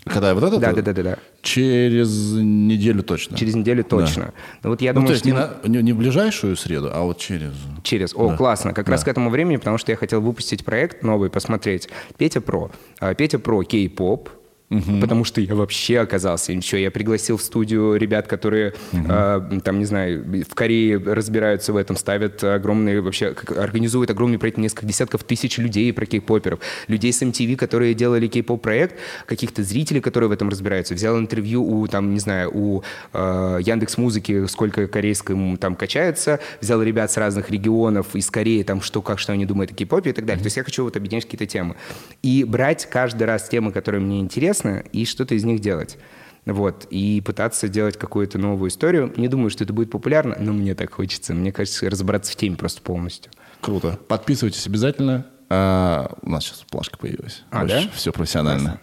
Когда вот это? Да, да, да, да, да. Через неделю точно. Через неделю точно. Да. Ну, вот я ну, думаю, то есть что... не, на, не, не в ближайшую среду, а вот через. Через. О, да. классно. Как да. раз к этому времени, потому что я хотел выпустить проект новый, посмотреть. Петя Про. А, Петя Про кей-поп угу. потому что я вообще оказался ничего. Я пригласил в студию ребят, которые, угу. э, там, не знаю, в Корее разбираются в этом, ставят огромные, вообще, организуют огромный проект, несколько десятков тысяч людей про кей-поперов, людей с MTV, которые делали кей-поп проект, каких-то зрителей, которые в этом разбираются. Взял интервью у, там, не знаю, у э, Яндекс Музыки, сколько корейскому там качается, взял ребят с разных регионов из Кореи, там, что, как, что они думают о кей-попе и так далее. То есть я хочу вот объединять какие-то темы. И брать каждый раз темы, которые мне интересны, интересно, и что-то из них делать. Вот, и пытаться делать какую-то новую историю. Не думаю, что это будет популярно, но мне так хочется. Мне кажется, разобраться в теме просто полностью. Круто. Подписывайтесь обязательно. А, у нас сейчас плашка появилась. А, Очень да? Все профессионально. Классно.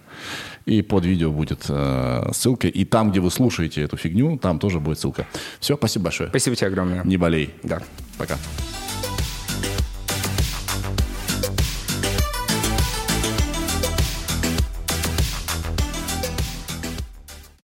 И под видео будет э, ссылка. И там, где вы слушаете эту фигню, там тоже будет ссылка. Все, спасибо большое. Спасибо тебе огромное. Не болей. Да. Пока.